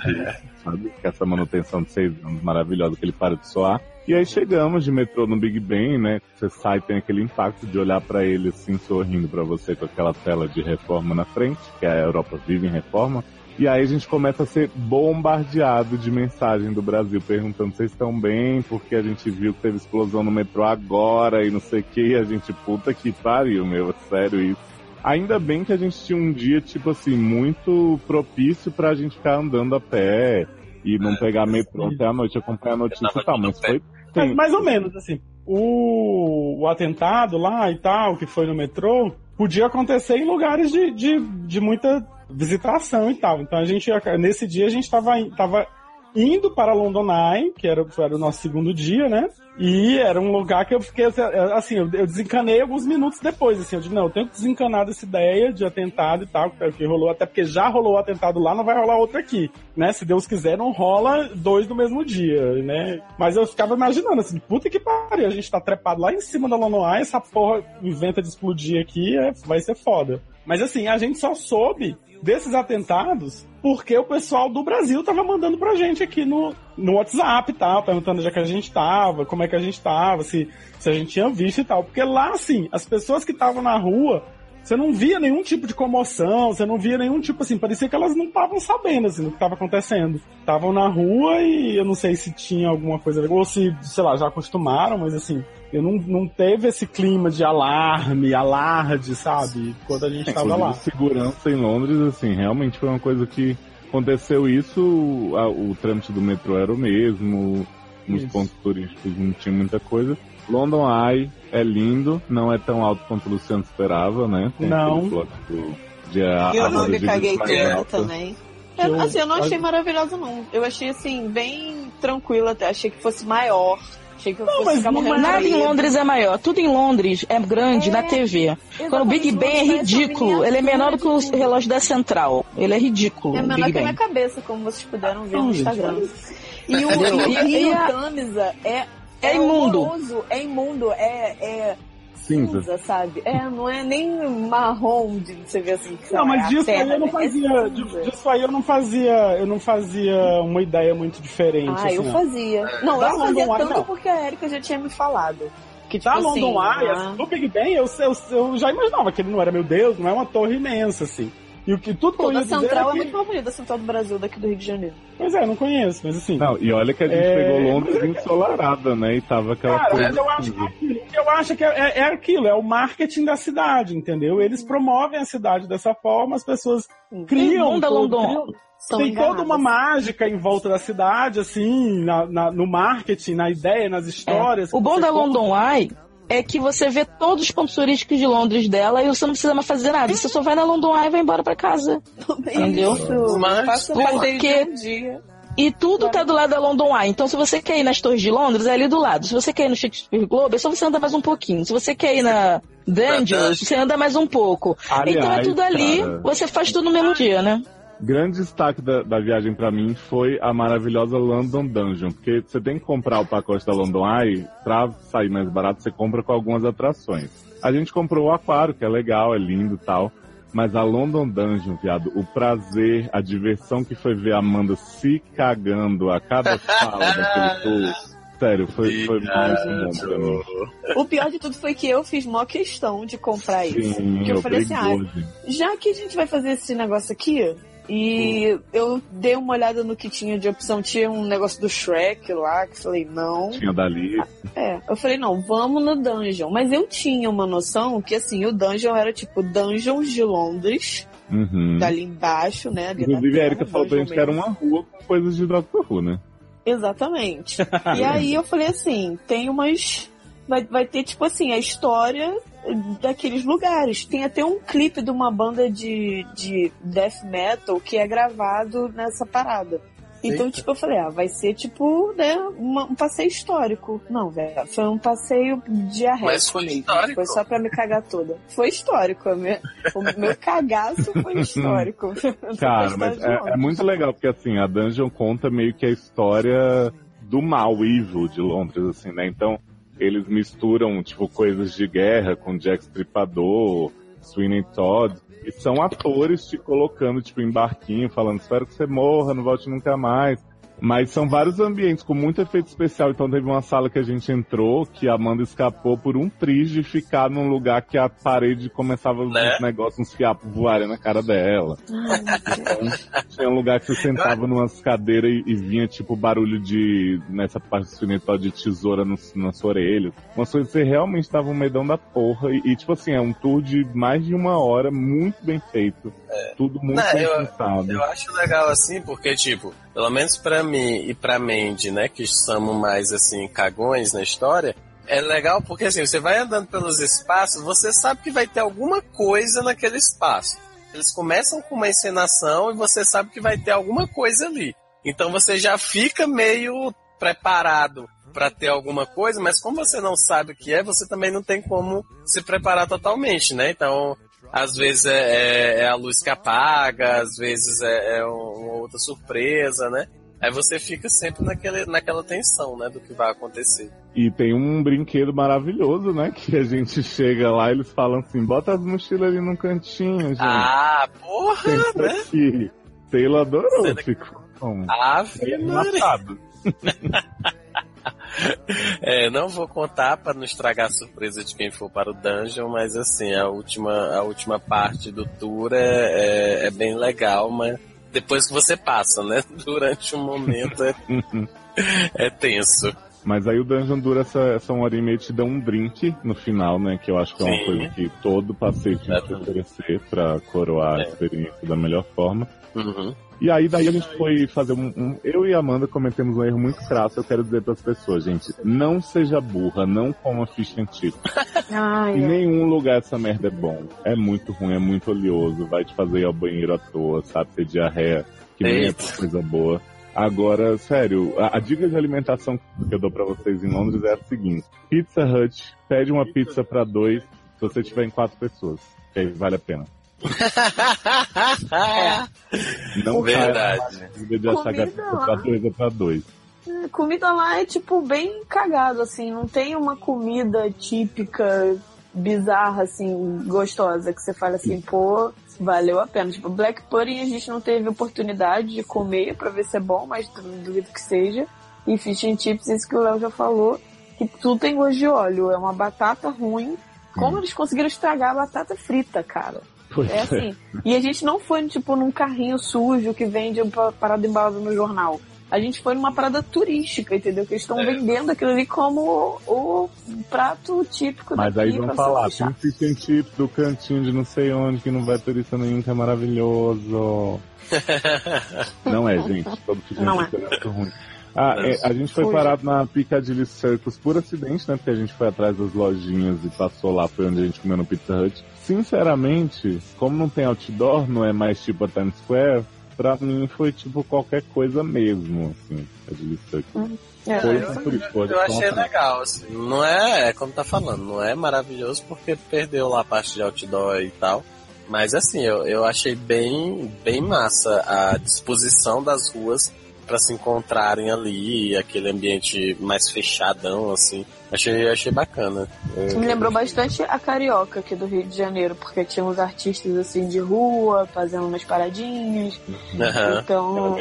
sabe? Essa manutenção de seis anos maravilhosa que ele para de soar. E aí chegamos de metrô no Big Ben, né? Você sai tem aquele impacto de olhar para ele assim sorrindo para você com aquela tela de reforma na frente, que a Europa vive em reforma. E aí a gente começa a ser bombardeado de mensagem do Brasil perguntando se vocês estão bem, porque a gente viu que teve explosão no metrô agora e não sei o que, e a gente, puta que pariu, meu, sério isso. Ainda bem que a gente tinha um dia, tipo assim, muito propício pra gente ficar andando a pé e não pegar metrô até a noite, acompanhar a notícia e tal, mas foi Sim. Mais ou menos, assim. O, o atentado lá e tal, que foi no metrô, podia acontecer em lugares de, de, de muita visitação e tal. Então a gente, nesse dia, a gente estava tava indo para London Eye, que era, era o nosso segundo dia, né? E era um lugar que eu fiquei, assim, eu, desencanei alguns minutos depois, assim, eu digo, não, eu tenho que desencanar dessa ideia de atentado e tal, que rolou, até porque já rolou o atentado lá, não vai rolar outro aqui, né? Se Deus quiser, não rola dois no mesmo dia, né? Mas eu ficava imaginando, assim, puta que pariu, a gente tá trepado lá em cima da London Eye, essa porra inventa de explodir aqui, é, vai ser foda. Mas assim, a gente só soube desses atentados porque o pessoal do Brasil tava mandando pra gente aqui no, no WhatsApp e tal, perguntando já que a gente tava, como é que a gente tava, se, se a gente tinha visto e tal. Porque lá, assim, as pessoas que estavam na rua, você não via nenhum tipo de comoção, você não via nenhum tipo assim, parecia que elas não estavam sabendo assim, do que estava acontecendo. Estavam na rua e eu não sei se tinha alguma coisa, ou se, sei lá, já acostumaram, mas assim, eu não, não teve esse clima de alarme, alarde, sabe? Quando a gente estava lá. segurança em Londres, assim, realmente foi uma coisa que aconteceu isso, a, o trâmite do metrô era o mesmo, nos isso. pontos turísticos não tinha muita coisa. London Eye é lindo, não é tão alto quanto o Luciano esperava, né? Tem não. De a, eu não me caguei toda também. Eu, assim, eu não achei maravilhoso, não. Eu achei, assim, bem tranquilo até. Achei que fosse maior. Achei que eu não, mas não, nada em Londres é maior. Tudo em Londres é grande é, na TV. Quando o Big Ben é ridículo, ele é menor do que o relógio da Central. Ele é ridículo. É menor que a minha cabeça, como vocês puderam ver no Instagram. E o, e, e, o Tamisa é, é, imundo. É imundo, é, é cinza. cinza. sabe? É, não é nem marrom de você ver assim. Não, mas é disso aí eu não é fazia. É disso aí eu não fazia. Eu não fazia uma ideia muito diferente. Ah, assim, eu fazia. Não, eu fazia tanto não. porque a Erika já tinha me falado. Que, tipo, da London assim, Eye, ah... no Big Ben, eu, eu, eu já imaginava que ele não era, meu Deus, não é uma torre imensa, assim. E o que tudo Pô, a Central é, é muito mais bonita, a Central do Brasil, daqui do Rio de Janeiro. Pois é, não conheço, mas assim. Não, e olha que a gente é... pegou Londres ensolarada, né? E tava aquela Cara, coisa. Mas eu acho que, é aquilo, eu acho que é, é, é, aquilo, é o marketing da cidade, entendeu? Eles promovem a cidade dessa forma, as pessoas criam. Todo, London. Criam, tem toda uma mágica em volta da cidade, assim, na, na, no marketing, na ideia, nas histórias. É. O bom da London Eye é que você vê todos os pontos turísticos de Londres dela e você não precisa mais fazer nada. Você só vai na London Eye e vai embora pra casa. Entendeu? Mas, porque... Um dia. E tudo tá do lado da London Eye. Então, se você quer ir nas Torres de Londres, é ali do lado. Se você quer ir no Shakespeare Globe, é só você andar mais um pouquinho. Se você quer ir na Dungeons, você anda mais um pouco. Aliás, então é tudo ali, cara. você faz tudo no mesmo dia, né? Grande destaque da, da viagem pra mim foi a maravilhosa London Dungeon, porque você tem que comprar o pacote da London Eye, pra sair mais barato, você compra com algumas atrações. A gente comprou o aquário, que é legal, é lindo e tal, mas a London Dungeon, viado, o prazer, a diversão que foi ver a Amanda se cagando a cada fala [laughs] daquele tour, sério, foi, foi muito bom pra mim. O pior de tudo foi que eu fiz maior questão de comprar isso. Sim, Porque eu falei assim, ah, já que a gente vai fazer esse negócio aqui, e eu dei uma olhada no que tinha de opção, tinha um negócio do Shrek lá, que eu falei, não. Tinha dali, É, eu falei, não, vamos no Dungeon. Mas eu tinha uma noção que, assim, o Dungeon era tipo Dungeons de Londres, uhum. dali embaixo, né? ali Inclusive, a terra, Erika falou pra gente que era uma rua com coisas de Doctor Who, né? Exatamente. [laughs] e aí eu falei assim, tem umas. Vai, vai ter, tipo assim, a história daqueles lugares. Tem até um clipe de uma banda de, de death metal que é gravado nessa parada. Então, Eita. tipo, eu falei, ah, vai ser tipo, né, uma- um passeio histórico. Não, velho, foi um passeio diarrético Mas foi histórico. Foi só pra me cagar toda. Foi histórico, o meu, o meu cagaço foi [laughs] histórico. [laughs] Cara, mas é, é muito legal, porque assim, a Dungeon conta meio que a história do mal, evil de Londres, assim, né? Então, eles misturam, tipo, coisas de guerra com Jack Stripador, Sweeney Todd, e são atores te colocando, tipo, em barquinho, falando, espero que você morra, não volte nunca mais. Mas são vários ambientes com muito efeito especial. Então teve uma sala que a gente entrou que a Amanda escapou por um triz de ficar num lugar que a parede começava Né? uns negócios, uns fiapos voarem na cara dela. Deus. Tinha um lugar que você sentava numas cadeiras e, e vinha tipo barulho de. nessa parte do cinetó de tesoura no, na sua orelha. Umas coisas que você realmente tava um medão da porra. E, e, tipo assim, é um tour de mais de uma hora, muito bem feito. Tudo muito Não, bem eu- pensado. Eu acho legal assim, porque, tipo, pelo menos pra mim e pra Mandy, né, que somos mais, assim, cagões na história, é legal porque, assim, você vai andando pelos espaços, você sabe que vai ter alguma coisa naquele espaço. Eles começam com uma encenação e você sabe que vai ter alguma coisa ali. Então você já fica meio preparado pra ter alguma coisa, mas como você não sabe o que é, você também não tem como se preparar totalmente, né? Então, às vezes é, é- é a luz que apaga, às vezes é, é um- uma outra surpresa, né? Aí você fica sempre naquele, naquela tensão, né, do que vai acontecer. E tem um brinquedo maravilhoso, né? Que a gente chega lá e eles falam assim: bota as mochilas ali no cantinho, gente. Ah, porra, Senta né? aqui. Taylor adorou, ficou como? Maria. Matado. [laughs] É, não vou contar para não estragar a surpresa de quem for para o dungeon, mas assim, a última, a última parte do tour é, é, é bem legal, mas depois que você passa, né? [laughs] Durante um momento é, é tenso. Mas aí o Dungeon dura essa, essa uma hora e meia e te dá um drink no final, né? Que eu acho que é uma coisa que todo passeio tinha que oferecer pra coroar a É. experiência da melhor forma. Uhum. E aí daí a gente foi fazer um, um- Eu e a Amanda cometemos um erro muito crasso, eu quero dizer pras pessoas, gente. Não seja burra, não coma ficha antiga. [laughs] Ai, Em ai. nenhum lugar essa merda é bom. É muito ruim, é muito oleoso, vai te fazer ir ao banheiro à toa, sabe? Ter diarreia, que nem é coisa boa. Agora, sério, a, a dica de alimentação que eu dou pra vocês em Londres é a seguinte: Pizza Hut, pede uma pizza pra dois se você tiver em quatro pessoas. Que aí vale a pena. Não caia Verdade. Comida pra dois é pra dois. comida lá é tipo bem cagado, assim, não tem uma comida típica, bizarra, assim, gostosa, que você fala assim, pô, valeu a pena. Tipo, Black Pudding a gente não teve oportunidade de comer pra ver se é bom, mas duvido que seja. E Fish and Chips, isso que o Léo já falou, que tudo tem gosto de óleo, é uma batata ruim. Como eles conseguiram estragar a batata frita, cara? Pois É assim. E a gente não foi, tipo, num carrinho sujo que vende uma parada embalada no jornal. A gente foi numa parada turística, entendeu? Que eles estão É. vendendo aquilo ali como o, o prato típico Mas daqui aí vão falar, tem chips do cantinho de não sei onde que não vai turista nenhum, que é maravilhoso. [laughs] não é, gente. Todo and Não chips é muito ruim. Ah, é, a gente foi, foi parado na Piccadilly Circus por acidente, né? Porque a gente foi atrás das lojinhas e passou lá, foi onde a gente comeu no Pizza Hut. Sinceramente, como não tem outdoor, não é mais tipo a Times Square, pra mim foi tipo qualquer coisa mesmo, assim, Piccadilly Circus. Hum. É, eu, eu, eu achei legal, assim. Não é, é como tá falando, não é maravilhoso porque perdeu lá a parte de outdoor e tal. Mas assim, eu, eu achei bem, bem massa a disposição das ruas para se encontrarem ali, aquele ambiente mais fechadão, assim. Achei, achei bacana. Me lembrou bastante a Carioca aqui do Rio de Janeiro, porque tinha uns artistas assim de rua, fazendo umas paradinhas. Uhum. Então,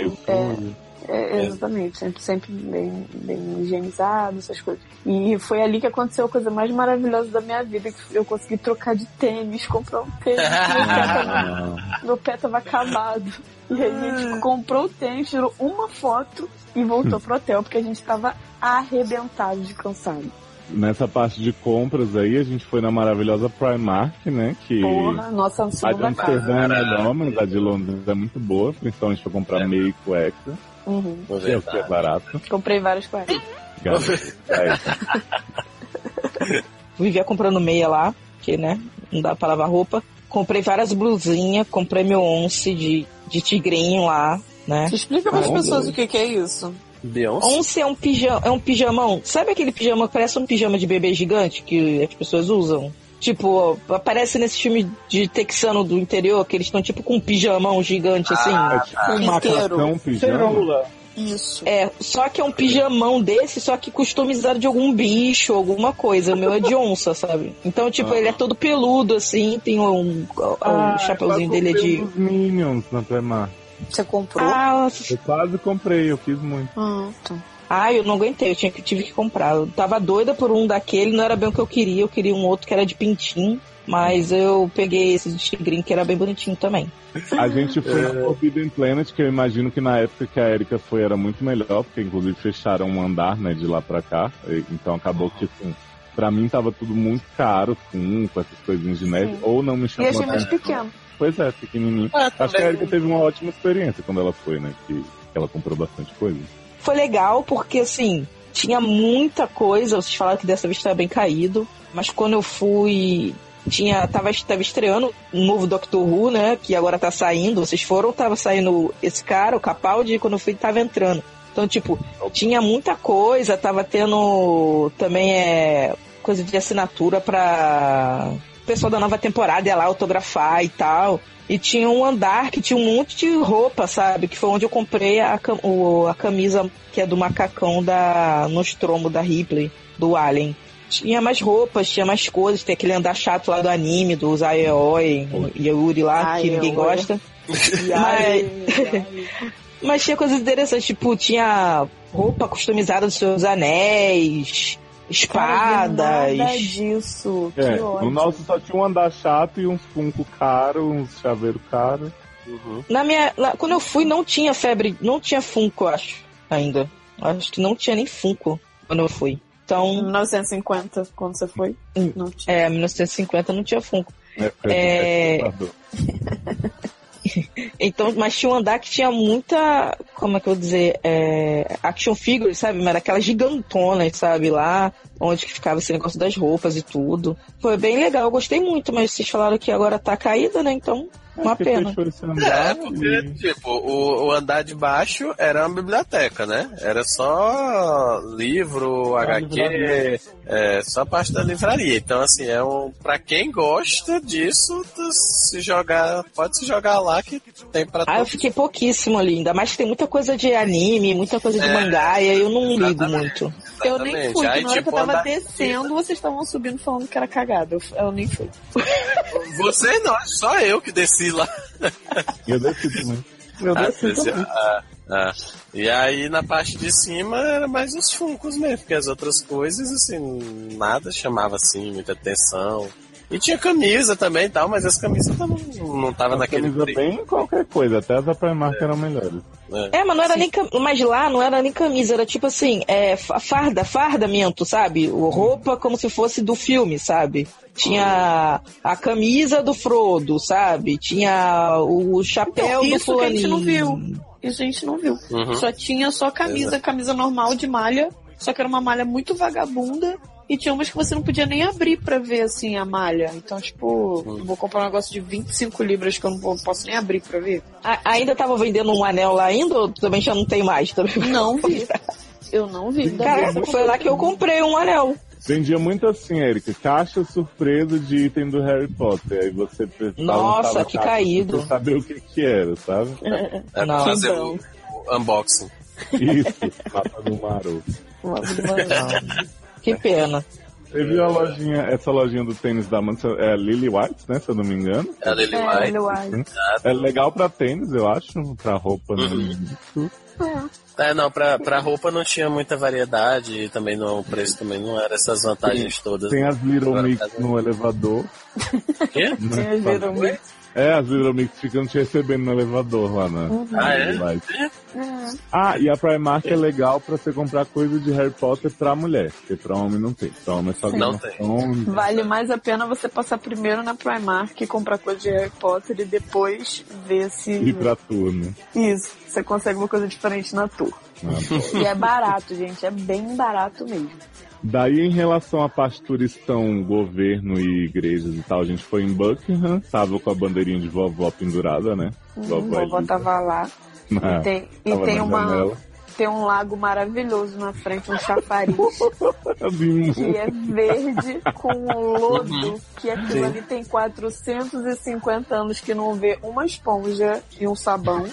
é, é, exatamente, sempre, sempre bem, bem higienizado, essas coisas. E foi ali que aconteceu a coisa mais maravilhosa da minha vida, que eu consegui trocar de tênis, comprar um tênis, meu, pé tava, [laughs] meu pé tava acabado. E a gente comprou o tênis, tirou uma foto e voltou pro hotel, porque a gente tava arrebentado de cansado. Nessa parte de compras aí, a gente foi na maravilhosa Primark, né? Que Porra, nossa, a de Amsterdã é melhor, mas a de Londres é muito boa, principalmente pra comprar é. meio e cueca. Uhum. É o que é barato. Comprei várias coisas. [laughs] Vivia comprando meia lá, que né, não dá pra lavar roupa. Comprei várias blusinhas, comprei meu once de, de tigrinho lá, né? Explica para as pessoas o que, que é isso. Beyoncé? Once é um, pijama, é um pijamão. Sabe aquele pijama que parece um pijama de bebê gigante que as pessoas usam? Tipo, aparece nesse filme de texano do interior, que eles estão tipo com um pijamão gigante, assim. Ah, tipo um macacão pijama. Isso. É, só que é um pijamão desse, só que customizado de algum bicho, alguma coisa. O meu é de onça, sabe? Então, tipo, ah. ele é todo peludo, assim, tem um, um ah, chapeuzinho dele é de. Minions na Primark. Você comprou? Ah, eu quase comprei, eu fiz muito. Ah, tá. Ah, eu não aguentei, eu tinha que, tive que comprar. Eu tava doida por um daquele, não era bem o que eu queria, eu queria um outro que era de pintinho, mas eu peguei esse de tigrinho que era bem bonitinho também. A gente foi é... no Forbidden Planet, que eu imagino que na época que a Erika foi era muito melhor, porque inclusive fecharam um andar, né, de lá pra cá, então acabou que, assim, pra mim tava tudo muito caro, assim, com essas coisinhas de neve, Sim. ou não me chamou E achei muito pequeno. Pois é, pequenininho. Ah, Acho que a Erika teve uma ótima experiência quando ela foi, né, que, que ela comprou bastante coisa foi legal porque, assim, tinha muita coisa. Vocês falaram que dessa vez estava bem caído. Mas quando eu fui. Tinha, tava, tava estreando um novo Doctor Who, né? Que agora tá saindo. Vocês foram, tava saindo esse cara, o Capaldi, quando eu fui, tava entrando. Então, tipo, tinha muita coisa, tava tendo também é, coisa de assinatura pra pessoal da nova temporada ia lá autografar e tal. E tinha um andar que tinha um monte de roupa, sabe? Que foi onde eu comprei a, o, a camisa que é do macacão da Nostromo da Ripley, do Alien. Tinha mais roupas, tinha mais coisas, tem aquele andar chato lá do anime, dos Aeoi e Yuri lá, Ai, que ninguém gosta. [laughs] mas, mas tinha coisas interessantes, tipo, tinha roupa customizada dos seus anéis, espadas. Cara, nada disso. É, no nosso só tinha um andar chato e uns funko caro, uns chaveiro caro. Uhum. Na minha, lá, quando eu fui não tinha febre, não tinha funko, acho, ainda. Acho que não tinha nem funko quando eu fui. Então, 1950, quando você foi? Não tinha. É, 1950 não tinha funko. É, é... [laughs] então, mas tinha um andar que tinha muita, como é que eu vou dizer, é, action figures, sabe? Mas aquelas gigantonas, sabe? Lá, onde que ficava esse negócio das roupas e tudo. Foi bem legal, eu gostei muito, mas vocês falaram que agora tá caída, né? Então, uma pena. É, porque, tipo, o, o, andar de baixo era uma biblioteca, né? Era só livro, HQ, é, só parte da livraria. Então, assim, é um. Pra quem gosta disso, se jogar. Pode se jogar lá que tem pra Ah, eu fiquei pouquíssimo ali, ainda mais que tem muita coisa de anime, muita coisa de é, mangá, e aí eu não ligo muito. Eu nem fui, aí, na hora tipo, que eu tava descendo, vocês estavam subindo falando que era cagado. Eu, eu nem fui. Você não, só eu que desci lá. Eu desci também. Eu desci também. Ah, ah. E aí na parte de cima era mais os funcos mesmo, porque as outras coisas, assim, nada chamava assim muita atenção. E tinha camisa também e tal, mas as camisas não, não tava as naquele. Camisa bem qualquer coisa, até as da Primark é. eram melhores. É. é, mas não era Sim. nem cam... mas lá não era nem camisa, era tipo assim, é, farda, fardamento, sabe? O roupa como se fosse do filme, sabe? Tinha a camisa do Frodo, sabe? Tinha o chapéu então, do fulaninho. Que a gente não viu. Isso a gente não viu. Uhum. Só tinha só camisa, camisa normal de malha, só que era uma malha muito vagabunda. E tinha umas que você não podia nem abrir pra ver, assim, a malha. Então, tipo, vou comprar um negócio de 25 libras que eu não posso nem abrir pra ver. A- ainda tava vendendo um anel lá ainda ou também já não tem mais? Também? [laughs] Não vi. Eu não vi. Caraca, foi lá que eu comprei um anel. Vendia muito assim, Erika. Caixa surpresa de item do Harry Potter. Aí você precisava Nossa, que caído. Pra saber o que que era, sabe? É Não. pra fazer Então. o, o unboxing. Isso, mapa do maroto. Que pena. Você viu a lojinha, essa lojinha do tênis da Amanda, é a Lily White, né? Se eu não me engano. É a Lily É, White. ele uai. É legal pra tênis, eu acho. Pra roupa Uhum. muito. É, não, pra, pra roupa não tinha muita variedade e também não, o preço também não era essas vantagens todas. Tem as Little Mix no elevador. Quê? Tinha Little Mix. É, as Little Mix ficam te recebendo no elevador lá na Ah, é? White. Ah, e a Primark é legal pra você comprar coisa de Harry Potter pra mulher, porque pra homem não tem. Pra homem é só Não tem. of Thrones. Vale mais a pena você passar primeiro na Primark e comprar coisa de Harry Potter e depois ver se. ir pra turno. Isso, você consegue uma coisa diferente na tour. Ah, E é barato, gente, é bem barato mesmo. Daí, em relação à parte turistão, governo e igrejas e tal, a gente foi em Buckingham, tava com a bandeirinha de vovó pendurada, né? Hum, vovó Elisa tava lá. na- [laughs] E tem, e tem uma, janela. tem um lago maravilhoso na frente, um chafariz. [laughs] Eu vi um- que é verde com um lodo, que aquilo ali tem 450 anos que não vê uma esponja e um sabão.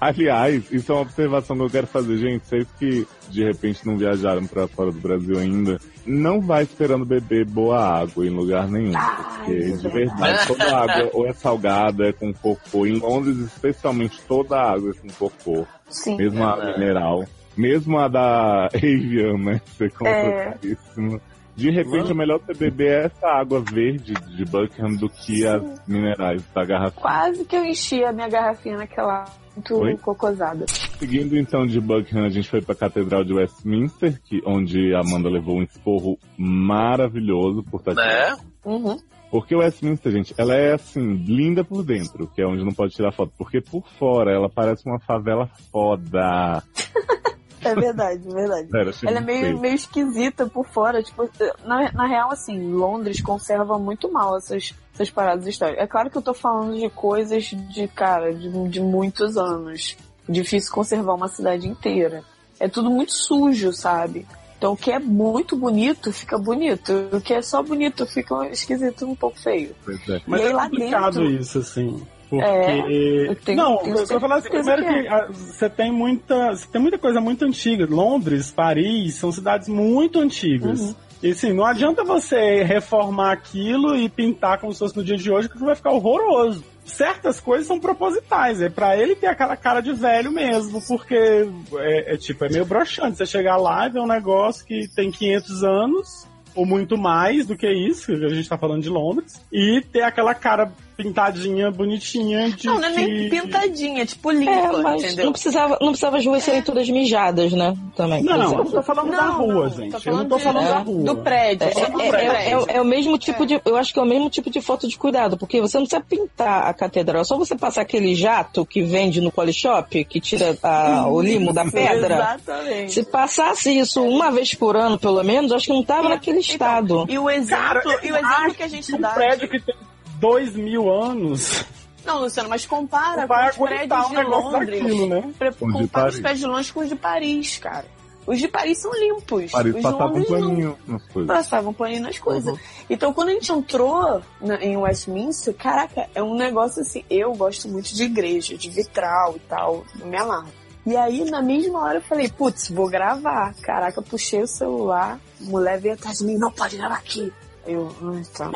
Aliás, isso é uma observação que eu quero fazer, gente. Vocês que de repente não viajaram pra fora do Brasil ainda, não vai esperando beber boa água em lugar nenhum. Porque de verdade, toda água ou é salgada, é com cocô. Em Londres, especialmente, toda a água é com cocô. Sim. Mesmo a Verdade. mineral. Mesmo a da [laughs] Avian, né? Você compra É. caríssimo. De repente, é melhor você beber essa água verde de Buckingham do que as minerais da garrafa. Quase que eu enchi a minha garrafinha naquela muito Oi? cocosada. Seguindo então de Buckingham, a gente foi pra Catedral de Westminster, que, onde a Amanda levou um esporro maravilhoso por estar Né? Uhum. Porque Westminster, gente, ela é assim, linda por dentro, que é onde não pode tirar foto. Porque por fora ela parece uma favela foda. [laughs] É verdade, é verdade. Achei Ela é meio, meio esquisita por fora. Tipo, na, na real, assim, Londres conserva muito mal essas, essas paradas históricas. É claro que eu tô falando de coisas de, cara, de, de muitos anos. Difícil conservar uma cidade inteira. É tudo muito sujo, sabe? Então o que é muito bonito fica bonito. O que é só bonito fica esquisito, um pouco feio. É. Mas E aí é lá complicado dentro- isso, assim. Porque. É, eu tenho- não, tenho eu tô falando assim, primeiro que que, ah, você tem muita. Você tem muita coisa muito antiga. Londres, Paris, são cidades muito antigas. Uhum. E assim, não adianta você reformar aquilo e pintar como se fosse no dia de hoje, que vai ficar horroroso. Certas coisas são propositais, é pra ele ter aquela cara de velho mesmo, porque é, é tipo, é meio broxante. Você chegar lá e ver um negócio que tem 500 anos, ou muito mais do que isso, a gente tá falando de Londres, e ter aquela cara pintadinha, bonitinha de Não, não é nem pintadinha, tipo limpa, É, mas entendeu? não precisava, não precisava as ruas serem todas mijadas, né? Também. Não, não, eu exemplo. tô falando da Não, rua, não, gente. tô eu não falando tô de- falando é, da rua. Do prédio, É, só do é- é- prédio. é- é o mesmo tipo de. Eu acho que é o mesmo tipo de foto de cuidado, porque você não precisa pintar a catedral, é só você passar aquele jato que vende no Polishop, que tira a- o limo da pedra. Exatamente. Se passasse isso uma vez por ano, pelo menos, acho que não tava naquele Então, estado. E o exemplo, Cara, e o exemplo que a gente um dá. prédio que tem dois mil anos Não, Luciano, mas compara com os prédios um de Londres. daquilo, né? Compara os prédios de Londres com os de Paris, cara. Os de Paris são limpos. Paris os de passava um não. paninho nas coisas. Passavam paninho nas coisas. Uhum. Então, quando a gente entrou na- em Westminster, caraca, é um negócio assim. Eu gosto muito de igreja, de vitral e tal, eu me amarro. E aí, na mesma hora, eu falei, putz, vou gravar. Caraca, eu puxei o celular, a mulher veio atrás de mim, não pode gravar aqui. Eu, tá.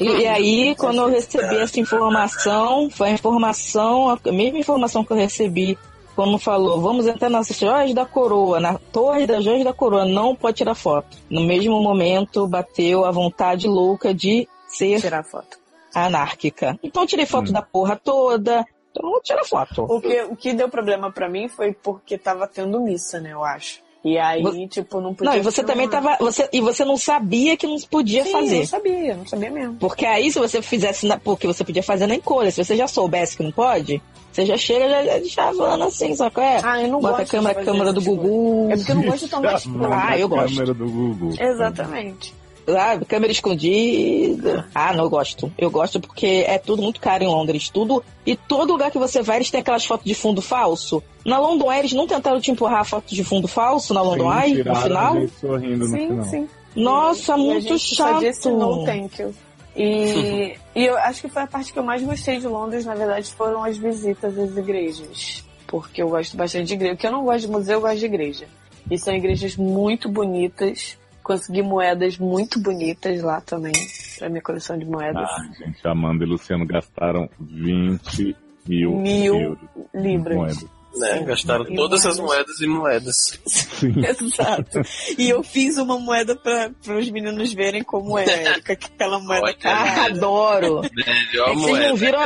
E, e aí, quando eu recebi essa informação, foi a informação, a mesma informação que eu recebi quando falou, vamos entrar nas joias da coroa, na torre das joias da coroa, não pode tirar foto. No mesmo momento, bateu a vontade louca de ser Tirar foto. anárquica. Então, eu tirei foto Hum. da porra toda, então não tira foto. O que, o que deu problema pra mim foi porque tava tendo missa, né, eu acho. E aí, Você- tipo, não podia. Não, e você também tava. Você, e você não sabia que não podia Sim, fazer. Eu não sabia, não sabia mesmo. Porque aí, se você fizesse. Na, porque você podia fazer na encolha. Se você já soubesse que não pode, você já chega já, já chavando assim, só que é. Ah, eu não Bota a gosto de câmera, fazer câmera do essas Gugu. É porque eu não gosto de tomar spoiler. Ah, eu gosto. câmera do Google. Exatamente. Ah, câmera escondida. Ah, não, eu gosto. Eu gosto porque é tudo muito caro em Londres. Tudo. E todo lugar que você vai, eles têm aquelas fotos de fundo falso. Na London eles não tentaram te empurrar a foto de fundo falso na London Sim, Eye, no final? sorrindo no Sim, final. sim. Nossa, E a muito gente só disse no chato. thank you. E, [laughs] e eu acho que foi a parte que eu mais gostei de Londres, na verdade, foram as visitas às igrejas. Porque eu gosto bastante de igreja. Porque eu não gosto de museu, eu gosto de igreja. E são igrejas muito bonitas. Consegui moedas muito bonitas lá também, pra minha coleção de moedas. Ah, gente, Amanda e Luciano gastaram 20 mil, Mil euros libras. moedas. Né? Gastaram E todas as moedas. moedas em moedas. Sim. [laughs] Exato. E eu fiz uma moeda para os meninos verem como é, aquela moeda Olha. Ah, adoro. Melhor É que vocês moeda. não viram.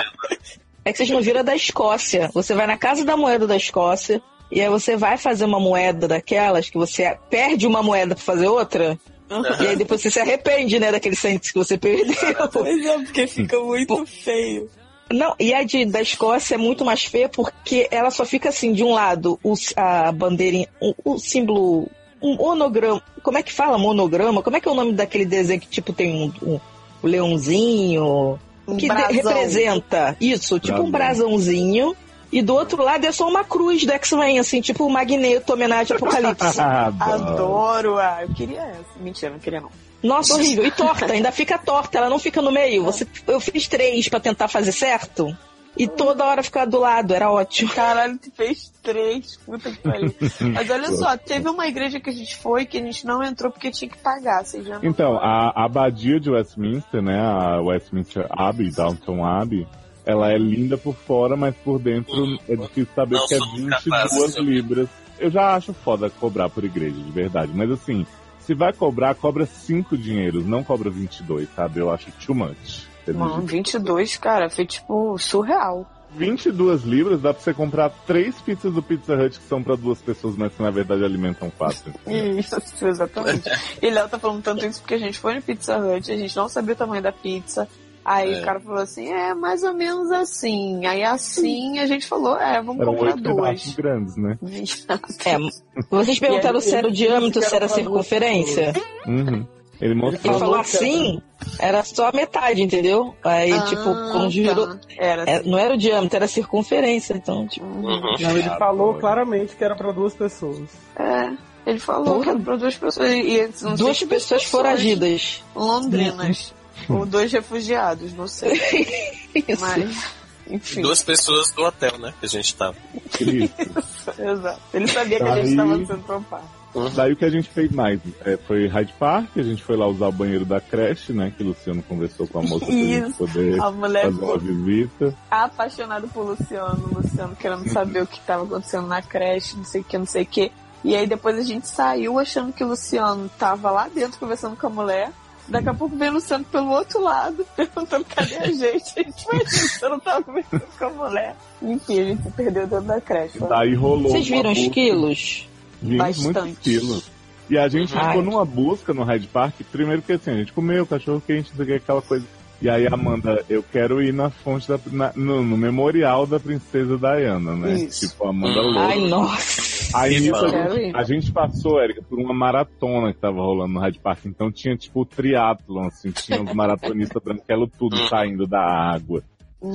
É que vocês não viram a da Escócia. Você vai na casa da moeda da Escócia e aí você vai fazer uma moeda daquelas que você perde uma moeda pra fazer outra. E aí depois você se arrepende, né, daquele cento que você perdeu. [laughs] Pois é, porque fica muito feio. Não, e a de, da Escócia é muito mais feia porque ela só fica assim, de um lado, o, a bandeirinha, o, o símbolo, um monograma. Como é que fala monograma? Como é que é o nome daquele desenho que tipo tem um, um, um leãozinho? Um que de- representa isso, tipo um Brasão. brasãozinho. E do outro lado é só uma cruz do X-Men, assim, tipo o Magneto, homenagem ao Apocalipse. [laughs] Adoro. Adoro. Ah, eu queria essa. Mentira, não queria não. Nossa, horrível. E torta, ainda fica torta, ela não fica no meio. Você, eu fiz três pra tentar fazer certo. E toda hora ficava do lado, era ótimo. Caralho, tu fez três. Puta que pariu. [laughs] Mas olha só, teve uma igreja que a gente foi que a gente não entrou porque tinha que pagar. Vocês já Então, a a abadia de Westminster, né, a Westminster Abbey, Downton Abbey, ela é linda por fora, mas por dentro é difícil saber Não que é somos 22 capazes de- libras. Eu já acho foda cobrar por igreja, de verdade. Mas assim, se vai cobrar, cobra 5 dinheiros, não cobra 22, sabe? Eu acho too much. Mano, 22, cara, foi tipo surreal. 22 libras dá pra você comprar três pizzas do Pizza Hut que são pra duas pessoas, mas que na verdade alimentam quatro. Isso, [laughs] exatamente. E Léo tá falando tanto isso porque a gente foi no Pizza Hut, a gente não sabia o tamanho da pizza. Aí É. o cara falou assim, é mais ou menos assim. Aí assim a gente falou, é, vamos Eram comprar duas. grandes, né? [laughs] É, vocês perguntaram aí, se era o diâmetro, se era a circunferência. Uhum. Ele Ele mostrou. falou assim, era só a metade, entendeu? Aí, Ah, tipo, quando girou. tá. Era é, assim. não era o diâmetro, era a circunferência. Então, tipo. Uhum. Não, ele falou claramente que era pra duas pessoas. É, ele falou Porra. que era pra duas pessoas. E, e Duas se pessoas foragidas. Londrinas. Ou dois refugiados, não sei. [laughs] Isso. Mas, enfim. Duas pessoas do hotel, né? Que a gente tava. Isso. [laughs] Exato. Ele sabia que a gente estava sendo trampado. Daí o que a gente fez mais é, foi Hyde Park, a gente foi lá usar o banheiro da creche, né? Que o Luciano conversou com a moça pra gente poder A mulher fazer uma visita. apaixonado por Luciano, Luciano querendo saber o que estava acontecendo na creche, não sei o que, não sei o que. E aí depois a gente saiu achando que o Luciano tava lá dentro conversando com a mulher. Daqui a pouco veio o Luciano pelo outro lado, [laughs] perguntando cadê a gente. A gente foi, o Luciano tava conversando com a mulher. Enfim, a gente se perdeu dentro da creche. Daí rolou. Vocês viram os quilos? Vimos Bastante. muitos quilos. E a gente Ai. ficou numa busca no Hyde Park, primeiro que assim, a gente comeu cachorro quente, não o aquela coisa. E aí, Amanda, eu quero ir na fonte da. na- no, no memorial da princesa Diana, né? Isso. Tipo, Amanda Hum. louca. Ai, nossa. Aí Que nisso a. Quero gente, a gente passou, Érica, por uma maratona que tava rolando no Hyde Park. Então tinha tipo o triatlon, assim, tinha os maratonistas [laughs] branquelo tudo saindo da água.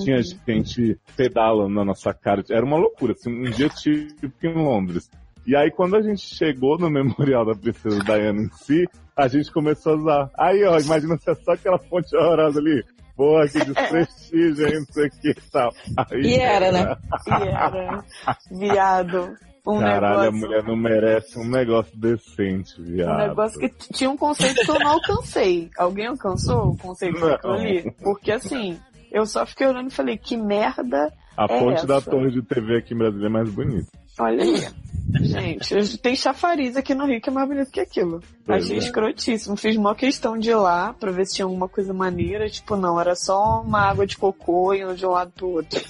Tinha Uhum. gente pedalando na nossa cara. Era uma loucura, assim, um dia típico em Londres. E aí quando a gente chegou no [laughs] memorial da princesa Diana em si, a gente começou a usar. Aí, ó, imagina se é só aquela fonte horrorosa ali. Porra, que [laughs] desprestígio, hein, não sei o que e tal. Aí, E era, né? E era viado. Um Caralho, a negócio, mulher não merece um negócio decente, viado. um negócio que tinha um conceito que eu não alcancei. Alguém alcançou o conceito daquilo ali? Porque assim, eu só fiquei olhando e falei, que merda. A É fonte da essa. torre de TV aqui em Brasília é mais bonita. Olha aí. Gente, tem chafariz aqui no Rio que é mais bonito que aquilo. Pois Achei é. escrotíssimo. Fiz uma questão de ir lá pra ver se tinha alguma coisa maneira. Tipo, não, era só uma água de cocô indo de um lado pro outro.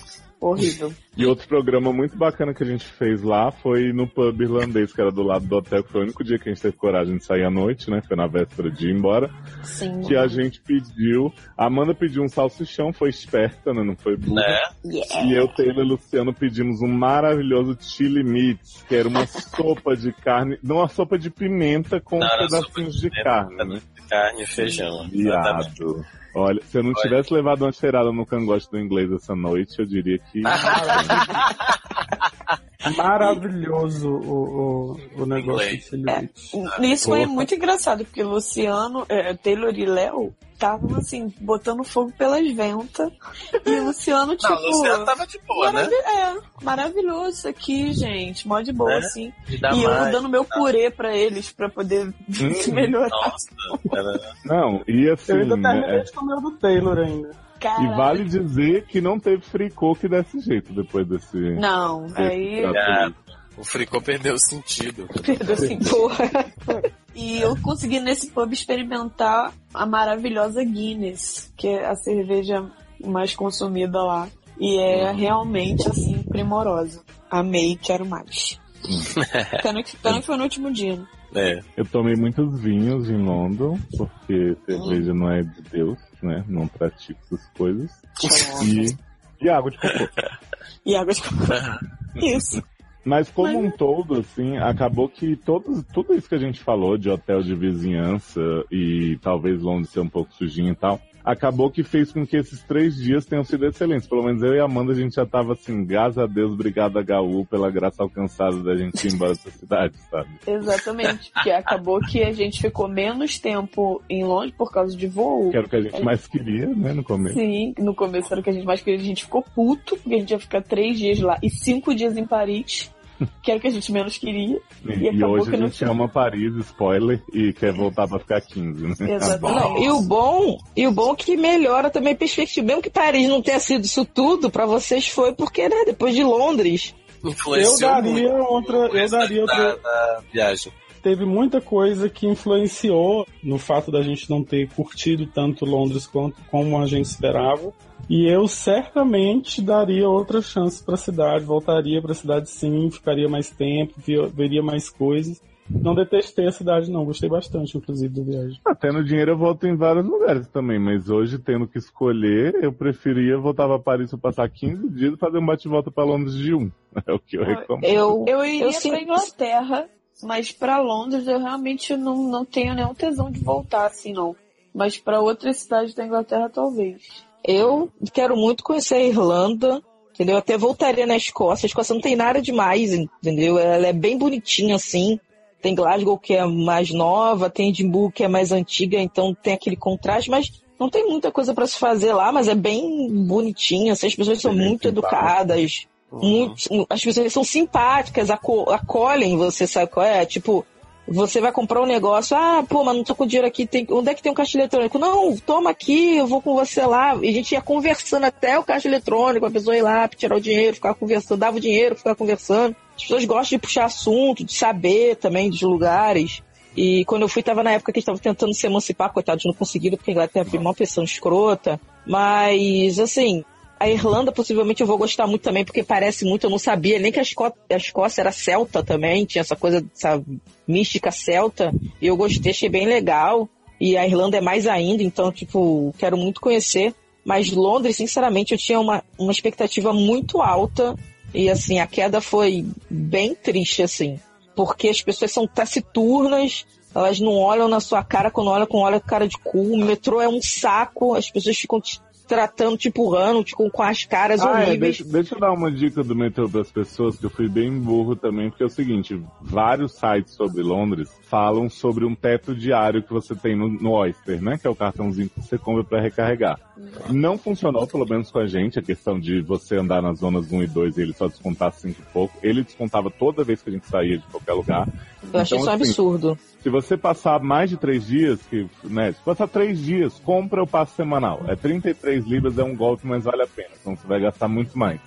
Horrível. E outro programa muito bacana que a gente fez lá foi no pub irlandês, que era do lado do hotel, que foi o único dia que a gente teve coragem de sair à noite, né? Foi na véspera de ir embora. Sim. Que a gente pediu. A Amanda pediu um salsichão, foi esperta, né? Não foi burra. Né? Yeah. E eu, Taylor e Luciano pedimos um maravilhoso chili meat, que era uma sopa de carne, não uma sopa de pimenta com Não, pedacinhos de de, pimenta, carne, né? Carne e feijão. Exatamente. Olha, se eu não Olha. tivesse levado uma cheirada no cangote do inglês essa noite, eu diria que. [laughs] [laughs] Maravilhoso o, o, o negócio Silhouette. Isso foi Porra. muito engraçado, porque Luciano, é, Taylor e Léo estavam assim, botando fogo pelas ventas. E o Luciano, tipo. [laughs] Não, o Luciano tava de boa, né? É, maravilhoso isso aqui, gente. Mó de boa, É, assim. Ainda e eu mais, dando meu tá? purê pra eles, pra poder Hum, [laughs] melhorar. Nossa, era... Não, e assim. Eu ainda terminei é- de comer o do Taylor ainda. E vale dizer que não teve fricô que desse jeito depois desse. Não, desse aí É. o fricô perdeu o sentido. [laughs] perdeu assim. [laughs] Porra. E eu consegui nesse pub experimentar a maravilhosa Guinness, que é a cerveja mais consumida lá. E é realmente, assim, primorosa. Amei, quero mais. [laughs] pena, que, pena que foi no último dia, né? É. Eu tomei muitos vinhos em London, porque cerveja não é de Deus, né? Não pratico essas coisas. E, e água de cocô. [laughs] E água de coco. [laughs] Isso. Mas como um todo, assim, acabou que todos, tudo isso que a gente falou de hotel de vizinhança e talvez Londres ser um pouco sujinho e tal, acabou que fez com que esses três dias tenham sido excelentes. Pelo menos eu e a Amanda, a gente já tava assim, graças a Deus, obrigado a Gaú pela graça alcançada da gente ir embora dessa cidade, sabe? [laughs] Exatamente. Porque acabou que a gente ficou menos tempo em Londres por causa de voo. Que era o que a gente mais queria, né, no começo. Sim, no começo era o que a gente mais queria. A gente ficou puto, porque a gente ia ficar três dias lá e cinco dias em Paris, que era o que a gente menos queria. E, E hoje que a não gente tinha. ama Paris, spoiler, e quer voltar pra ficar 15, né? Exatamente. Não, e o bom, e o bom que melhora também a perspectiva. Mesmo que Paris não tenha sido isso tudo, pra vocês foi porque, né, depois de Londres. Eu Influenciou daria muito outra. Eu daria da, outra. da viagem. Teve muita coisa que influenciou no fato da gente não ter curtido tanto Londres quanto como a gente esperava. E eu certamente daria outra chance pra cidade, voltaria pra cidade sim, ficaria mais tempo, veria mais coisas. Não detestei a cidade, não. Gostei bastante, inclusive, da viagem. Até no dinheiro eu volto em vários lugares também, mas hoje, tendo que escolher, eu preferia voltar pra Paris pra passar 15 dias e fazer um bate-volta pra Londres de um. [laughs] É o que eu reclamo. Eu, Eu iria Eu pra sinto- Inglaterra, mas pra Londres eu realmente não, não tenho nenhum tesão de voltar assim, não. Mas pra outras cidades da Inglaterra, talvez. Eu quero muito conhecer a Irlanda. Entendeu? Eu até voltaria na Escócia. A Escócia não tem nada demais, entendeu? Ela é bem bonitinha assim. Tem Glasgow que é mais nova, tem Edimburgo que é mais antiga, então tem aquele contraste, mas não tem muita coisa pra se fazer lá, mas é bem bonitinha. assim, as pessoas são muito educadas, muito, as pessoas são simpáticas, aco- acolhem você, sabe qual é? Tipo, você vai comprar um negócio, ah, pô, mas não tô com dinheiro aqui, tem, onde é que tem um caixa eletrônico? Não, toma aqui, eu vou com você lá. E a gente ia conversando até o caixa eletrônico, a pessoa ir lá, tirar o dinheiro, ficar conversando, dava o dinheiro, ficar conversando. As pessoas gostam de puxar assunto, de saber também dos lugares. E quando eu fui, tava na época que eles estavam tentando se emancipar, coitados, não conseguiram, porque a Inglaterra foi uma pressão escrota. Mas, assim, a Irlanda possivelmente eu vou gostar muito também, porque parece muito, eu não sabia nem que a, a Escócia era celta também, tinha essa coisa, essa mística celta, e eu gostei, achei bem legal. E a Irlanda é mais ainda, então, tipo, quero muito conhecer. Mas Londres, sinceramente, eu tinha uma, uma expectativa muito alta, e assim, a queda foi bem triste, assim. Porque as pessoas são taciturnas, elas não olham na sua cara quando olham com olha cara de cu. O metrô é um saco, as pessoas ficam tratando, te empurrando, tipo, com as caras Ah, é, horríveis. deixa, deixa eu dar uma dica do metrô para as pessoas, que eu fui bem burro também, porque é o seguinte, vários sites sobre Londres falam sobre um teto diário que você tem no, no Oyster, né? Que é o cartãozinho que você compra para recarregar. Não funcionou, pelo menos com a gente, a questão de você andar nas zonas 1 e 2 e ele só descontar 5 e pouco. Ele descontava toda vez que a gente saía de qualquer lugar. Eu achei Então, isso um assim, absurdo. Se você passar mais de três dias, que, né, se passar três dias, compra o passo semanal. É 33 libras, é um golpe, mas vale a pena. Então você vai gastar muito mais.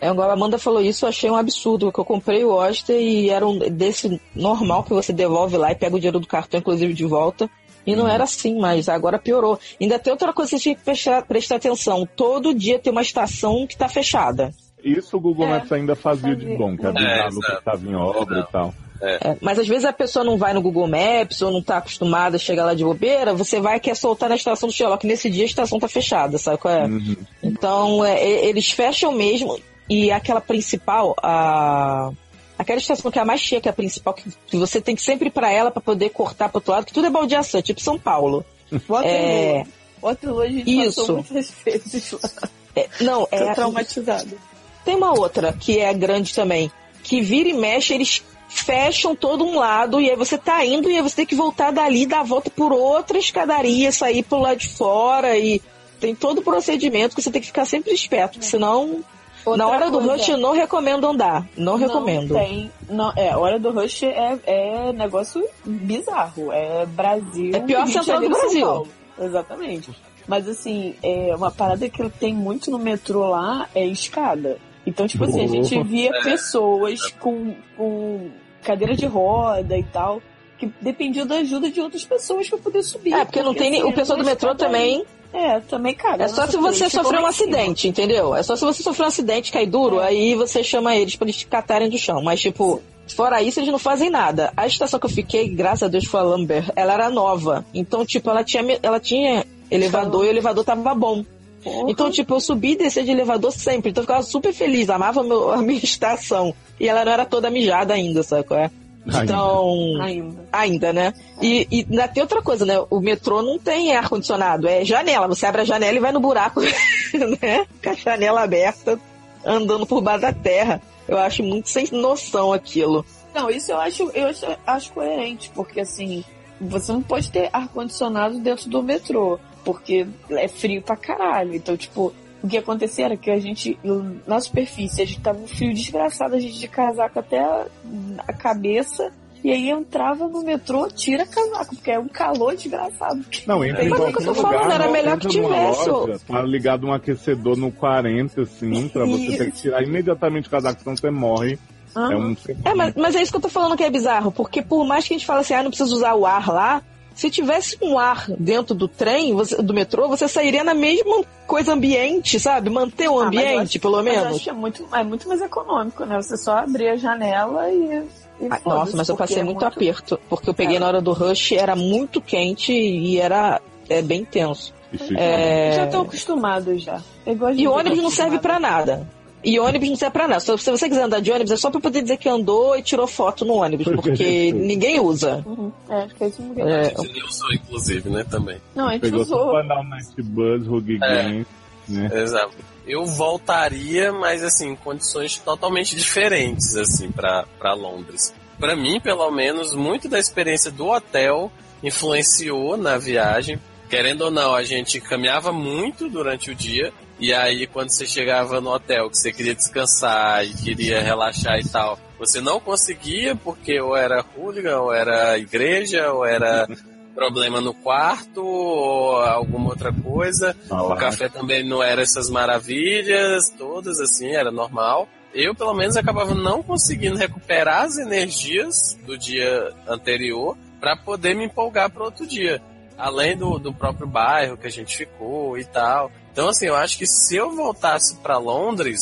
É, agora a Amanda falou isso, eu achei um absurdo, porque eu comprei o Oyster e era um desse normal que você devolve lá e pega o dinheiro do cartão, inclusive, de volta. E não era assim, mas agora piorou. Ainda tem outra coisa que você tinha que prestar, prestar atenção. Todo dia tem uma estação que tá fechada. Isso o Google É, Maps ainda fazia de bom, que avisava o que estava em obra e tal. É, mas às vezes a pessoa não vai no Google Maps ou não tá acostumada a chegar lá de bobeira, você vai quer soltar na estação do Sherlock. Nesse dia a estação tá fechada, sabe qual é? Uhum. Então é, eles fecham mesmo e aquela principal, a aquela estação que é a mais cheia, que é a principal, que você tem que sempre ir pra ela pra poder cortar pro outro lado, que tudo é baldeação, tipo São Paulo. [laughs] Waterloo. É, Waterloo a gente Isso. passou muitas vezes lá. é, não, Tô é traumatizada. Tem uma outra que é grande também, que vira e mexe, eles fecham todo um lado e aí você tá indo e aí você tem que voltar dali, dar a volta por outra escadaria, sair pro lado de fora e tem todo o procedimento que você tem que ficar sempre esperto, porque senão Outra na hora do coisa, rush eu não recomendo andar, não, recomendo. Tem, não, é, hora do rush é, é negócio bizarro. É Brasil. É pior central do Brasil. Exatamente. Mas assim, é uma parada que tem muito no metrô lá é escada. Então, tipo assim, a gente via pessoas com, com cadeira de roda e tal, que dependiam da ajuda de outras pessoas pra poder subir. É, porque não tem assim, o pessoal do metrô também. É, também, cara. É só se você sofrer um cima. acidente, entendeu? É só se você sofrer um acidente, cair duro, É. aí você chama eles pra eles te catarem do chão. Mas, tipo, fora isso, eles não fazem nada. A estação que eu fiquei, graças a Deus, foi a Lambert, ela era nova. Então, tipo, ela tinha, ela tinha elevador e o elevador tava bom. Porra. Então, tipo, eu subi e desci de elevador sempre. Então eu ficava super feliz, amava meu- a minha [laughs] estação. E ela não era toda mijada ainda, sabe qual é? Ainda. Então. Ainda. Ainda, né? E, e ainda tem outra coisa, né? O metrô não tem ar-condicionado, é janela. Você abre a janela e vai no buraco, [laughs] né? Com a janela aberta, andando por baixo da terra. Eu acho muito sem noção aquilo. Não, isso eu acho, eu acho, acho coerente, porque assim, você não pode ter ar-condicionado dentro do metrô, porque é frio pra caralho. Então, tipo, o que acontecia era que a gente, na superfície, a gente tava um frio desgraçado, a gente de casaco até a, cabeça, e aí entrava no metrô, tira casaco, porque é um calor desgraçado. Não, entra em é o que qualquer eu tô falando, lugar, era melhor que tivesse, Loja, tá ligado um aquecedor no 40, assim, [laughs] pra você ter que tirar imediatamente o casaco, senão você morre. Ah, É um É, mas, mas é isso que eu tô falando que é bizarro, porque por mais que a gente fale assim, ah, não precisa usar o ar lá, se tivesse um ar dentro do trem, você- do metrô, você sairia na mesma coisa ambiente, sabe? Manter o Ah, mas eu ambiente, acho- pelo mas eu menos. acho que é muito, é muito mais econômico, né? Você só abrir a janela e. Ah, Nossa, mas eu passei é muito, aperto, porque eu peguei Cara. na hora do rush, era muito quente e era é, bem tenso. É, Já estão acostumados já. É E o ônibus não serve acostumado. pra nada. E ônibus não serve pra nada. Só- Se você quiser andar de ônibus, é só pra poder dizer que andou e tirou foto no ônibus, porque ninguém usa. Uhum. É, porque isso não É, A gente nem usou, inclusive, né, também. Não, a gente Pegou usou. pra dar um Nightbuzz, Rug É. Game, né? Exato. Eu voltaria, mas assim, em condições totalmente diferentes, assim, pra pra Londres. Pra mim, pelo menos, muito da experiência do hotel influenciou na viagem. Querendo ou não, a gente caminhava muito durante o dia. E aí, quando você chegava no hotel, que você queria descansar e queria relaxar e tal, você não conseguia porque ou era hooligan, ou era igreja, ou era [laughs] problema no quarto, ou alguma outra coisa. Ah O café também não era essas maravilhas, todas assim, era normal. Eu, pelo menos, acabava não conseguindo recuperar as energias do dia anterior para poder me empolgar para outro dia. Além do, do próprio bairro que a gente ficou e tal. Então, assim, eu acho que se eu voltasse para Londres,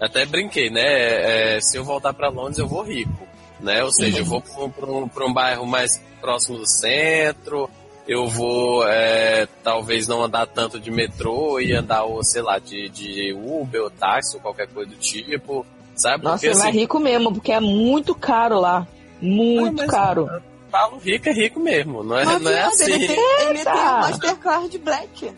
até brinquei, né? É, se eu voltar para Londres, eu vou rico, né? Ou seja, eu vou para um, pra um bairro mais próximo do centro, eu vou é, talvez não andar tanto de metrô e andar, ou, sei lá, de, de Uber ou táxi ou qualquer coisa do tipo, sabe? Nossa, Porque você vai assim, rico mesmo, porque é muito caro lá. Muito Ah, caro. falo rico é rico mesmo, não é, Mas, não é assim. ele, tem, ele tem o Mastercard Black.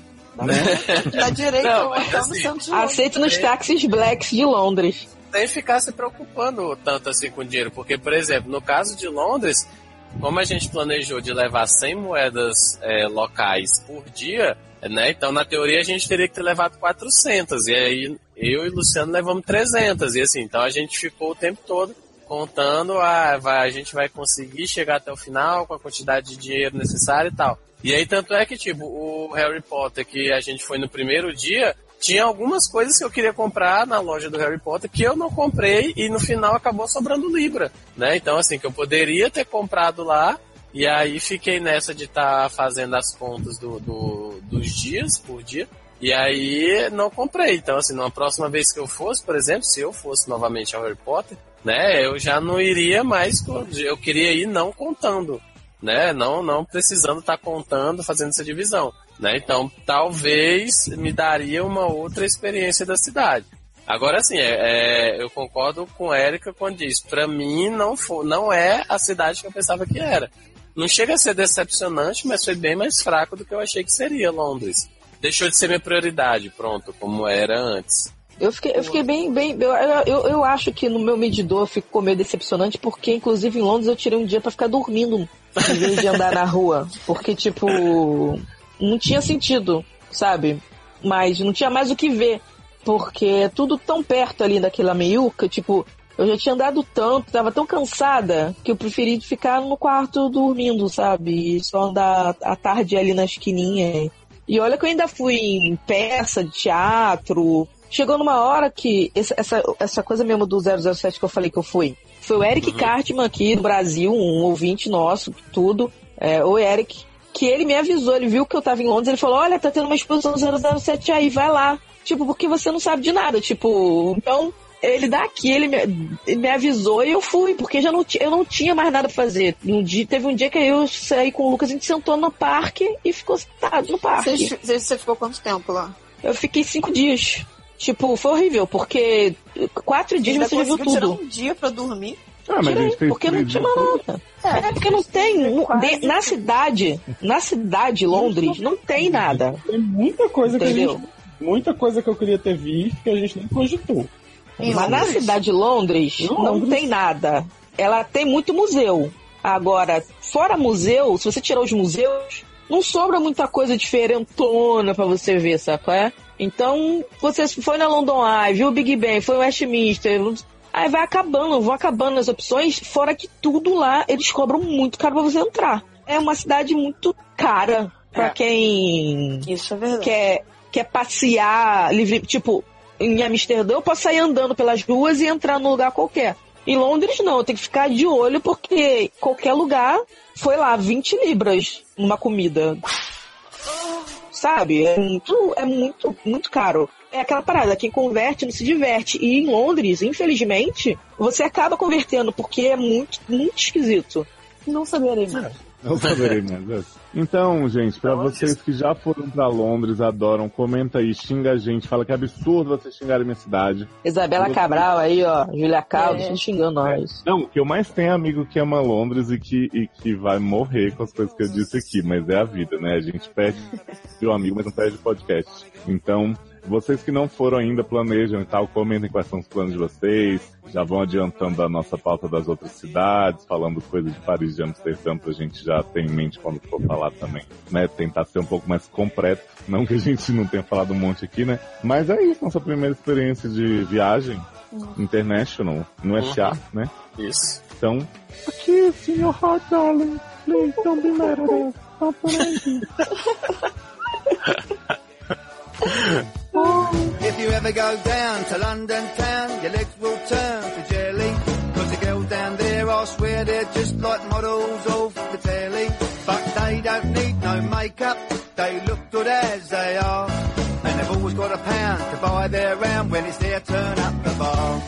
Da direita, Não, o mas hotel no assim. Aceito nos táxis blacks de Londres. sem ficar se preocupando tanto assim com dinheiro. Porque, por exemplo, no caso de Londres, como a gente planejou de levar 100 moedas é, locais por dia, né? Então, na teoria, a gente teria que ter levado 400. E aí, eu e o Luciano levamos 300. E assim, então a gente ficou o tempo todo contando, ah, vai, a gente vai conseguir chegar até o final com a quantidade de dinheiro necessária e tal. E aí, tanto é que, tipo, o Harry Potter, que a gente foi no primeiro dia, tinha algumas coisas que eu queria comprar na loja do Harry Potter que eu não comprei e no final acabou sobrando Libra, né? Então, assim, que eu poderia ter comprado lá e aí fiquei nessa de estar fazendo as contas do, do- dos dias por dia E aí não comprei. Então, assim, numa próxima vez que eu fosse, por exemplo, se eu fosse novamente ao Harry Potter, né, eu já não iria mais. Eu queria ir não contando, né? Não, não precisando estar tá contando, fazendo essa divisão. Né? Então, talvez me daria uma outra experiência da cidade. Agora, sim, é, é, eu concordo com a Erika quando diz: para mim, não, for, não é a cidade que eu pensava que era. Não chega a ser decepcionante, mas foi bem mais fraco do que eu achei que seria Londres. Deixou de ser minha prioridade, pronto, como era antes. Eu fiquei, eu fiquei bem, bem. Eu, eu, eu acho que no meu medidor ficou meio decepcionante, porque inclusive em Londres eu tirei um dia para ficar dormindo em vez de andar na rua. Porque, tipo, não tinha sentido, sabe? Mas não tinha mais o que ver. Porque é tudo tão perto ali daquela meiuca, tipo, eu já tinha andado tanto, tava tão cansada, que eu preferi ficar no quarto dormindo, sabe? E só andar à tarde ali na esquininha. E olha que eu ainda fui em peça de teatro. Chegou numa hora que essa, essa, coisa mesmo do 007 que eu falei que eu fui. Foi o Eric uhum. Cartman aqui do Brasil, um ouvinte nosso, tudo. É, o Eric, que ele me avisou, ele viu que eu tava em Londres, ele falou, olha, tá tendo uma exposição 007 aí, vai lá. Tipo, porque você não sabe de nada, tipo, então ele daqui, ele me, ele me avisou e eu fui, porque já não, eu não tinha mais nada pra fazer. Um dia, teve um dia que eu saí com o Lucas, a gente sentou no parque e ficou sentado no parque. Você, você ficou quanto tempo lá? Eu fiquei cinco dias. Tipo, foi horrível, porque quatro dias você já viu tudo. Tirar um dia pra dormir? Ah, mas Tirei, porque não tinha nada. É, é, porque não tem. De, na cidade, na cidade, Londres, não tem nada. Tem muita coisa Entendeu? que a gente. Muita coisa que eu queria ter visto que a gente nem cogitou. Mas Londres? na cidade de Londres, Londres, não tem nada. Ela tem muito museu. Agora, fora museu, se você tirar os museus, não sobra muita coisa diferentona para você ver, sabe? É? Então, você foi na London Eye, viu o Big Ben, foi o Westminster, Aí vai acabando, vão acabando as opções, fora que tudo lá eles cobram muito caro pra você entrar. É uma cidade muito cara pra é. quem Isso é verdade. quer, quer passear livre. Tipo, em Amsterdã eu posso sair andando pelas ruas e entrar num lugar qualquer. Em Londres não, eu tenho que ficar de olho porque qualquer lugar foi lá 20 libras numa comida. Sabe? É muito, é muito, muito caro é aquela parada, quem converte não se diverte. E em Londres, infelizmente, você acaba convertendo, porque é muito, muito esquisito. Não saberei mais. Não saberei mais. Então, gente, para vocês que já foram para Londres, adoram, comenta aí, xinga a gente, fala que é absurdo você xingar a minha cidade. Isabela Cabral aí, ó, Julia Caldo, é. xingando nós. Não, que eu mais tenho amigo que ama Londres e que, e que vai morrer com as coisas que eu disse aqui, mas é a vida, né? A gente perde [laughs] o amigo, mas não perde o podcast. Então, vocês que não foram ainda, planejam e tal, comentem quais são os planos de vocês. Já vão adiantando a nossa pauta das outras cidades, falando coisas de Paris de Amsterdã, pra gente já ter em mente quando for falar também, né? Tentar ser um pouco mais completo. Não que a gente não tenha falado um monte aqui, né? Mas é isso, nossa primeira experiência de viagem uhum. international, no SA, uhum. né? Isso. Então, aqui, senhor Hot Darling, please don't be mad at us. Stop [laughs] If you ever go down to London town, your legs will turn to jelly. Cause the girls down there, I swear they're just like models of the telly. But they don't need no makeup, they look good as they are. And they've always got a pound to buy their round when it's their turn up the bar.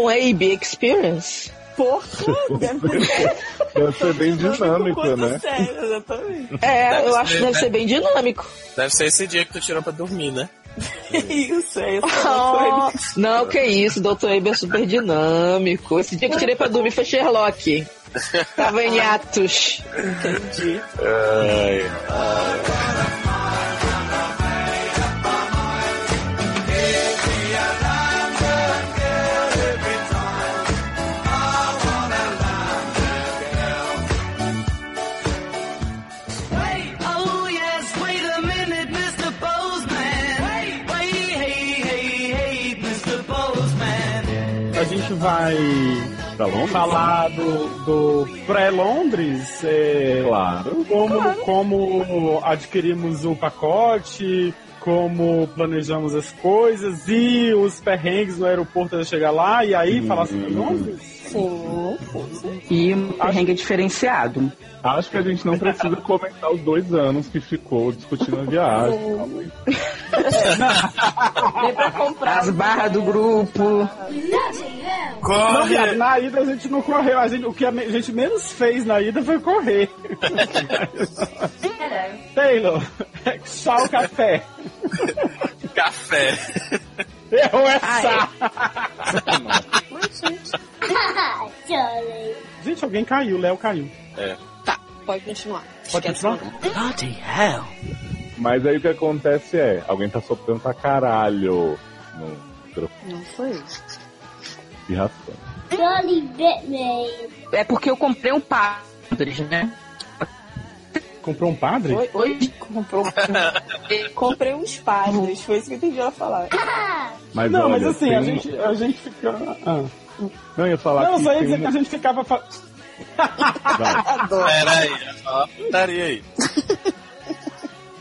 Dalton Abe Experience? Porra, [laughs] deve ser. deve ser bem dinâmico, né? Sério, exatamente. É, deve eu acho que deve ser bem dinâmico. Deve ser esse dia que tu tirou pra dormir, né? [laughs] isso, é isso. [laughs] Oh, não, que isso, Dr. Abe é super dinâmico. Esse dia que eu tirei pra dormir foi Sherlock. Tava em atos. Entendi. Ai, ai. Vai Pra Londres? falar do, do pré-Londres. é, Claro. como, como adquirimos o pacote, como planejamos as coisas e os perrengues no aeroporto até chegar lá, e aí falar sobre Londres? Sim, sim. E um perrengue diferenciado. Acho que a gente não precisa comentar os dois anos que ficou discutindo a viagem. [laughs] Pra comprar. As barras do grupo. Não, Corre! viado, na ida a gente não correu. A gente, o que a gente menos fez na ida foi correr. Taylor, só o café. Café. Errou essa! [laughs] Gente, alguém caiu, Léo caiu. É. tá, pode continuar. Pode Esquece continuar? Bloody hell. Mas aí o que acontece é, alguém tá soprando pra caralho no microfone Não foi isso. e raspando. Me. É porque eu comprei um padre, né? Comprou um padre? Oi, oi. Comprou, [laughs] comprei uns padres, foi isso que eu entendi ela falar. [laughs] Mas Não, olha, mas assim, tem a um- gente, a gente fica. Ah. Não, eu ia falar Não, que só ia tem dizer um- que a gente ficava. Fa... Vai, [laughs] Adoro. Pera aí, ó. Putaria aí.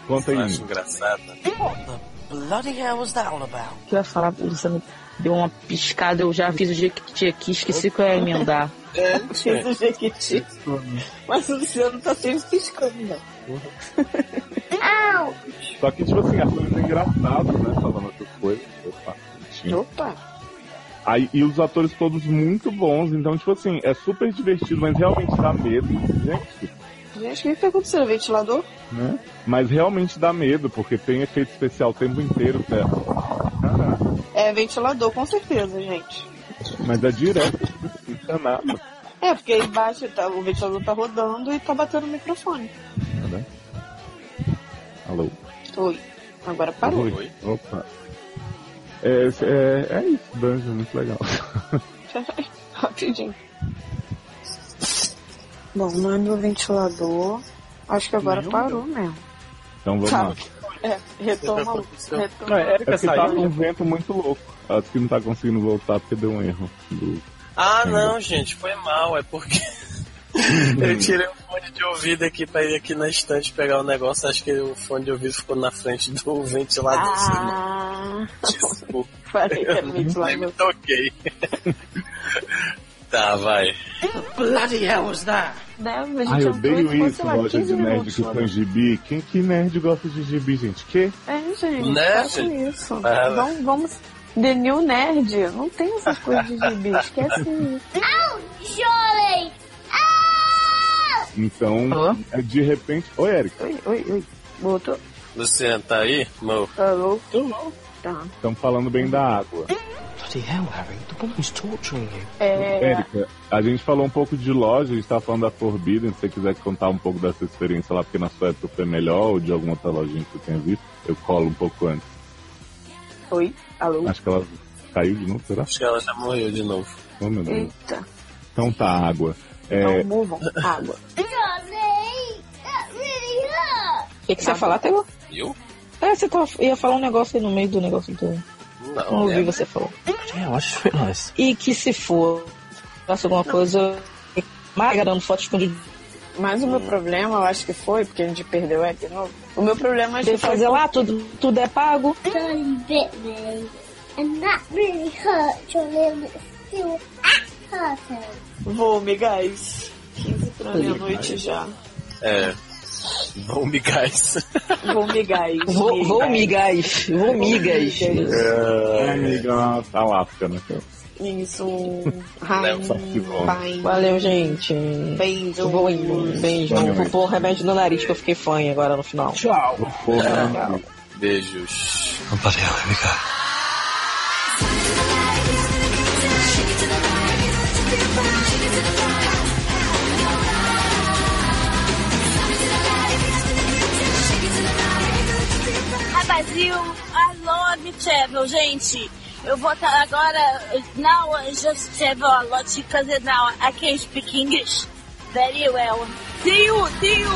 conta Eu aí. acho engraçado. Bloody hell was that all about? O que eu ia falar, Luciano? Deu uma piscada, eu já fiz o jequiti aqui, esqueci que eu ia emendar. É, Fiz o Jequiti. Mas o Luciano tá sempre piscando, né? Ow! Só que, tipo assim, atores engraçados, né? Falando essas coisas. Opa. Opa. Aí, e os atores todos muito bons, então, tipo assim, é super divertido, mas realmente dá medo. Gente, Gente, o que que tá acontecendo? Ventilador? né? Mas realmente dá medo, porque tem efeito especial o tempo inteiro? Caraca. É ventilador, com certeza, gente. Mas é direto, não fica nada. [laughs] É, porque aí embaixo tá, o ventilador tá rodando e tá batendo no microfone. Né? Alô? Oi. Agora parou. Oi. Opa. É, é, é isso, Dungeon, muito legal. [laughs] Rapidinho. Bom, não é meu ventilador. Acho que agora Meu parou mesmo. Então vamos Tá. lá. É, retoma. retoma. Não, é É Erika porque tá saiu. um vento muito louco. Acho que não tá conseguindo voltar porque deu um erro. do- Ah, não, gente, foi mal. É porque [laughs] eu tirei o [laughs] fone de ouvido aqui pra ir aqui na estante pegar o negócio. Acho que o fone de ouvido ficou na frente do [laughs] ventilador. Ah, Desculpa, falei que era me ventilador. toquei. tá, vai. Bloody hell was that? Deve, a gente Ai, eu e odeio isso, loja 15 de nerd que põe gibi. Quem que nerd gosta de gibi, gente? Que? É, gente, Né, com gente? isso. Ah, vamos, vamos. The New Nerd. Não tem essas coisas de gibi. Esquece isso. Jolly! Então, Alô? é de repente. Oi, Erika. Oi, oi, oi. Botou. Luciano, tá aí? Mo. Alô? Tá. Estamos falando bem da água. Bloody hell, Harry. The woman's torturing you. É, Érica, a gente falou um pouco de loja, a gente tava falando da Forbidden. Se você quiser contar um pouco dessa experiência lá, porque na sua época foi melhor, ou de alguma outra lojinha que você tenha visto, eu colo um pouco antes. oi. Alô? Acho que ela caiu de novo, será? Acho que ela já morreu de novo. Oh, meu Deus. Eita. Então tá, água. É, Não, movam. Água. O que, que você ia falar, Taylor? Viu? É, você tava, ia falar um negócio aí no meio do negócio do. Não Não, ouvi é. você falar. Bloody hell, I just realised. E que se for, faça alguma coisa. Mais dando foto escondida. Mas o meu problema, eu acho que foi, porque a gente perdeu é de novo. O meu problema acho Você que foi. fazer lá, tudo, tudo é pago. That really hurt, Hurting. Vou, migais. 15 pra meia-noite já. É. Vou me gás. Vou, migais. [laughs] Vou, vou migas, vou migas. é amiga Alasca, né? Isso. Pai. Valeu, gente. Beijo. Eu vou indo. Beijo. Vou pôr remédio no nariz que eu fiquei fã agora no final. Tchau. Porra, Beijos. Oh, bloody Brasil, I love travel, gente. Eu vou estar agora. Now I just travel a lot because now I can speak English very well. See you, see you.